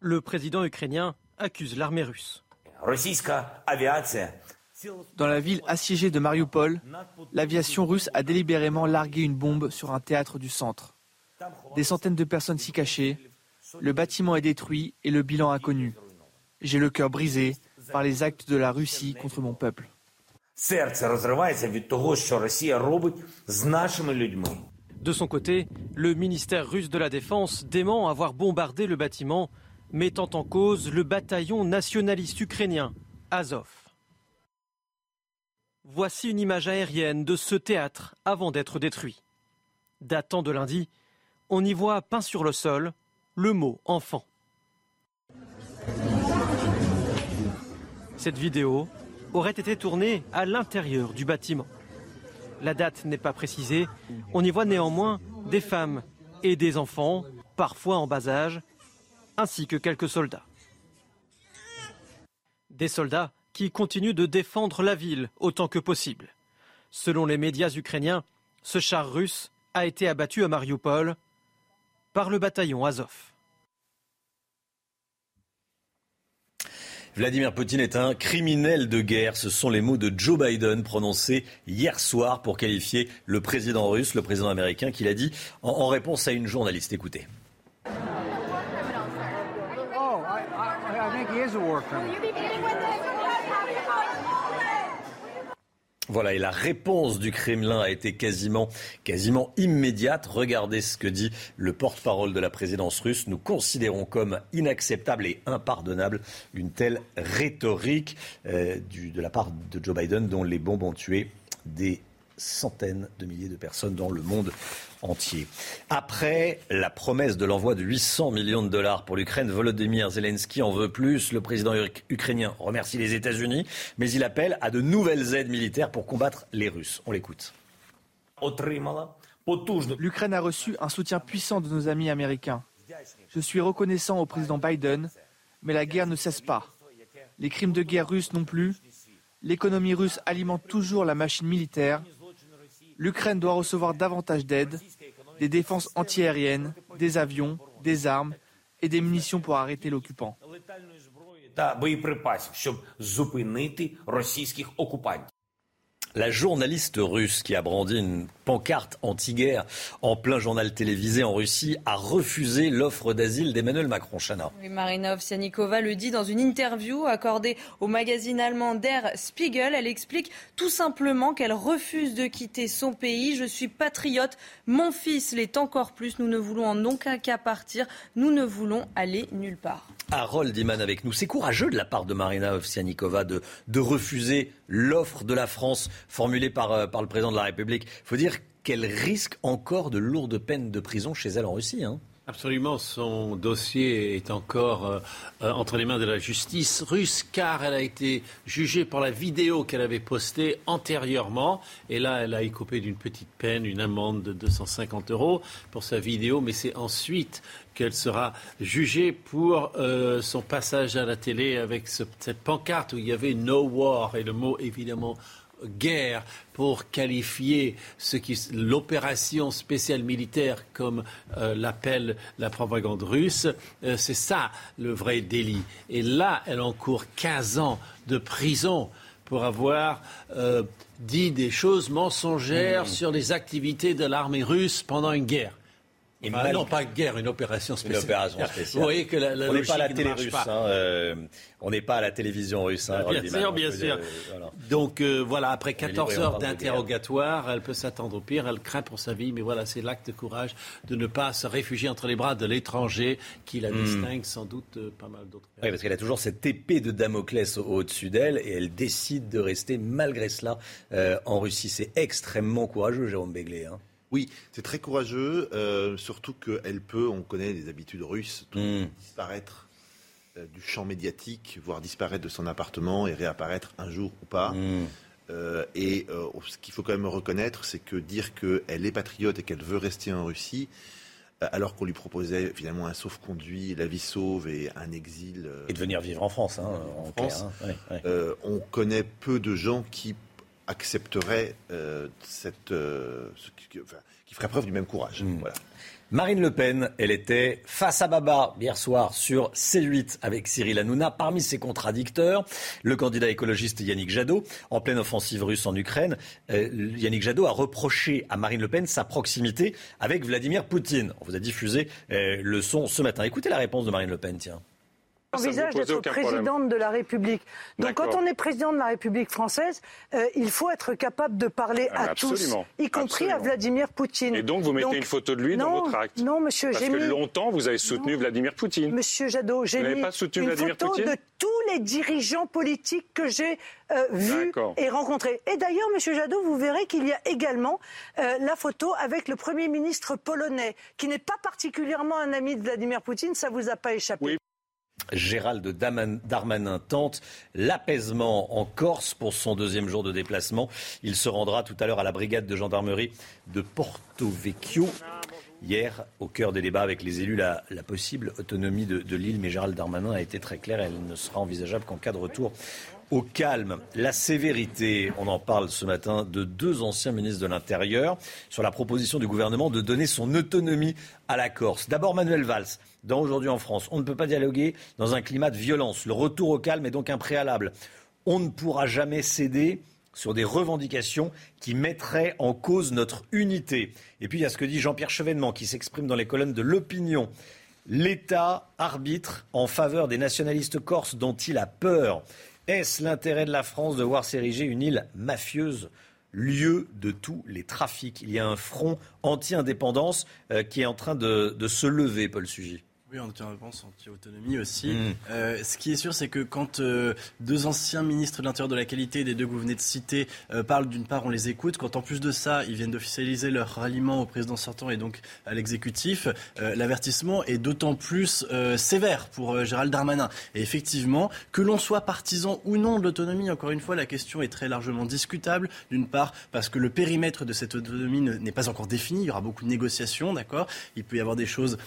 Le président ukrainien accuse l'armée russe. Dans la ville assiégée de Mariupol, l'aviation russe a délibérément largué une bombe sur un théâtre du centre. Des centaines de personnes s'y cachaient. Le bâtiment est détruit et le bilan inconnu. J'ai le cœur brisé par les actes de la Russie contre mon peuple. De son côté, le ministère russe de la Défense dément avoir bombardé le bâtiment, mettant en cause le bataillon nationaliste ukrainien, Azov. Voici une image aérienne de ce théâtre avant d'être détruit. Datant de lundi, on y voit peint sur le sol le mot enfant. Cette vidéo aurait été tournée à l'intérieur du bâtiment. La date n'est pas précisée. On y voit néanmoins des femmes et des enfants, parfois en bas âge, ainsi que quelques soldats. Des soldats qui continuent de défendre la ville autant que possible. Selon les médias ukrainiens, ce char russe a été abattu à Mariupol par le bataillon Azov. Vladimir Poutine est un criminel de guerre. Ce sont les mots de Joe Biden prononcés hier soir pour qualifier le président russe, le président américain, qu'il a dit en, réponse à une journaliste. Écoutez. Voilà, et la réponse du Kremlin a été quasiment, immédiate. Regardez ce que dit le porte-parole de la présidence russe. Nous considérons comme inacceptable et impardonnable une telle rhétorique euh, de la part de Joe Biden, dont les bombes ont tué des centaines de milliers de personnes dans le monde entier. Après la promesse de l'envoi de 800 millions de dollars pour l'Ukraine, Volodymyr Zelensky en veut plus. Le président ukrainien remercie les États-Unis, mais il appelle à de nouvelles aides militaires pour combattre les Russes. On l'écoute. L'Ukraine a reçu un soutien puissant de nos amis américains. Je suis reconnaissant au président Biden, mais la guerre ne cesse pas. Les crimes de guerre russes non plus. L'économie russe alimente toujours la machine militaire l'Ukraine doit recevoir davantage d'aide, des défenses antiaériennes, des avions, des armes et des munitions pour arrêter l'occupant. La journaliste russe qui a brandi une pancarte anti-guerre en plein journal télévisé en Russie a refusé l'offre d'asile d'Emmanuel Macron. Chana. Oui, Marina Ovsianikova le dit dans une interview accordée au magazine allemand Der Spiegel. Elle explique tout simplement qu'elle refuse de quitter son pays. Je suis patriote. Mon fils l'est encore plus. Nous ne voulons en aucun cas partir. Nous ne voulons aller nulle part. Harold Iman avec nous. C'est courageux de la part de Marina Ovsianikova de, de refuser l'offre de la France formulée par, euh, le président de la République. Il faut dire qu'elle risque encore de lourdes peines de prison chez elle en Russie. Hein. Absolument, son dossier est encore euh, euh, entre les mains de la justice russe car elle a été jugée pour la vidéo qu'elle avait postée antérieurement. Et là elle a écopé d'une petite peine, une amende de 250 euros pour sa vidéo, mais c'est ensuite qu'elle sera jugée pour euh, son passage à la télé avec cette pancarte où il y avait No War et le mot évidemment guerre pour qualifier ce qui l'opération spéciale militaire comme euh, l'appelle la propagande russe, euh, c'est ça le vrai délit. Et là, elle encourt 15 ans de prison pour avoir dit des choses mensongères mmh. sur les activités de l'armée russe pendant une guerre. Non, pas guerre, une opération spéciale. Une opération spéciale. Vous voyez que la, on n'est pas à la télé russe. Hein, euh, on n'est pas à la télévision russe. Hein, bien sûr, bien sûr. voilà. Donc euh, voilà, après 14 heures d'interrogatoire, elle peut s'attendre au pire. Elle craint pour sa vie, mais voilà, c'est l'acte de courage de ne pas se réfugier entre les bras de l'étranger qui la hmm. distingue sans doute euh, pas mal d'autres. Oui, parce qu'elle a toujours cette épée de Damoclès au-dessus d'elle et elle décide de rester malgré cela en Russie. C'est extrêmement courageux, Jérôme Béglé. Hein. Oui, c'est très courageux, euh, surtout qu'elle peut, on connaît les habitudes russes, hmm. disparaître euh, du champ médiatique, voire disparaître de son appartement et réapparaître un jour ou pas. Hmm. Euh, et ce qu'il faut quand même reconnaître, c'est que dire qu'elle est patriote et qu'elle veut rester en Russie, alors qu'on lui proposait finalement un sauf-conduit, la vie sauve et un exil. et de venir vivre en France. Hein, en, France. Hein. on connaît peu de gens qui accepterait euh, cette, euh, qui, ferait preuve du même courage. Hmm. Marine Le Pen, elle était face à Baba hier soir sur C8 avec Cyril Hanouna. Parmi ses contradicteurs, le candidat écologiste Yannick Jadot, en pleine offensive russe en Ukraine. Euh, Yannick Jadot a reproché à Marine Le Pen sa proximité avec Vladimir Poutine. On vous a diffusé le son ce matin. Écoutez la réponse de Marine Le Pen, tiens envisage d'être présidente de la République. Donc quand on est président de la République française, euh, il faut être capable de parler à tous, y compris à Vladimir Poutine. Et donc vous mettez une photo de lui dans votre acte Non, monsieur, Parce que longtemps vous avez soutenu Vladimir Poutine. Monsieur Jadot, j'ai mis pas soutenu une photo de tous les dirigeants politiques que j'ai euh, vus et rencontrés. Et d'ailleurs, monsieur Jadot, vous verrez qu'il y a également euh, la photo avec le Premier ministre polonais, qui n'est pas particulièrement un ami de Vladimir Poutine, ça vous a pas échappé. Gérald Darmanin tente l'apaisement en Corse pour son deuxième jour de déplacement. Il se rendra tout à l'heure à la brigade de gendarmerie de Porto Vecchio. Hier, au cœur des débats avec les élus, la, possible autonomie de, l'île, mais Gérald Darmanin a été très clair, elle ne sera envisageable qu'en cas de retour au calme, la sévérité. On en parle ce matin de deux anciens ministres de l'Intérieur sur la proposition du gouvernement de donner son autonomie à la Corse. D'abord Manuel Valls, dans Aujourd'hui en France. On ne peut pas dialoguer dans un climat de violence. Le retour au calme est donc un préalable. On ne pourra jamais céder sur des revendications qui mettraient en cause notre unité. Et puis il y a ce que dit Jean-Pierre Chevènement qui s'exprime dans les colonnes de l'opinion. L'État arbitre en faveur des nationalistes corses dont il a peur. Est-ce l'intérêt de la France de voir s'ériger une île mafieuse lieu de tous les trafics? Il y a un front anti-indépendance euh, qui est en train de, se lever, Paul Sugy. Oui, anti-indépendance, anti-autonomie aussi. Mm. Euh, ce qui est sûr, c'est que quand euh, deux anciens ministres de l'Intérieur de la qualité des deux que vous venez de citer euh, parlent d'une part, on les écoute. Quand en plus de ça, ils viennent d'officialiser leur ralliement au président sortant et donc à l'exécutif, l'avertissement est d'autant plus sévère pour Gérald Darmanin. Et effectivement, que l'on soit partisan ou non de l'autonomie, encore une fois, la question est très largement discutable. D'une part, parce que le périmètre de cette autonomie n'est pas encore défini. Il y aura beaucoup de négociations, d'accord? Il peut y avoir des choses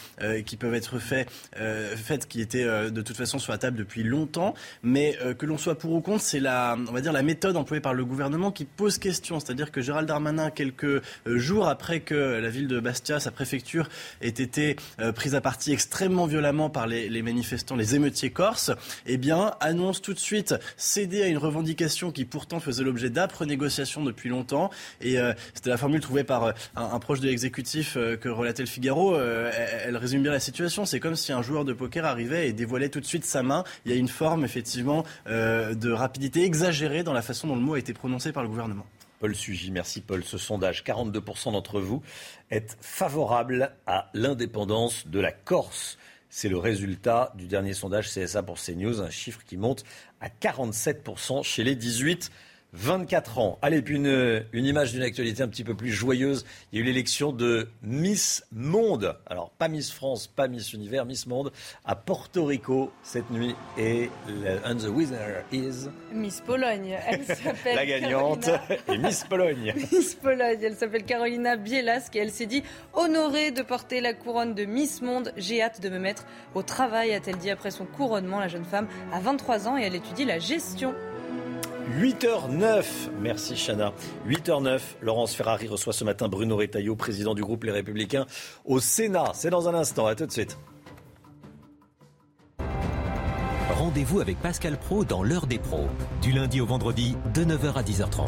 qui peuvent être faites fait, euh, qui était euh, de toute façon sur la table depuis longtemps, mais euh, que l'on soit pour ou contre, c'est la, on va dire la méthode employée par le gouvernement qui pose question. C'est-à-dire que Gérald Darmanin, quelques jours après que la ville de Bastia, sa préfecture, ait été prise à partie extrêmement violemment par les, manifestants, les émeutiers corses, eh bien annonce tout de suite céder à une revendication qui pourtant faisait l'objet d'âpres négociations depuis longtemps. Et c'était la formule trouvée par un, un proche de l'exécutif que relatait le Figaro. Elle, elle résume bien la situation. C'est c'est comme si un joueur de poker arrivait et dévoilait tout de suite sa main. Il y a une forme, effectivement, euh, de rapidité exagérée dans la façon dont le mot a été prononcé par le gouvernement. Paul Sugy, merci Paul. Ce sondage, 42% d'entre vous êtes favorables à l'indépendance de la Corse. C'est le résultat du dernier sondage CSA pour CNews, un chiffre qui monte à 47% chez les 18 24 ans. Allez, puis une, image d'une actualité un petit peu plus joyeuse. Il y a eu l'élection de Miss Monde. Alors, pas Miss France, pas Miss Univers, Miss Monde à Porto Rico cette nuit. Et and the winner is. Miss Pologne. Elle s'appelle. La gagnante est Miss Pologne. Miss Pologne. Elle s'appelle Carolina Bielas et elle s'est dit honorée de porter la couronne de Miss Monde. J'ai hâte de me mettre au travail, a-t-elle dit après son couronnement. La jeune femme a 23 ans et elle étudie la gestion 8h09, merci Chana. 8h09, Laurence Ferrari reçoit ce matin Bruno Retailleau, président du groupe Les Républicains, au Sénat. C'est dans un instant, à tout de suite. Rendez-vous avec Pascal Pro dans l'heure des pros, du lundi au vendredi de 9h à 10h30.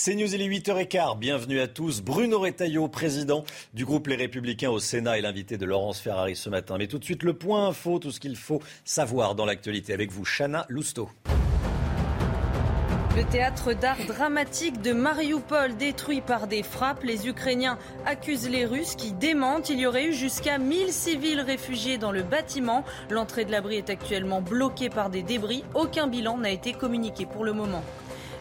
C'est News, il est 8h15. Bienvenue à tous. Bruno Retailleau, président du groupe Les Républicains au Sénat et l'invité de Laurence Ferrari ce matin. Mais tout de suite, le point info, tout ce qu'il faut savoir dans l'actualité avec vous, Chana Lousteau. Le théâtre d'art dramatique de Mariupol détruit par des frappes. Les Ukrainiens accusent les Russes qui démentent. Il y aurait eu jusqu'à 1000 civils réfugiés dans le bâtiment. L'entrée de l'abri est actuellement bloquée par des débris. Aucun bilan n'a été communiqué pour le moment.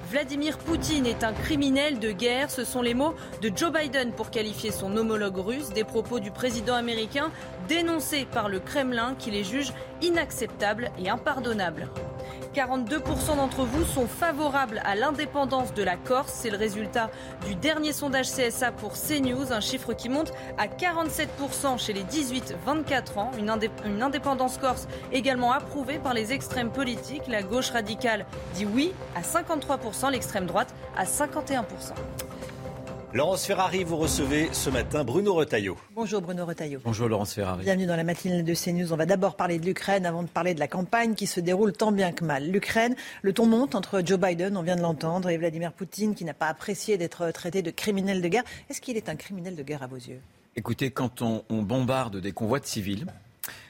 Vladimir Poutine est un criminel de guerre. Ce sont les mots de Joe Biden pour qualifier son homologue russe. Des propos du président américain dénoncés par le Kremlin qui les juge inacceptables et impardonnables. 42% d'entre vous sont favorables à l'indépendance de la Corse. C'est le résultat du dernier sondage CSA pour CNews, un chiffre qui monte à 47% chez les 18-24 ans. Une, une, indépendance corse également approuvée par les extrêmes politiques. La gauche radicale dit oui à 53%, l'extrême droite à 51%. Laurence Ferrari, vous recevez ce matin Bruno Retailleau. Bonjour Bruno Retailleau. Bonjour Laurence Ferrari. Bienvenue dans la matinale de CNews. On va d'abord parler de l'Ukraine avant de parler de la campagne qui se déroule tant bien que mal. L'Ukraine, le ton monte entre Joe Biden, on vient de l'entendre, et Vladimir Poutine qui n'a pas apprécié d'être traité de criminel de guerre. Est-ce qu'il est un criminel de guerre à vos yeux? Écoutez, quand on, bombarde des convois de civils,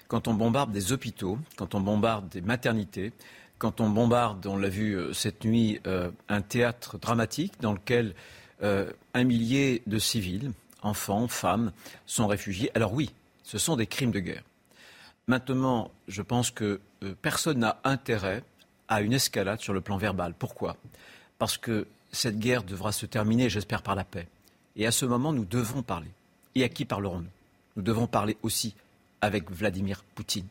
quand on bombarde des hôpitaux, quand on bombarde des maternités, quand on bombarde, on l'a vu euh, cette nuit, euh, un théâtre dramatique dans lequel euh, un millier de civils, enfants, femmes, sont réfugiés. Alors oui, ce sont des crimes de guerre. Maintenant, je pense que euh, personne n'a intérêt à une escalade sur le plan verbal. Pourquoi? Parce que cette guerre devra se terminer, j'espère, par la paix. Et à ce moment, nous devons parler. Et à qui parlerons-nous? Nous devons parler aussi avec Vladimir Poutine.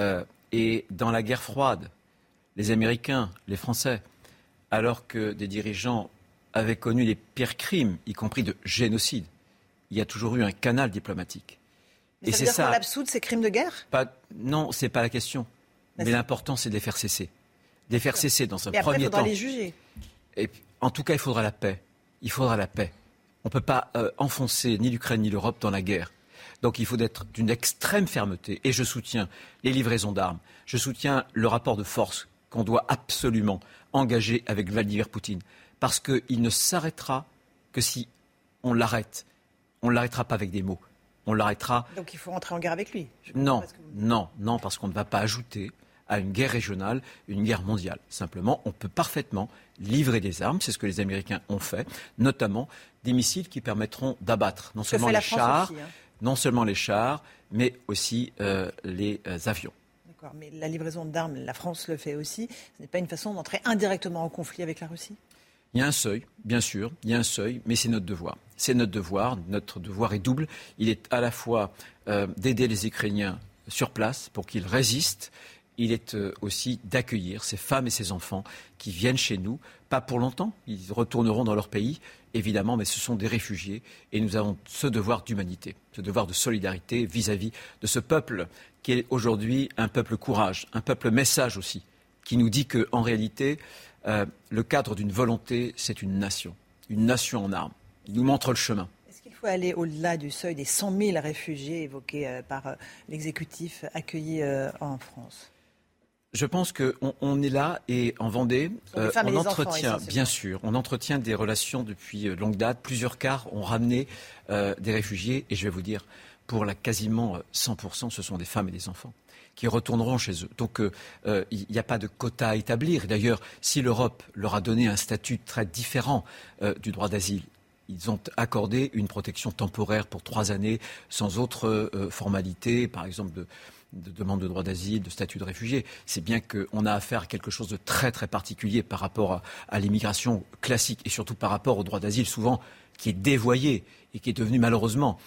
Euh, et dans la guerre froide, les Américains, les Français, alors que des dirigeants avait connu les pires crimes, y compris de génocide, il y a toujours eu un canal diplomatique. Et c'est ça. L'absout de ces crimes de guerre? Pas, Non, c'est pas la question. Mais l'important, c'est de les faire cesser. De les faire cesser dans un Et après, premier il faudra temps. les juger. Et en tout cas, il faudra la paix. Il faudra la paix. On ne peut pas euh, enfoncer ni l'Ukraine ni l'Europe dans la guerre. Donc il faut être d'une extrême fermeté. Et je soutiens les livraisons d'armes. Je soutiens le rapport de force qu'on doit absolument engager avec Vladimir Poutine. Parce qu'il ne s'arrêtera que si on l'arrête. On ne l'arrêtera pas avec des mots. On l'arrêtera Donc il faut rentrer en guerre avec lui. non, non, non, parce qu'on ne va pas ajouter à une guerre régionale une guerre mondiale. Simplement, on peut parfaitement livrer des armes, c'est ce que les Américains ont fait, notamment des missiles qui permettront d'abattre non seulement les chars, aussi, hein. non seulement les chars, mais aussi euh, les euh, avions. D'accord, mais la livraison d'armes, la France le fait aussi. Ce n'est pas une façon d'entrer indirectement en conflit avec la Russie? Il y a un seuil, bien sûr, il y a un seuil, mais c'est notre devoir. C'est notre devoir. Notre devoir est double. Il est à la fois euh, d'aider les Ukrainiens sur place pour qu'ils résistent. Il est euh, aussi d'accueillir ces femmes et ces enfants qui viennent chez nous, pas pour longtemps, ils retourneront dans leur pays, évidemment, mais ce sont des réfugiés et nous avons ce devoir d'humanité, ce devoir de solidarité vis-à-vis de ce peuple qui est aujourd'hui un peuple courage, un peuple message aussi, qui nous dit qu'en réalité, euh, le cadre d'une volonté, c'est une nation, une nation en armes. Il nous montre le chemin. Est-ce qu'il faut aller au-delà du seuil des 100 000 réfugiés évoqués euh, par euh, l'exécutif accueillis en France? Je pense qu'on on est là et en Vendée, on enfants, entretient, bien sûr, on entretient des relations depuis longue date. Plusieurs quarts ont ramené euh, des réfugiés et je vais vous dire, pour la quasiment euh, 100%, ce sont des femmes et des enfants qui retourneront chez eux. Donc euh, euh, il n'y a pas de quota à établir. D'ailleurs, si l'Europe leur a donné un statut très différent euh, du droit d'asile, ils ont accordé une protection temporaire pour trois années sans autre euh, formalité, par exemple de, de demande de droit d'asile, de statut de réfugié. C'est bien qu'on a affaire à quelque chose de très très particulier par rapport à, l'immigration classique et surtout par rapport au droit d'asile souvent qui est dévoyé et qui est devenu malheureusement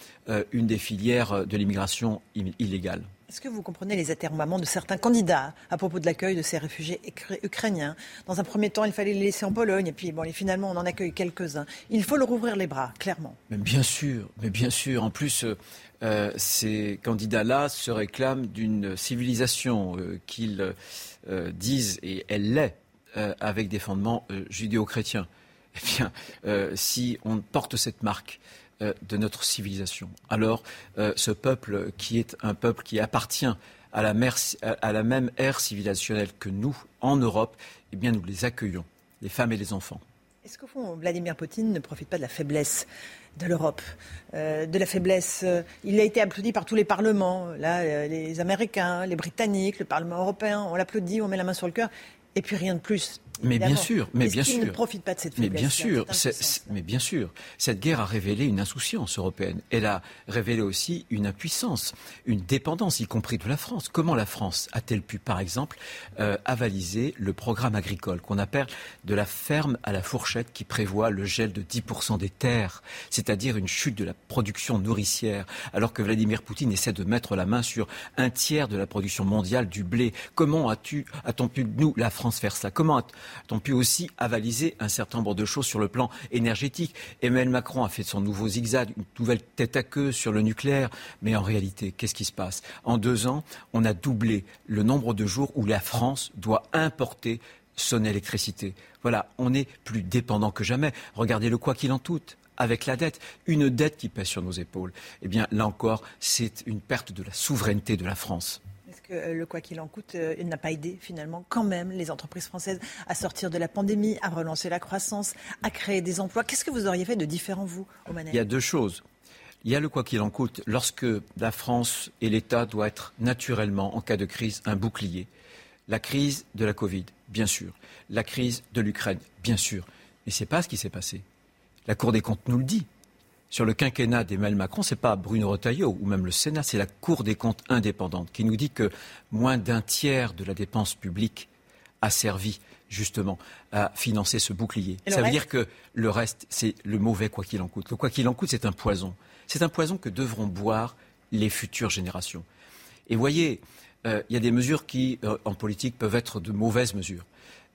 une des filières de l'immigration im- illégale. Est-ce que vous comprenez les atermoiements de certains candidats à propos de l'accueil de ces réfugiés ukrainiens? Dans un premier temps, il fallait les laisser en Pologne, et puis bon, finalement, on en accueille quelques-uns. Il faut leur ouvrir les bras, clairement. Mais bien sûr, mais bien sûr. En plus, euh, euh, ces candidats-là se réclament d'une civilisation euh, qu'ils disent, et elle l'est, avec des fondements judéo-chrétiens. Eh bien, si on porte cette marque euh, de notre civilisation, alors euh, ce peuple qui est un peuple qui appartient à la, même ère civilisationnelle que nous, en Europe, eh bien, nous les accueillons, les femmes et les enfants. Est-ce qu'au fond, Vladimir Poutine ne profite pas de la faiblesse de l'Europe euh, De la faiblesse. il a été applaudi par tous les parlements. Là, les Américains, les Britanniques, le Parlement européen, on l'applaudit, on met la main sur le cœur. Et puis rien de plus. Mais bien sûr, mais bien sûr. ne profite pas de cette Mais faiblesse bien sûr, mais bien sûr, cette guerre a révélé une insouciance européenne. Elle a révélé aussi une impuissance, une dépendance, y compris de la France. Comment la France a-t-elle pu, par exemple, euh, avaliser le programme agricole qu'on appelle de la ferme à la fourchette, qui prévoit le gel de 10% des terres, c'est-à-dire une chute de la production nourricière, alors que Vladimir Poutine essaie de mettre la main sur un tiers de la production mondiale du blé. Comment as-tu, a-t-on pu, nous, la France, faire ça Comment a-t-on pu aussi avaliser un certain nombre de choses sur le plan énergétique Emmanuel Macron a fait son nouveau zigzag, une nouvelle tête à queue sur le nucléaire. Mais en réalité, qu'est-ce qui se passe? En deux ans, on a doublé le nombre de jours où la France doit importer son électricité. Voilà, on est plus dépendant que jamais. Regardez le quoi qu'il en coûte. Avec la dette, une dette qui pèse sur nos épaules. Eh bien, là encore, c'est une perte de la souveraineté de la France. Euh, le quoi qu'il en coûte euh, il n'a pas aidé finalement quand même les entreprises françaises à sortir de la pandémie, à relancer la croissance, à créer des emplois Qu'est-ce que vous auriez fait de différent, vous, au Il y a deux choses. Il y a le quoi qu'il en coûte lorsque la France et l'État doivent être naturellement, en cas de crise, un bouclier. La crise de la Covid, bien sûr. La crise de l'Ukraine, bien sûr. Mais ce n'est pas ce qui s'est passé. La Cour des comptes nous le dit. Sur le quinquennat d'Emmanuel Macron, ce n'est pas Bruno Retailleau ou même le Sénat, c'est la Cour des comptes indépendante qui nous dit que moins d'un tiers de la dépense publique a servi justement à financer ce bouclier. Ça veut dire que le reste, c'est le mauvais quoi qu'il en coûte. Le quoi qu'il en coûte, c'est un poison. C'est un poison que devront boire les futures générations. Et voyez, euh, il y a des mesures qui, euh, en politique, peuvent être de mauvaises mesures.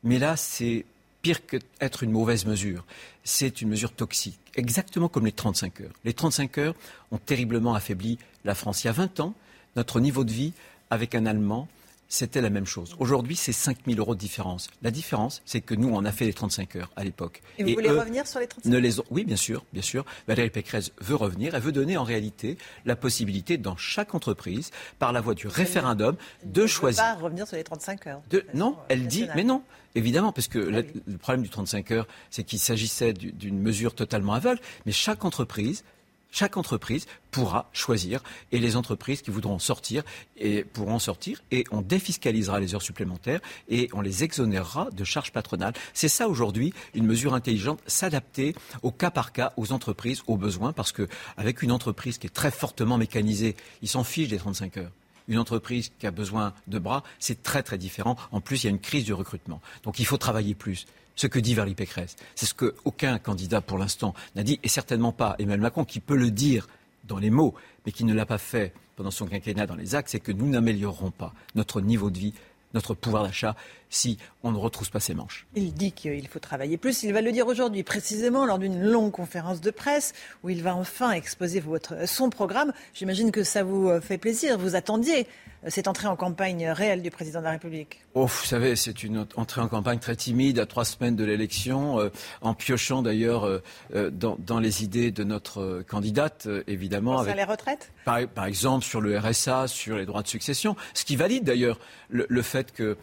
Mais là, c'est pire qu'être une mauvaise mesure. C'est une mesure toxique, exactement comme les 35 heures. Les 35 heures ont terriblement affaibli la France. Il y a 20 ans, notre niveau de vie avec un Allemand, c'était la même chose. Aujourd'hui, c'est 5 000 euros de différence. La différence, c'est que nous, on a fait les 35 heures à l'époque. Et vous voulez revenir sur les 35 ne Oui, bien sûr, bien sûr. Valérie Pécresse veut revenir. Elle veut donner en réalité la possibilité dans chaque entreprise, par la voie du référendum, de choisir. Pas revenir sur les 35 heures. De... Non, elle dit, mais non. Évidemment, parce que le, le problème du 35 heures, c'est qu'il s'agissait d'une mesure totalement aveugle, mais chaque entreprise chaque entreprise pourra choisir et les entreprises qui voudront sortir et pourront sortir et on défiscalisera les heures supplémentaires et on les exonérera de charges patronales. C'est ça aujourd'hui une mesure intelligente, s'adapter au cas par cas aux entreprises, aux besoins, parce que avec une entreprise qui est très fortement mécanisée, ils s'en fichent des 35 heures une entreprise qui a besoin de bras, c'est très très différent. En plus, il y a une crise du recrutement. Donc il faut travailler plus ce que dit Valérie Pécresse. C'est ce qu'aucun candidat pour l'instant n'a dit, et certainement pas Emmanuel Macron, qui peut le dire dans les mots, mais qui ne l'a pas fait pendant son quinquennat dans les actes, c'est que nous n'améliorerons pas notre niveau de vie, notre pouvoir d'achat, si on ne retrousse pas ses manches. Il dit qu'il faut travailler plus. Il va le dire aujourd'hui, précisément lors d'une longue conférence de presse où il va enfin exposer votre, son programme. J'imagine que ça vous fait plaisir. Vous attendiez cette entrée en campagne réelle du président de la République oh, Vous savez, c'est une entrée en campagne très timide, à trois semaines de l'élection, euh, en piochant d'ailleurs euh, euh, dans, les idées de notre candidate, évidemment. Avec, les retraites? par, par, exemple, sur le RSA, sur les droits de succession, ce qui valide d'ailleurs le, fait que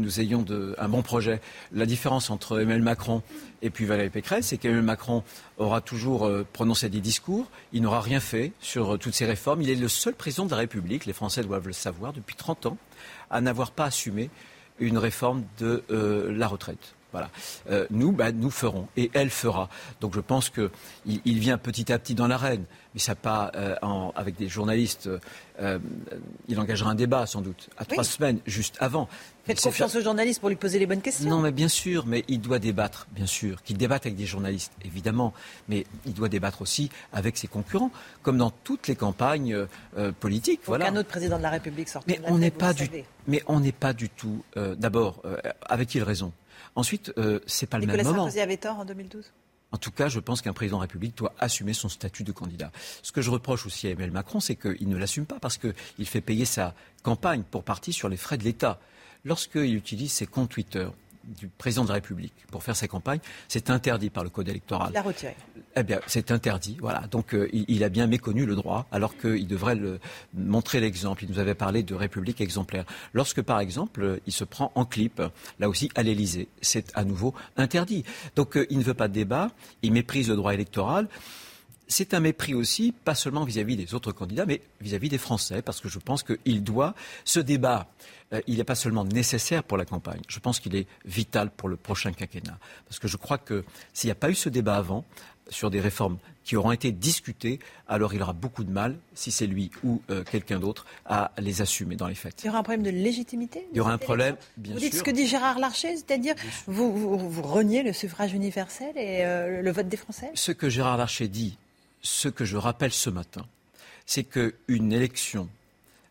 nous ayons un bon projet. La différence entre Emmanuel Macron et puis Valérie Pécresse, c'est qu'Emmanuel Macron aura toujours euh, prononcé des discours, il n'aura rien fait sur euh, toutes ces réformes. Il est le seul président de la République, les Français doivent le savoir, depuis 30 ans, à n'avoir pas assumé une réforme de euh, la retraite. Voilà. nous, bah, nous ferons et elle fera. Donc je pense qu'il il vient petit à petit dans l'arène mais ça pas euh, avec des journalistes. Euh, il engagera un débat sans doute à trois semaines, juste avant. Faites confiance aux journalistes pour lui poser les bonnes questions. Non, mais bien sûr, mais il doit débattre, bien sûr, qu'il débatte avec des journalistes, évidemment, mais il doit débattre aussi avec ses concurrents, comme dans toutes les campagnes euh, politiques. Voilà. Qu'un autre président de la République sorte. Mais on n'est pas du, mais on n'est pas du tout. D'abord, avait-il raison? Ensuite, c'est pas le même moment. Sarkozy avait tort en 2012 en tout cas, je pense qu'un président de la République doit assumer son statut de candidat. Ce que je reproche aussi à Emmanuel Macron, c'est qu'il ne l'assume pas parce qu'il fait payer sa campagne pour partie sur les frais de l'État. Lorsqu'il utilise ses comptes Twitter, du président de la République pour faire sa campagne, c'est interdit par le code électoral. Il l'a retiré. Eh bien, c'est interdit. Voilà. Donc, euh, il, a bien méconnu le droit, alors qu'il devrait le, montrer l'exemple. Il nous avait parlé de République exemplaire. Lorsque, par exemple, il se prend en clip, là aussi, à l'Élysée, c'est à nouveau interdit. Donc, euh, il ne veut pas de débat. Il méprise le droit électoral c'est un mépris aussi, pas seulement vis-à-vis des autres candidats, mais vis-à-vis des Français, parce que je pense qu'il doit, ce débat, euh, il n'est pas seulement nécessaire pour la campagne, je pense qu'il est vital pour le prochain quinquennat. Parce que je crois que s'il n'y a pas eu ce débat avant, sur des réformes qui auront été discutées, alors il aura beaucoup de mal, si c'est lui ou euh, quelqu'un d'autre, à les assumer dans les faits. Il y aura un problème de légitimité Il y aura un problème, bien sûr. Vous dites ce que dit Gérard Larcher, c'est-à-dire vous, vous, reniez le suffrage universel et euh, le vote des Français? Ce que Gérard Larcher dit, ce que je rappelle ce matin, c'est qu'une élection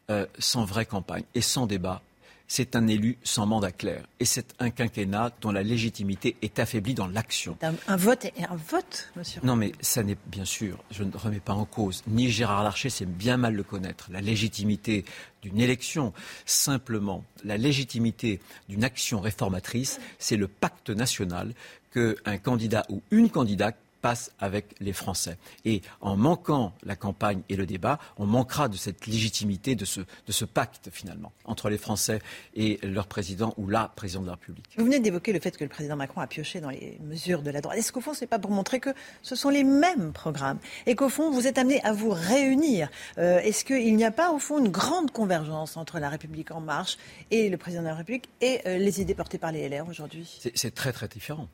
euh, sans vraie campagne et sans débat, c'est un élu sans mandat clair. Et c'est un quinquennat dont la légitimité est affaiblie dans l'action. Un, vote et un vote, monsieur. Non, mais ça n'est bien sûr, je ne remets pas en cause, ni Gérard Larcher, c'est bien mal le connaître, la légitimité d'une élection. Simplement, la légitimité d'une action réformatrice, c'est le pacte national qu'un candidat ou une candidate passe avec les Français. Et en manquant la campagne et le débat, on manquera de cette légitimité, de ce, de ce pacte finalement, entre les Français et leur président ou la présidente de la République. Vous venez d'évoquer le fait que le président Macron a pioché dans les mesures de la droite. Est-ce qu'au fond, ce n'est pas pour montrer que ce sont les mêmes programmes et qu'au fond, vous êtes amené à vous réunir? Euh, Est-ce qu'il n'y a pas au fond une grande convergence entre la République en marche et le président de la République et euh, les idées portées par les LR aujourd'hui? C'est très très différent.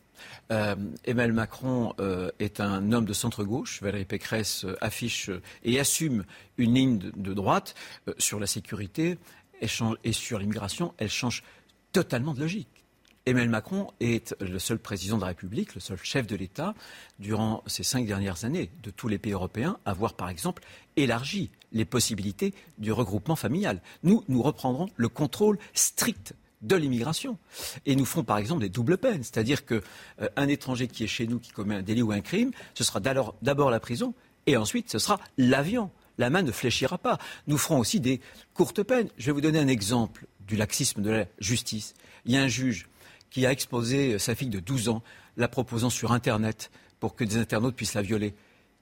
Euh, Emmanuel Macron euh, est un homme de centre-gauche. Valérie Pécresse euh, affiche et assume une ligne de, droite sur la sécurité et sur l'immigration. Elle change totalement de logique. Emmanuel Macron est le seul président de la République, le seul chef de l'État, durant ces cinq dernières années, de tous les pays européens, à avoir, par exemple, élargi les possibilités du regroupement familial. Nous, nous reprendrons le contrôle strict de l'immigration. Et nous ferons par exemple des doubles peines, c'est-à-dire qu'un euh, étranger qui est chez nous, qui commet un délit ou un crime, ce sera d'abord la prison et ensuite ce sera l'avion. La main ne fléchira pas. Nous ferons aussi des courtes peines. Je vais vous donner un exemple du laxisme de la justice. Il y a un juge qui a exposé sa fille de 12 ans, la proposant sur Internet pour que des internautes puissent la violer.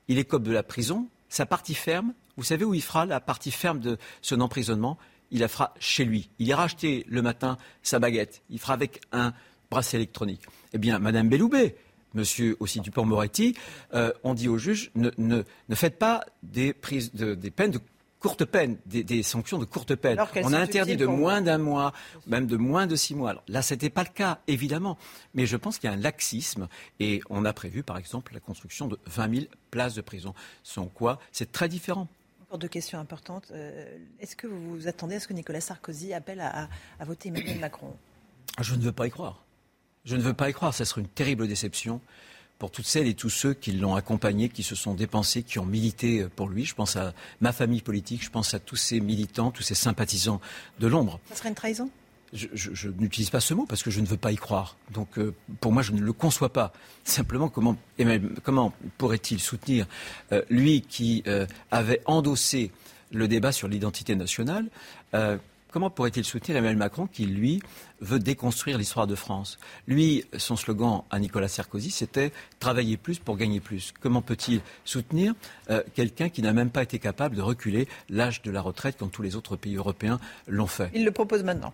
Il écope de la prison. Sa partie ferme, vous savez où il fera la partie ferme de son emprisonnement? Il la fera chez lui. Il ira acheter le matin sa baguette. Il fera avec un bracelet électronique. Eh bien, Madame Belloubet, Monsieur aussi Dupont-Moretti, euh, on dit au juge ne, ne, faites pas des, prises de, des peines de courte peine, des, sanctions de courte peine. On a interdit de moins d'un mois, même de moins de six mois. Alors, là, ce n'était pas le cas, évidemment. Mais je pense qu'il y a un laxisme. Et on a prévu, par exemple, la construction de 20 000 places de prison. Sans quoi, c'est très différent. Encore deux questions importantes. Euh, est-ce que vous vous attendez à ce que Nicolas Sarkozy appelle à, à voter Emmanuel Macron? Je ne veux pas y croire. Je ne veux pas y croire. Ce serait une terrible déception pour toutes celles et tous ceux qui l'ont accompagné, qui se sont dépensés, qui ont milité pour lui. Je pense à ma famille politique, je pense à tous ces militants, tous ces sympathisants de l'ombre. Ça serait une trahison? Je, n'utilise pas ce mot parce que je ne veux pas y croire. Donc, euh, pour moi, je ne le conçois pas. Simplement, comment, pourrait-il soutenir euh, lui qui avait endossé le débat sur l'identité nationale Comment pourrait-il soutenir Emmanuel Macron qui, lui, veut déconstruire l'histoire de France? Lui, son slogan à Nicolas Sarkozy, c'était travailler plus pour gagner plus. Comment peut-il soutenir euh, quelqu'un qui n'a même pas été capable de reculer l'âge de la retraite quand tous les autres pays européens l'ont fait? Il le propose maintenant.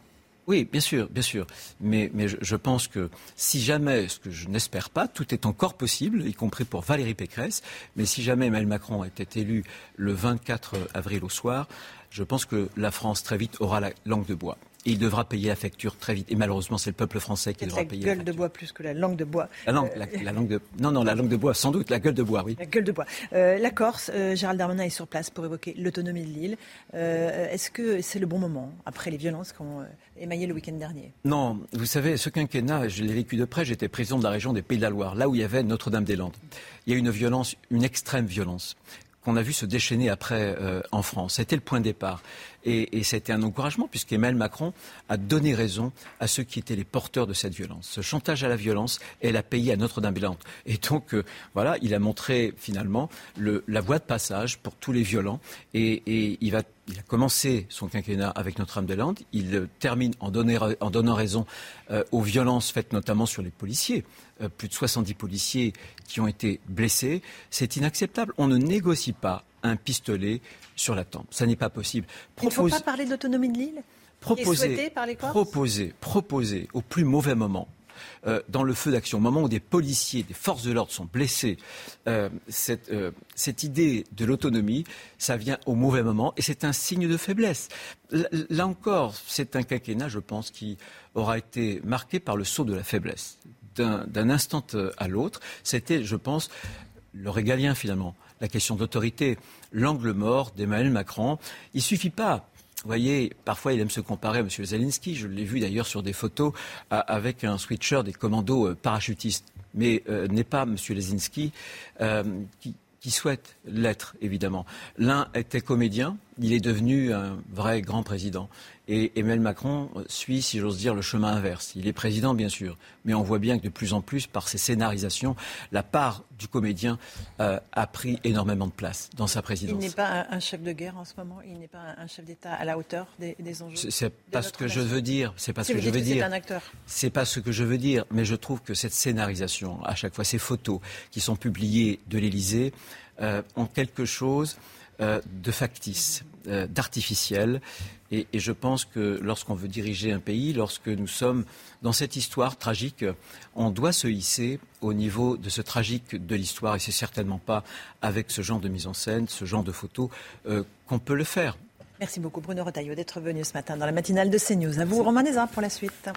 Oui, bien sûr, bien sûr. Mais, je, pense que si jamais, ce que je n'espère pas, tout est encore possible, y compris pour Valérie Pécresse, mais si jamais Emmanuel Macron était élu le 24 avril au soir, je pense que la France très vite aura la langue de bois. Et il devra payer la facture très vite. Et malheureusement, c'est le peuple français qui devra payer la gueule de bois plus que la langue de bois. La langue, la, langue de... Non, non, la langue de bois, sans doute. La gueule de bois, oui. La gueule de bois. Euh, la Corse, euh, Gérald Darmanin est sur place pour évoquer l'autonomie de l'île. Euh, est-ce que c'est le bon moment, après les violences qu'on émaillé le week-end dernier? Non, vous savez, ce quinquennat, je l'ai vécu de près, j'étais président de la région des Pays de la Loire, là où il y avait Notre-Dame-des-Landes. Il y a une violence, une extrême violence qu'on a vu se déchaîner après euh, en France. C'était le point de départ. Et, c'était un encouragement, puisqu'Emmanuel Macron a donné raison à ceux qui étaient les porteurs de cette violence. Ce chantage à la violence, elle a payé à Notre-Dame-des-Landes. Et donc, euh, voilà, il a montré finalement le, la voie de passage pour tous les violents. Et, il, a commencé son quinquennat avec Notre-Dame-des-Landes. Il termine en, en donnant raison euh, aux violences faites notamment sur les policiers. plus de 70 policiers qui ont été blessés. C'est inacceptable. On ne négocie pas un pistolet sur la tempe. Ça n'est pas possible. Il ne faut pas parler d'autonomie de l'île Proposer, proposer, proposer au plus mauvais moment, euh, dans le feu d'action, au moment où des policiers, des forces de l'ordre sont blessés, euh, cette, euh, cette, idée de l'autonomie, ça vient au mauvais moment et c'est un signe de faiblesse. Là, encore, c'est un quinquennat, je pense, qui aura été marqué par le saut de la faiblesse. D'un instant à l'autre, c'était, je pense, le régalien finalement la question d'autorité, l'angle mort d'Emmanuel Macron. Il suffit pas vous voyez, parfois il aime se comparer à M. Zelensky. Je l'ai vu d'ailleurs sur des photos avec un switcher des commandos euh, parachutistes. Mais euh, n'est pas M. Zelensky euh, qui souhaite l'être, évidemment. L'un était comédien, il est devenu un vrai grand président. Et Emmanuel Macron suit, si j'ose dire, le chemin inverse. Il est président, bien sûr, mais on voit bien que de plus en plus, par ses scénarisations, la part du comédien euh, a pris énormément de place dans sa présidence. Il n'est pas un, chef de guerre en ce moment. Il n'est pas un chef d'État à la hauteur des, enjeux. C'est pas ce que je veux dire. C'est pas ce que je veux dire. C'est un acteur. C'est pas ce que je veux dire. Mais je trouve que cette scénarisation, à chaque fois, ces photos qui sont publiées de l'Élysée, euh, ont quelque chose euh, de factice, euh, d'artificiel. Et, je pense que lorsqu'on veut diriger un pays, lorsque nous sommes dans cette histoire tragique, on doit se hisser au niveau de ce tragique de l'histoire. Et c'est certainement pas avec ce genre de mise en scène, ce genre de photos, euh, qu'on peut le faire. Merci beaucoup Bruno Retailleau d'être venu ce matin dans la matinale de CNews. À vous Romain Nézin pour la suite.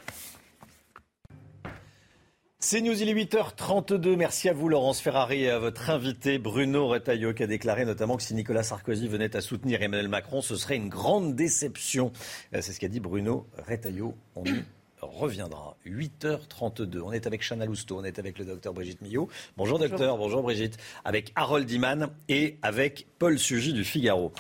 C'est News, il est 8h32. Merci à vous, Laurence Ferrari, et à votre invité, Bruno Retailleau, qui a déclaré notamment que si Nicolas Sarkozy venait à soutenir Emmanuel Macron, ce serait une grande déception. Euh, c'est ce qu'a dit Bruno Retailleau. On y reviendra. 8h32. On est avec Chana Lousteau, on est avec le docteur Brigitte Millot. Bonjour, docteur, bonjour Brigitte. Avec Harold Iman et avec Paul Sugy du Figaro.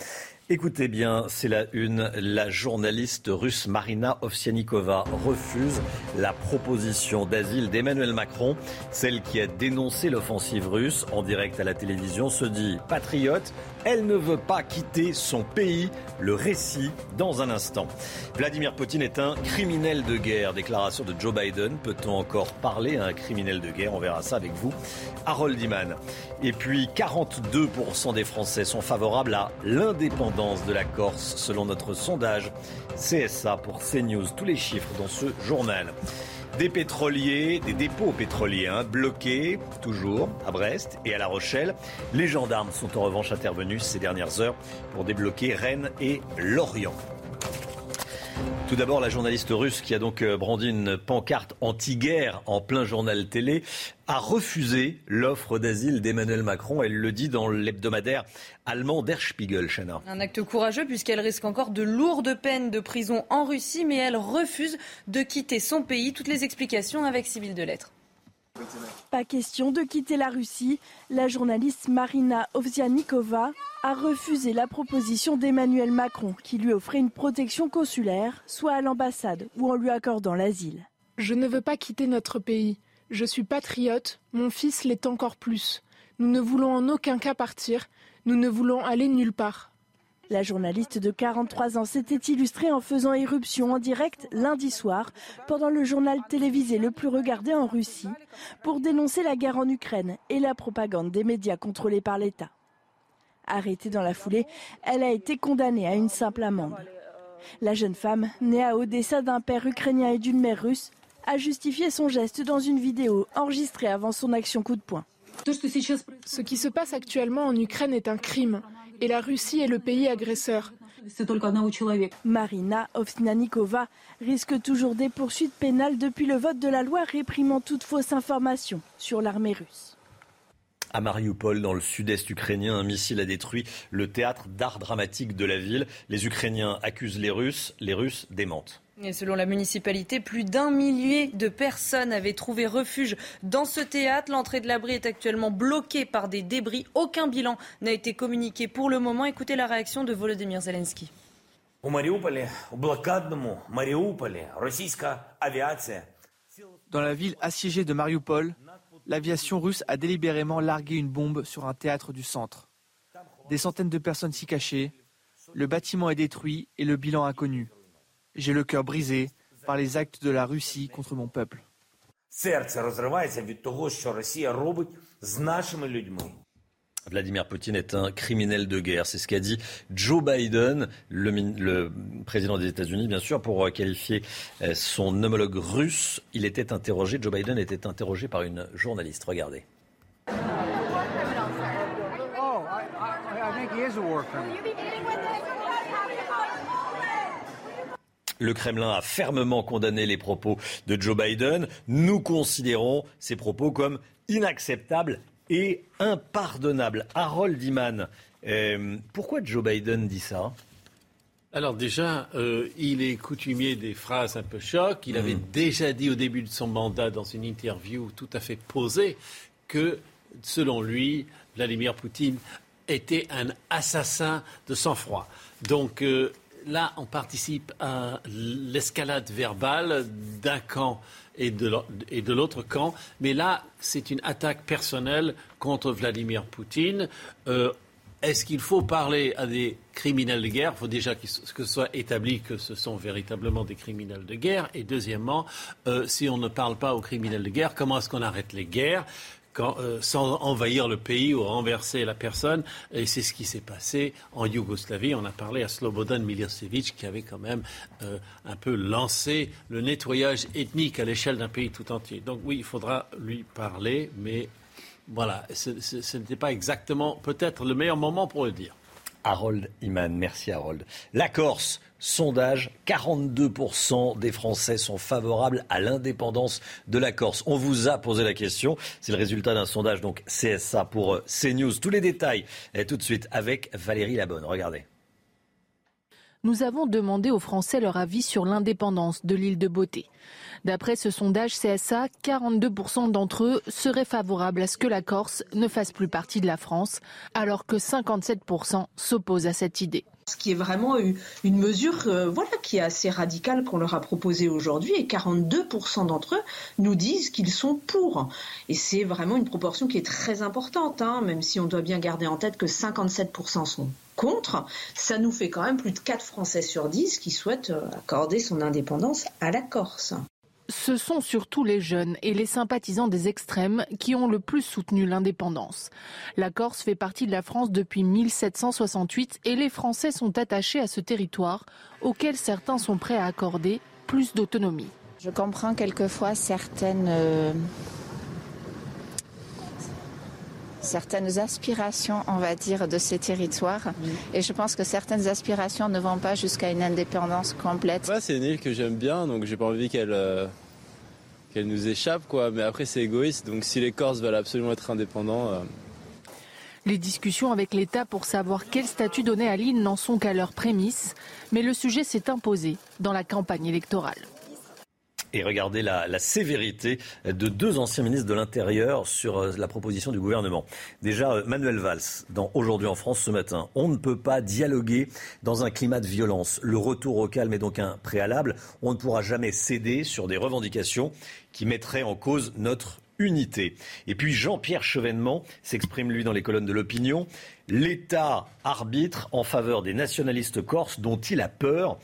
Écoutez bien, c'est la une. La journaliste russe Marina Ovsianikova refuse la proposition d'asile d'Emmanuel Macron. Celle qui a dénoncé l'offensive russe en direct à la télévision se dit patriote. Elle ne veut pas quitter son pays. Le récit dans un instant. Vladimir Poutine est un criminel de guerre. Déclaration de Joe Biden. Peut-on encore parler à un criminel de guerre? On verra ça avec vous. Harold Iman. Et puis 42% des Français sont favorables à l'indépendance de la Corse selon notre sondage CSA pour CNews. Tous les chiffres dans ce journal. Des pétroliers, des dépôts pétroliers hein, bloqués, toujours, à Brest et à La Rochelle. Les gendarmes sont en revanche intervenus ces dernières heures pour débloquer Rennes et Lorient. Tout d'abord, la journaliste russe qui a donc euh, brandi une pancarte anti-guerre en plein journal télé a refusé l'offre d'asile d'Emmanuel Macron. Elle le dit dans l'hebdomadaire allemand Der Spiegel, Chana. Un acte courageux puisqu'elle risque encore de lourdes peines de prison en Russie, mais elle refuse de quitter son pays. Toutes les explications avec Sybille Delettre. Pas question de quitter la Russie. La journaliste Marina Ovsianikova a refusé la proposition d'Emmanuel Macron qui lui offrait une protection consulaire, soit à l'ambassade ou en lui accordant l'asile. Je ne veux pas quitter notre pays. Je suis patriote, mon fils l'est encore plus. Nous ne voulons en aucun cas partir, nous ne voulons aller nulle part. La journaliste de 43 ans s'était illustrée en faisant éruption en direct lundi soir pendant le journal télévisé le plus regardé en Russie pour dénoncer la guerre en Ukraine et la propagande des médias contrôlés par l'État. Arrêtée dans la foulée, elle a été condamnée à une simple amende. La jeune femme, née à Odessa d'un père ukrainien et d'une mère russe, a justifié son geste dans une vidéo enregistrée avant son action coup de poing. Ce qui se passe actuellement en Ukraine est un crime et la Russie est le pays agresseur. Marina Ovsnanikova risque toujours des poursuites pénales depuis le vote de la loi réprimant toute fausse information sur l'armée russe. À Mariupol, dans le sud-est ukrainien, un missile a détruit le théâtre d'art dramatique de la ville. Les Ukrainiens accusent les Russes, les Russes démentent. Et selon la municipalité, plus d'un millier de personnes avaient trouvé refuge dans ce théâtre. L'entrée de l'abri est actuellement bloquée par des débris. Aucun bilan n'a été communiqué pour le moment. Écoutez la réaction de Volodymyr Zelensky. Dans la ville assiégée de Mariupol, l'aviation russe a délibérément largué une bombe sur un théâtre du centre. Des centaines de personnes s'y cachaient. Le bâtiment est détruit et le bilan inconnu. J'ai le cœur brisé par les actes de la Russie contre mon peuple. Vladimir Poutine est un criminel de guerre. C'est ce qu'a dit Joe Biden, le, président des États-Unis, bien sûr, pour qualifier euh, son homologue russe. Il était interrogé, Joe Biden était interrogé par une journaliste. Regardez. Le Kremlin a fermement condamné les propos de Joe Biden. Nous considérons ces propos comme inacceptables et impardonnables. Harold Iman, euh, pourquoi Joe Biden dit ça? Alors déjà, euh, il est coutumier des phrases un peu choc. Il avait mm. déjà dit au début de son mandat dans une interview tout à fait posée que, selon lui, Vladimir Poutine était un assassin de sang-froid. Donc euh, là, on participe à l'escalade verbale d'un camp et de l'autre camp. Mais là, c'est une attaque personnelle contre Vladimir Poutine. Euh, est-ce qu'il faut parler à des criminels de guerre? Il faut déjà que ce soit établi que ce sont véritablement des criminels de guerre. Et deuxièmement, euh, si on ne parle pas aux criminels de guerre, comment est-ce qu'on arrête les guerres? Euh, sans envahir le pays ou renverser la personne. Et c'est ce qui s'est passé en Yougoslavie. On a parlé à Slobodan Milosevic qui avait quand même euh, un peu lancé le nettoyage ethnique à l'échelle d'un pays tout entier. Donc oui, il faudra lui parler, mais voilà, ce n'était pas exactement peut-être le meilleur moment pour le dire. Harold Iman, merci Harold. La Corse sondage, 42% des Français sont favorables à l'indépendance de la Corse. On vous a posé la question. C'est le résultat d'un sondage donc CSA pour euh, CNews. Tous les détails et tout de suite avec Valérie Labonne. Regardez. Nous avons demandé aux Français leur avis sur l'indépendance de l'île de Beauté. D'après ce sondage CSA, 42% d'entre eux seraient favorables à ce que la Corse ne fasse plus partie de la France, alors que 57% s'opposent à cette idée. Ce qui est vraiment une mesure euh, voilà, qui est assez radicale qu'on leur a proposée aujourd'hui et 42% d'entre eux nous disent qu'ils sont pour. Et c'est vraiment une proportion qui est très importante, hein, même si on doit bien garder en tête que 57% sont contre. Ça nous fait quand même plus de 4 Français sur 10 qui souhaitent euh, accorder son indépendance à la Corse. Ce sont surtout les jeunes et les sympathisants des extrêmes qui ont le plus soutenu l'indépendance. La Corse fait partie de la France depuis 1768 et les Français sont attachés à ce territoire auquel certains sont prêts à accorder plus d'autonomie. Je comprends quelquefois certaines... Certaines aspirations, on va dire, de ces territoires. Et je pense que certaines aspirations ne vont pas jusqu'à une indépendance complète. c'est une île que j'aime bien, donc j'ai pas envie qu'elle euh, qu'elle nous échappe, quoi. Mais après, c'est égoïste, donc si les Corses veulent absolument être indépendants. Euh, les discussions avec l'État pour savoir quel statut donner à l'île n'en sont qu'à leur prémisse, mais le sujet s'est imposé dans la campagne électorale. Et regardez la, sévérité de deux anciens ministres de l'Intérieur sur euh, la proposition du gouvernement. Déjà, euh, Manuel Valls, dans Aujourd'hui en France ce matin, on ne peut pas dialoguer dans un climat de violence. Le retour au calme est donc un préalable. On ne pourra jamais céder sur des revendications qui mettraient en cause notre unité. Et puis Jean-Pierre Chevènement s'exprime lui dans les colonnes de l'opinion. L'État arbitre en faveur des nationalistes corses dont il a peur.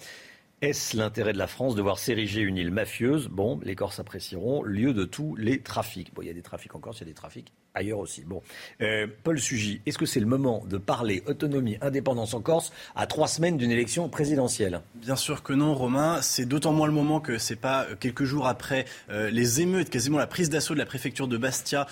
Est-ce l'intérêt de la France de voir s'ériger une île mafieuse? Bon, les Corses apprécieront, lieu de tous les trafics. Bon, il y a des trafics en Corse, il y a des trafics ailleurs aussi. Bon, euh, Paul Sugy, est-ce que c'est le moment de parler autonomie, indépendance en Corse à trois semaines d'une élection présidentielle? Bien sûr que non, Romain. C'est d'autant moins le moment que c'est pas euh, quelques jours après euh, les émeutes, quasiment la prise d'assaut de la préfecture de Bastia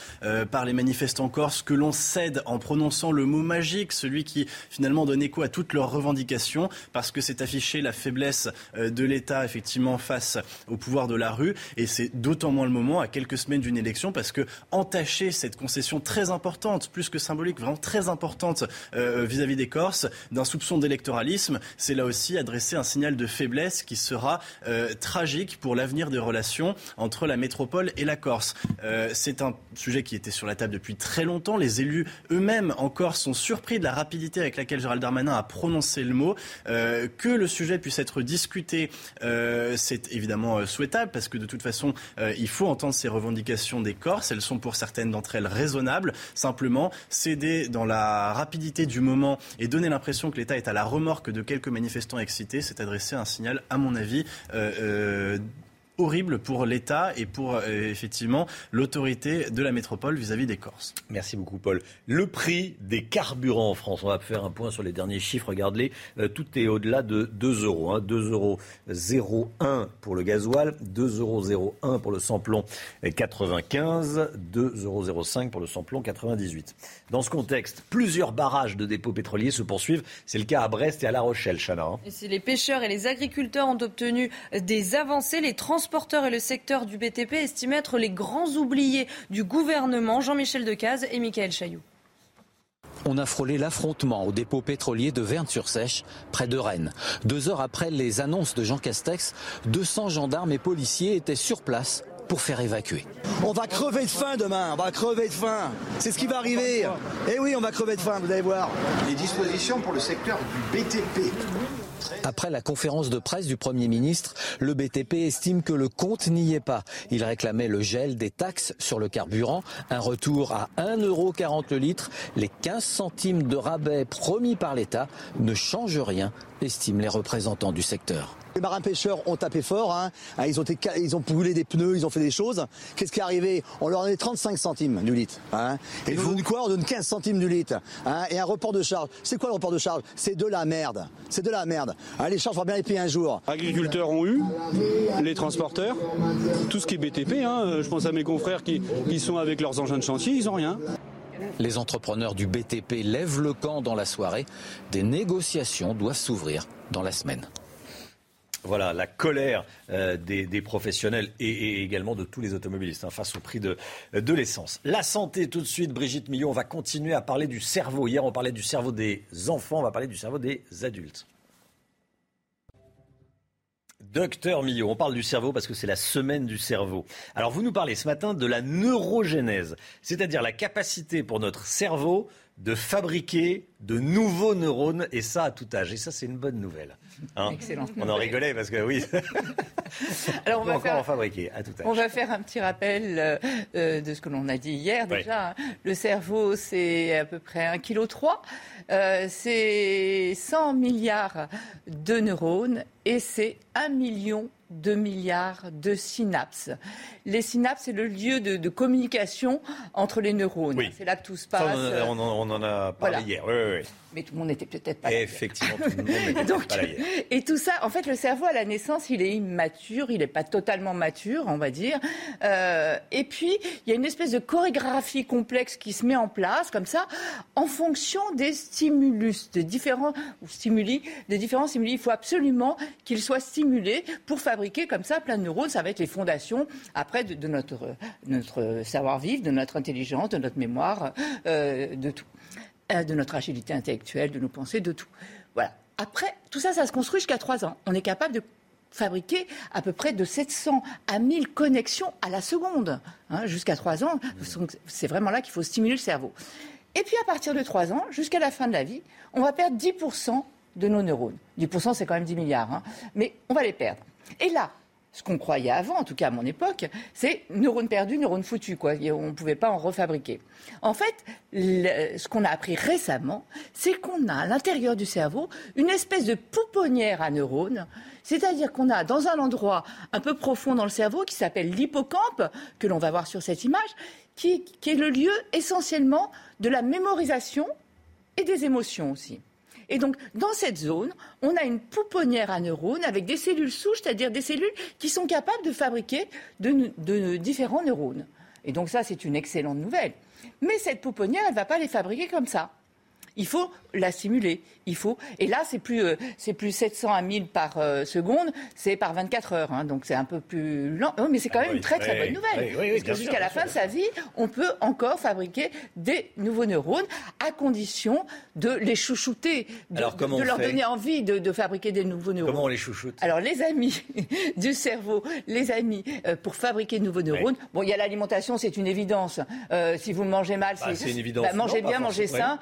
par les manifestants corses, que l'on cède en prononçant le mot magique, celui qui finalement donne écho à toutes leurs revendications, parce que c'est affiché la faiblesse de l'État effectivement face au pouvoir de la rue, et c'est d'autant moins le moment à quelques semaines d'une élection, parce que entacher cette conception très importante, plus que symbolique, vraiment très importante euh, vis-à-vis des Corses, d'un soupçon d'électoralisme. C'est là aussi adresser un signal de faiblesse qui sera euh, tragique pour l'avenir des relations entre la métropole et la Corse. Euh, c'est un sujet qui était sur la table depuis très longtemps. Les élus eux-mêmes en Corse sont surpris de la rapidité avec laquelle Gérald Darmanin a prononcé le mot. que le sujet puisse être discuté, c'est évidemment souhaitable parce que de toute façon, il faut entendre ces revendications des Corses. Elles sont pour certaines d'entre elles raisonnable. Simplement, céder dans la rapidité du moment et donner l'impression que l'État est à la remorque de quelques manifestants excités, c'est adresser un signal, à mon avis, euh, euh, horrible pour l'État et pour euh, effectivement l'autorité de la métropole vis-à-vis des Corses. Merci beaucoup Paul. Le prix des carburants en France, on va faire un point sur les derniers chiffres, regardez, euh, tout est au-delà de 2 euros. Hein. 2 euros 01 pour le gasoil, 2 euros 01 pour le samplon 95, 2 euros 05 pour le samplon 98. Dans ce contexte, plusieurs barrages de dépôts pétroliers se poursuivent. C'est le cas à Brest et à La Rochelle, Chana. Hein. Et si les pêcheurs et les agriculteurs ont obtenu des avancées, les transporteurs et le secteur du BTP estiment être les grands oubliés du gouvernement. Jean-Michel Decaze et Michael Chailloux. On a frôlé l'affrontement au dépôt pétrolier de Verne-sur-Sèche, près de Rennes. Deux heures après les annonces de Jean Castex, 200 gendarmes et policiers étaient sur place pour faire évacuer. On va crever de faim demain, on va crever de faim. C'est ce qui va arriver. Eh oui, on va crever de faim, vous allez voir. Les dispositions pour le secteur du BTP. Après la conférence de presse du Premier ministre, le BTP estime que le compte n'y est pas. Il réclamait le gel des taxes sur le carburant, un retour à 1,40€ le litre. Les 15 centimes de rabais promis par l'État ne changent rien, estiment les représentants du secteur. Les marins pêcheurs ont tapé fort, hein. Ah, ils, ont ils ont brûlé des pneus, ils ont fait des choses. Qu'est-ce qui est arrivé? On leur a donné 35 centimes du litre. Hein. Et nous, donne quoi? On donne 15 centimes du litre. Hein. Et un report de charge. C'est quoi le report de charge? C'est de la merde. C'est de la merde. les charges, on va bien les payer un jour. Agriculteurs ont eu, les transporteurs, tout ce qui est BTP. Je pense à mes confrères qui, qui sont avec leurs engins de chantier, ils n'ont rien. Les entrepreneurs du BTP lèvent le camp dans la soirée. Des négociations doivent s'ouvrir dans la semaine. Voilà la colère euh, des, professionnels et, également de tous les automobilistes hein, face au prix de, de l'essence. La santé, tout de suite, Brigitte Millon, on va continuer à parler du cerveau. Hier, on parlait du cerveau des enfants, on va parler du cerveau des adultes. Docteur Millot, on parle du cerveau parce que c'est la semaine du cerveau. Alors vous nous parlez ce matin de la neurogénèse, c'est-à-dire la capacité pour notre cerveau de fabriquer de nouveaux neurones, et ça à tout âge. Et ça, c'est une bonne nouvelle. Hein Excellent. On en rigolait parce que oui. Alors on va encore en fabriquer à tout âge. On va faire un petit rappel euh, euh, de ce que l'on a dit hier déjà. Le cerveau, c'est à peu près 1,3 kg. Euh, c'est 100 milliards de neurones et c'est 1 million de milliards de synapses. Les synapses, c'est le lieu de, communication entre les neurones. C'est là que tout se passe. on, en, a parlé hier. Oui, oui, oui mais tout le monde n'était peut-être pas là. Effectivement, tout le monde pas là Et tout ça, en fait, le cerveau à la naissance, il est immature, il n'est pas totalement mature, on va dire. Euh, et puis, il y a une espèce de chorégraphie complexe qui se met en place, comme ça, en fonction des stimulus, de différents ou stimuli, des différents stimuli. Il faut absolument qu'ils soient stimulés pour fabriquer comme ça plein de neurones. Ça va être les fondations après de, notre, notre savoir-vivre, de notre intelligence, de notre mémoire, euh, de tout. Euh, de notre agilité intellectuelle, de nos pensées, de tout. Voilà. Après, tout ça, ça se construit jusqu'à 3 ans. On est capable de fabriquer à peu près de 700 à 1000 connexions à la seconde. Hein, jusqu'à 3 ans, c'est vraiment là qu'il faut stimuler le cerveau. Et puis à partir de 3 ans, jusqu'à la fin de la vie, on va perdre 10% de nos neurones. 10% c'est quand même 10 milliards, hein. mais on va les perdre. Et là, ce qu'on croyait avant, en tout cas à mon époque, c'est neurones perdus, neurones foutus. Quoi. On ne pouvait pas en refabriquer. En fait, ce qu'on a appris récemment, c'est qu'on a à l'intérieur du cerveau une espèce de pouponnière à neurones, c'est-à-dire qu'on a dans un endroit un peu profond dans le cerveau qui s'appelle l'hippocampe, que l'on va voir sur cette image, qui est le lieu essentiellement de la mémorisation et des émotions aussi. Et donc, dans cette zone, on a une pouponnière à neurones avec des cellules souches, c'est-à-dire des cellules qui sont capables de fabriquer de, différents neurones. Et donc ça, c'est une excellente nouvelle. Mais cette pouponnière, elle ne va pas les fabriquer comme ça. Il faut la stimuler. Il faut et là c'est plus euh, c'est plus 700 à 1000 par euh, seconde, c'est par 24 heures. Hein, donc c'est un peu plus lent, mais c'est quand même une très très bonne nouvelle. parce que jusqu'à la fin de sa vie, on peut encore fabriquer des nouveaux neurones à condition de les chouchouter, de, de leur donner envie de, fabriquer des nouveaux neurones. Comment on les chouchoute? Alors les amis du cerveau, les amis euh, pour fabriquer de nouveaux neurones. Bon, il y a l'alimentation, c'est une évidence. si vous mangez mal, bah, c'est une évidence. Bah, mangez bien, mangez sain.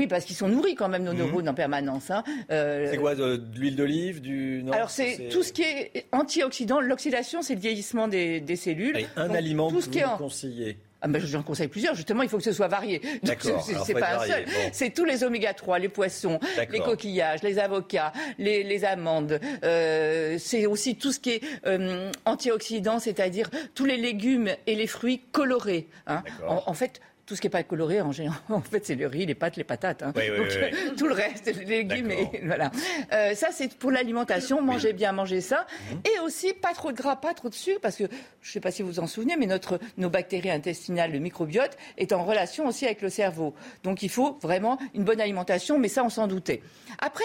Oui, parce qu'ils sont nourris quand même nos mhm. neurones en permanence. Hein. Euh, c'est quoi de, l'huile d'olive du Alors c'est tout ce qui est antioxydant. L'oxydation, c'est le vieillissement des, cellules. un aliment tout ce qui est en... conseillé ah ben, j'en conseille plusieurs. Justement, il faut que ce soit varié. D'accord. C'est pas un seul. C'est tous les oméga 3, les poissons, les coquillages, les avocats, les, amandes. Euh, c'est aussi tout ce qui est euh, antioxydant, c'est-à-dire tous les légumes et les fruits colorés. Hein. en, fait, tout ce qui n'est pas coloré, en, en fait, c'est le riz, les pâtes, les patates. Hein. tout le reste, les légumes, voilà. Euh, ça, c'est pour l'alimentation. Mangez bien, mangez ça. Mhm. Et aussi, pas trop de gras, pas trop de sucre, parce que, je ne sais pas si vous vous en souvenez, mais notre, nos bactéries intestinales, le microbiote, est en relation aussi avec le cerveau. Donc, il faut vraiment une bonne alimentation, mais ça, on s'en doutait. Après,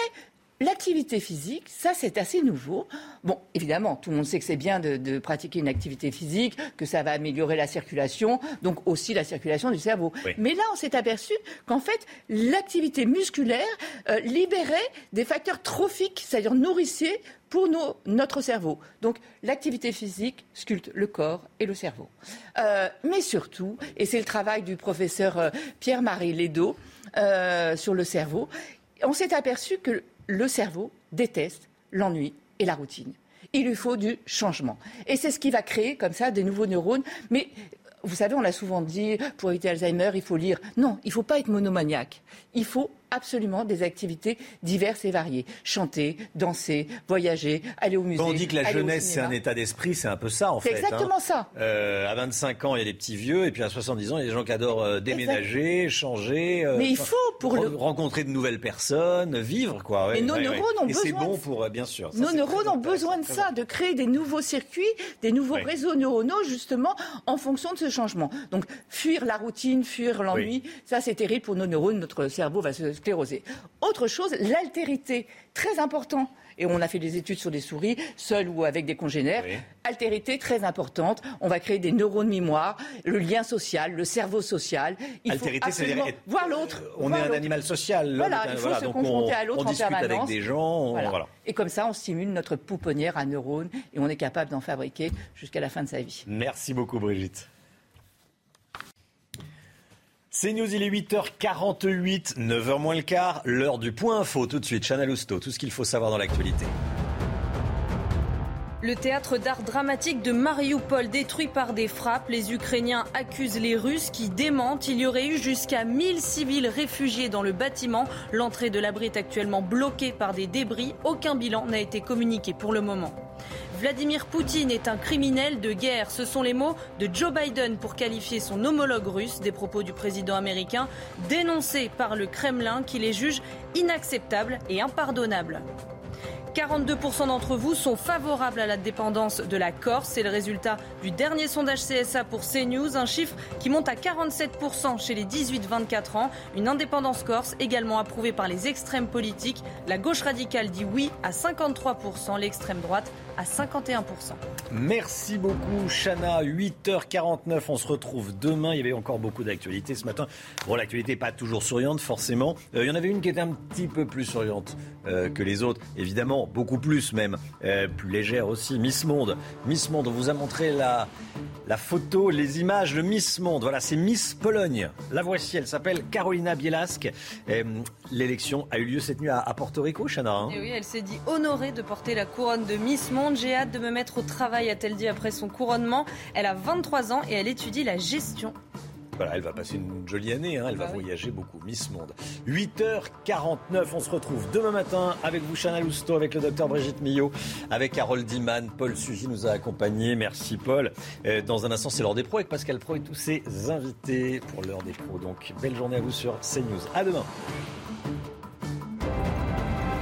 L'activité physique, ça c'est assez nouveau. Bon, évidemment, tout le monde sait que c'est bien de, pratiquer une activité physique, que ça va améliorer la circulation, donc aussi la circulation du cerveau. Mais là, on s'est aperçu qu'en fait, l'activité musculaire euh, libérait des facteurs trophiques, c'est-à-dire nourriciers, pour notre cerveau. Donc l'activité physique sculpte le corps et le cerveau. Euh, mais surtout, et c'est le travail du professeur euh, Pierre-Marie Ledo sur le cerveau, on s'est aperçu que le cerveau déteste l'ennui et la routine. Il lui faut du changement. Et c'est ce qui va créer comme ça des nouveaux neurones. Mais vous savez, on l'a souvent dit, pour éviter Alzheimer, il faut lire. Non, il ne faut pas être monomaniaque. Il faut absolument des activités diverses et variées. Chanter, danser, voyager, aller au musée. Quand on dit que la jeunesse, c'est un état d'esprit, c'est un peu ça, en fait. C'est exactement hein. ça. Euh, à 25 ans, il y a des petits vieux, et puis à 70 ans, il y a des gens qui adorent euh, déménager, changer. Euh, Mais il faut pour rencontrer de nouvelles personnes, vivre, quoi. Et nos neurones ont besoin. c'est bon pour, bien sûr. nos neurones ont besoin de ça, de créer des nouveaux circuits, des nouveaux réseaux neuronaux, justement, en fonction de ce changement. Donc, fuir la routine, fuir l'ennui, ça, c'est terrible pour nos neurones. Notre cerveau va se sclérosés. Autre chose, l'altérité, très important et on a fait des études sur des souris, seules ou avec des congénères. Altérité très importante. On va créer des neurones mémoire, le lien social, le cerveau social. Il Altérité, c'est voir l'autre. On est un animal social. Voilà, il faut se confronter à l'autre en permanence. avec des gens. Et comme ça, on stimule notre pouponnière à neurones et on est capable d'en fabriquer jusqu'à la fin de sa vie. Merci beaucoup, Brigitte. C'est News, il est 8h48, 9h moins le quart, l'heure du point info. Tout de suite, Chana Lousteau, tout ce qu'il faut savoir dans l'actualité. Le théâtre d'art dramatique de Mariupol détruit par des frappes. Les Ukrainiens accusent les Russes qui démentent. Il y aurait eu jusqu'à 1000 civils réfugiés dans le bâtiment. L'entrée de l'abri est actuellement bloquée par des débris. Aucun bilan n'a été communiqué pour le moment. Vladimir Poutine est un criminel de guerre. Ce sont les mots de Joe Biden pour qualifier son homologue russe des propos du président américain dénoncés par le Kremlin qui les juge inacceptables et impardonnables. 42% d'entre vous sont favorables à la dépendance de la Corse. C'est le résultat du dernier sondage CSA pour CNews, un chiffre qui monte à 47% chez les 18-24 ans. Une indépendance corse également approuvée par les extrêmes politiques. La gauche radicale dit oui à 53%, l'extrême droite à 51%. Merci beaucoup, Chana. 8h49, on se retrouve demain. Il y avait encore beaucoup d'actualités ce matin. Bon, l'actualité n'est pas toujours souriante, forcément. Euh, il y en avait une qui était un petit peu plus souriante euh, que les autres, évidemment, beaucoup plus même. Euh, plus légère aussi. Miss Monde. Miss Monde, on vous a montré la, la photo, les images de Miss Monde. Voilà, c'est Miss Pologne. La voici, elle s'appelle Carolina Bielask. L'élection a eu lieu cette nuit à, Porto Rico, Chana. Hein. Et oui, elle s'est dit honorée de porter la couronne de Miss Monde. J'ai hâte de me mettre au travail, a-t-elle dit après son couronnement. Elle a 23 ans et elle étudie la gestion. Voilà, elle va passer une jolie année, hein. elle va bah voyager beaucoup. Miss Monde. 8h49, on se retrouve demain matin avec vous, Chana Lousteau, avec le docteur Brigitte Millot, avec Harold Diman. Paul Sugy nous a accompagnés. Merci, Paul. Euh, dans un instant, c'est l'heure des pros avec Pascal Pro et tous ses invités pour l'heure des pros. Donc, belle journée à vous sur CNews. À demain.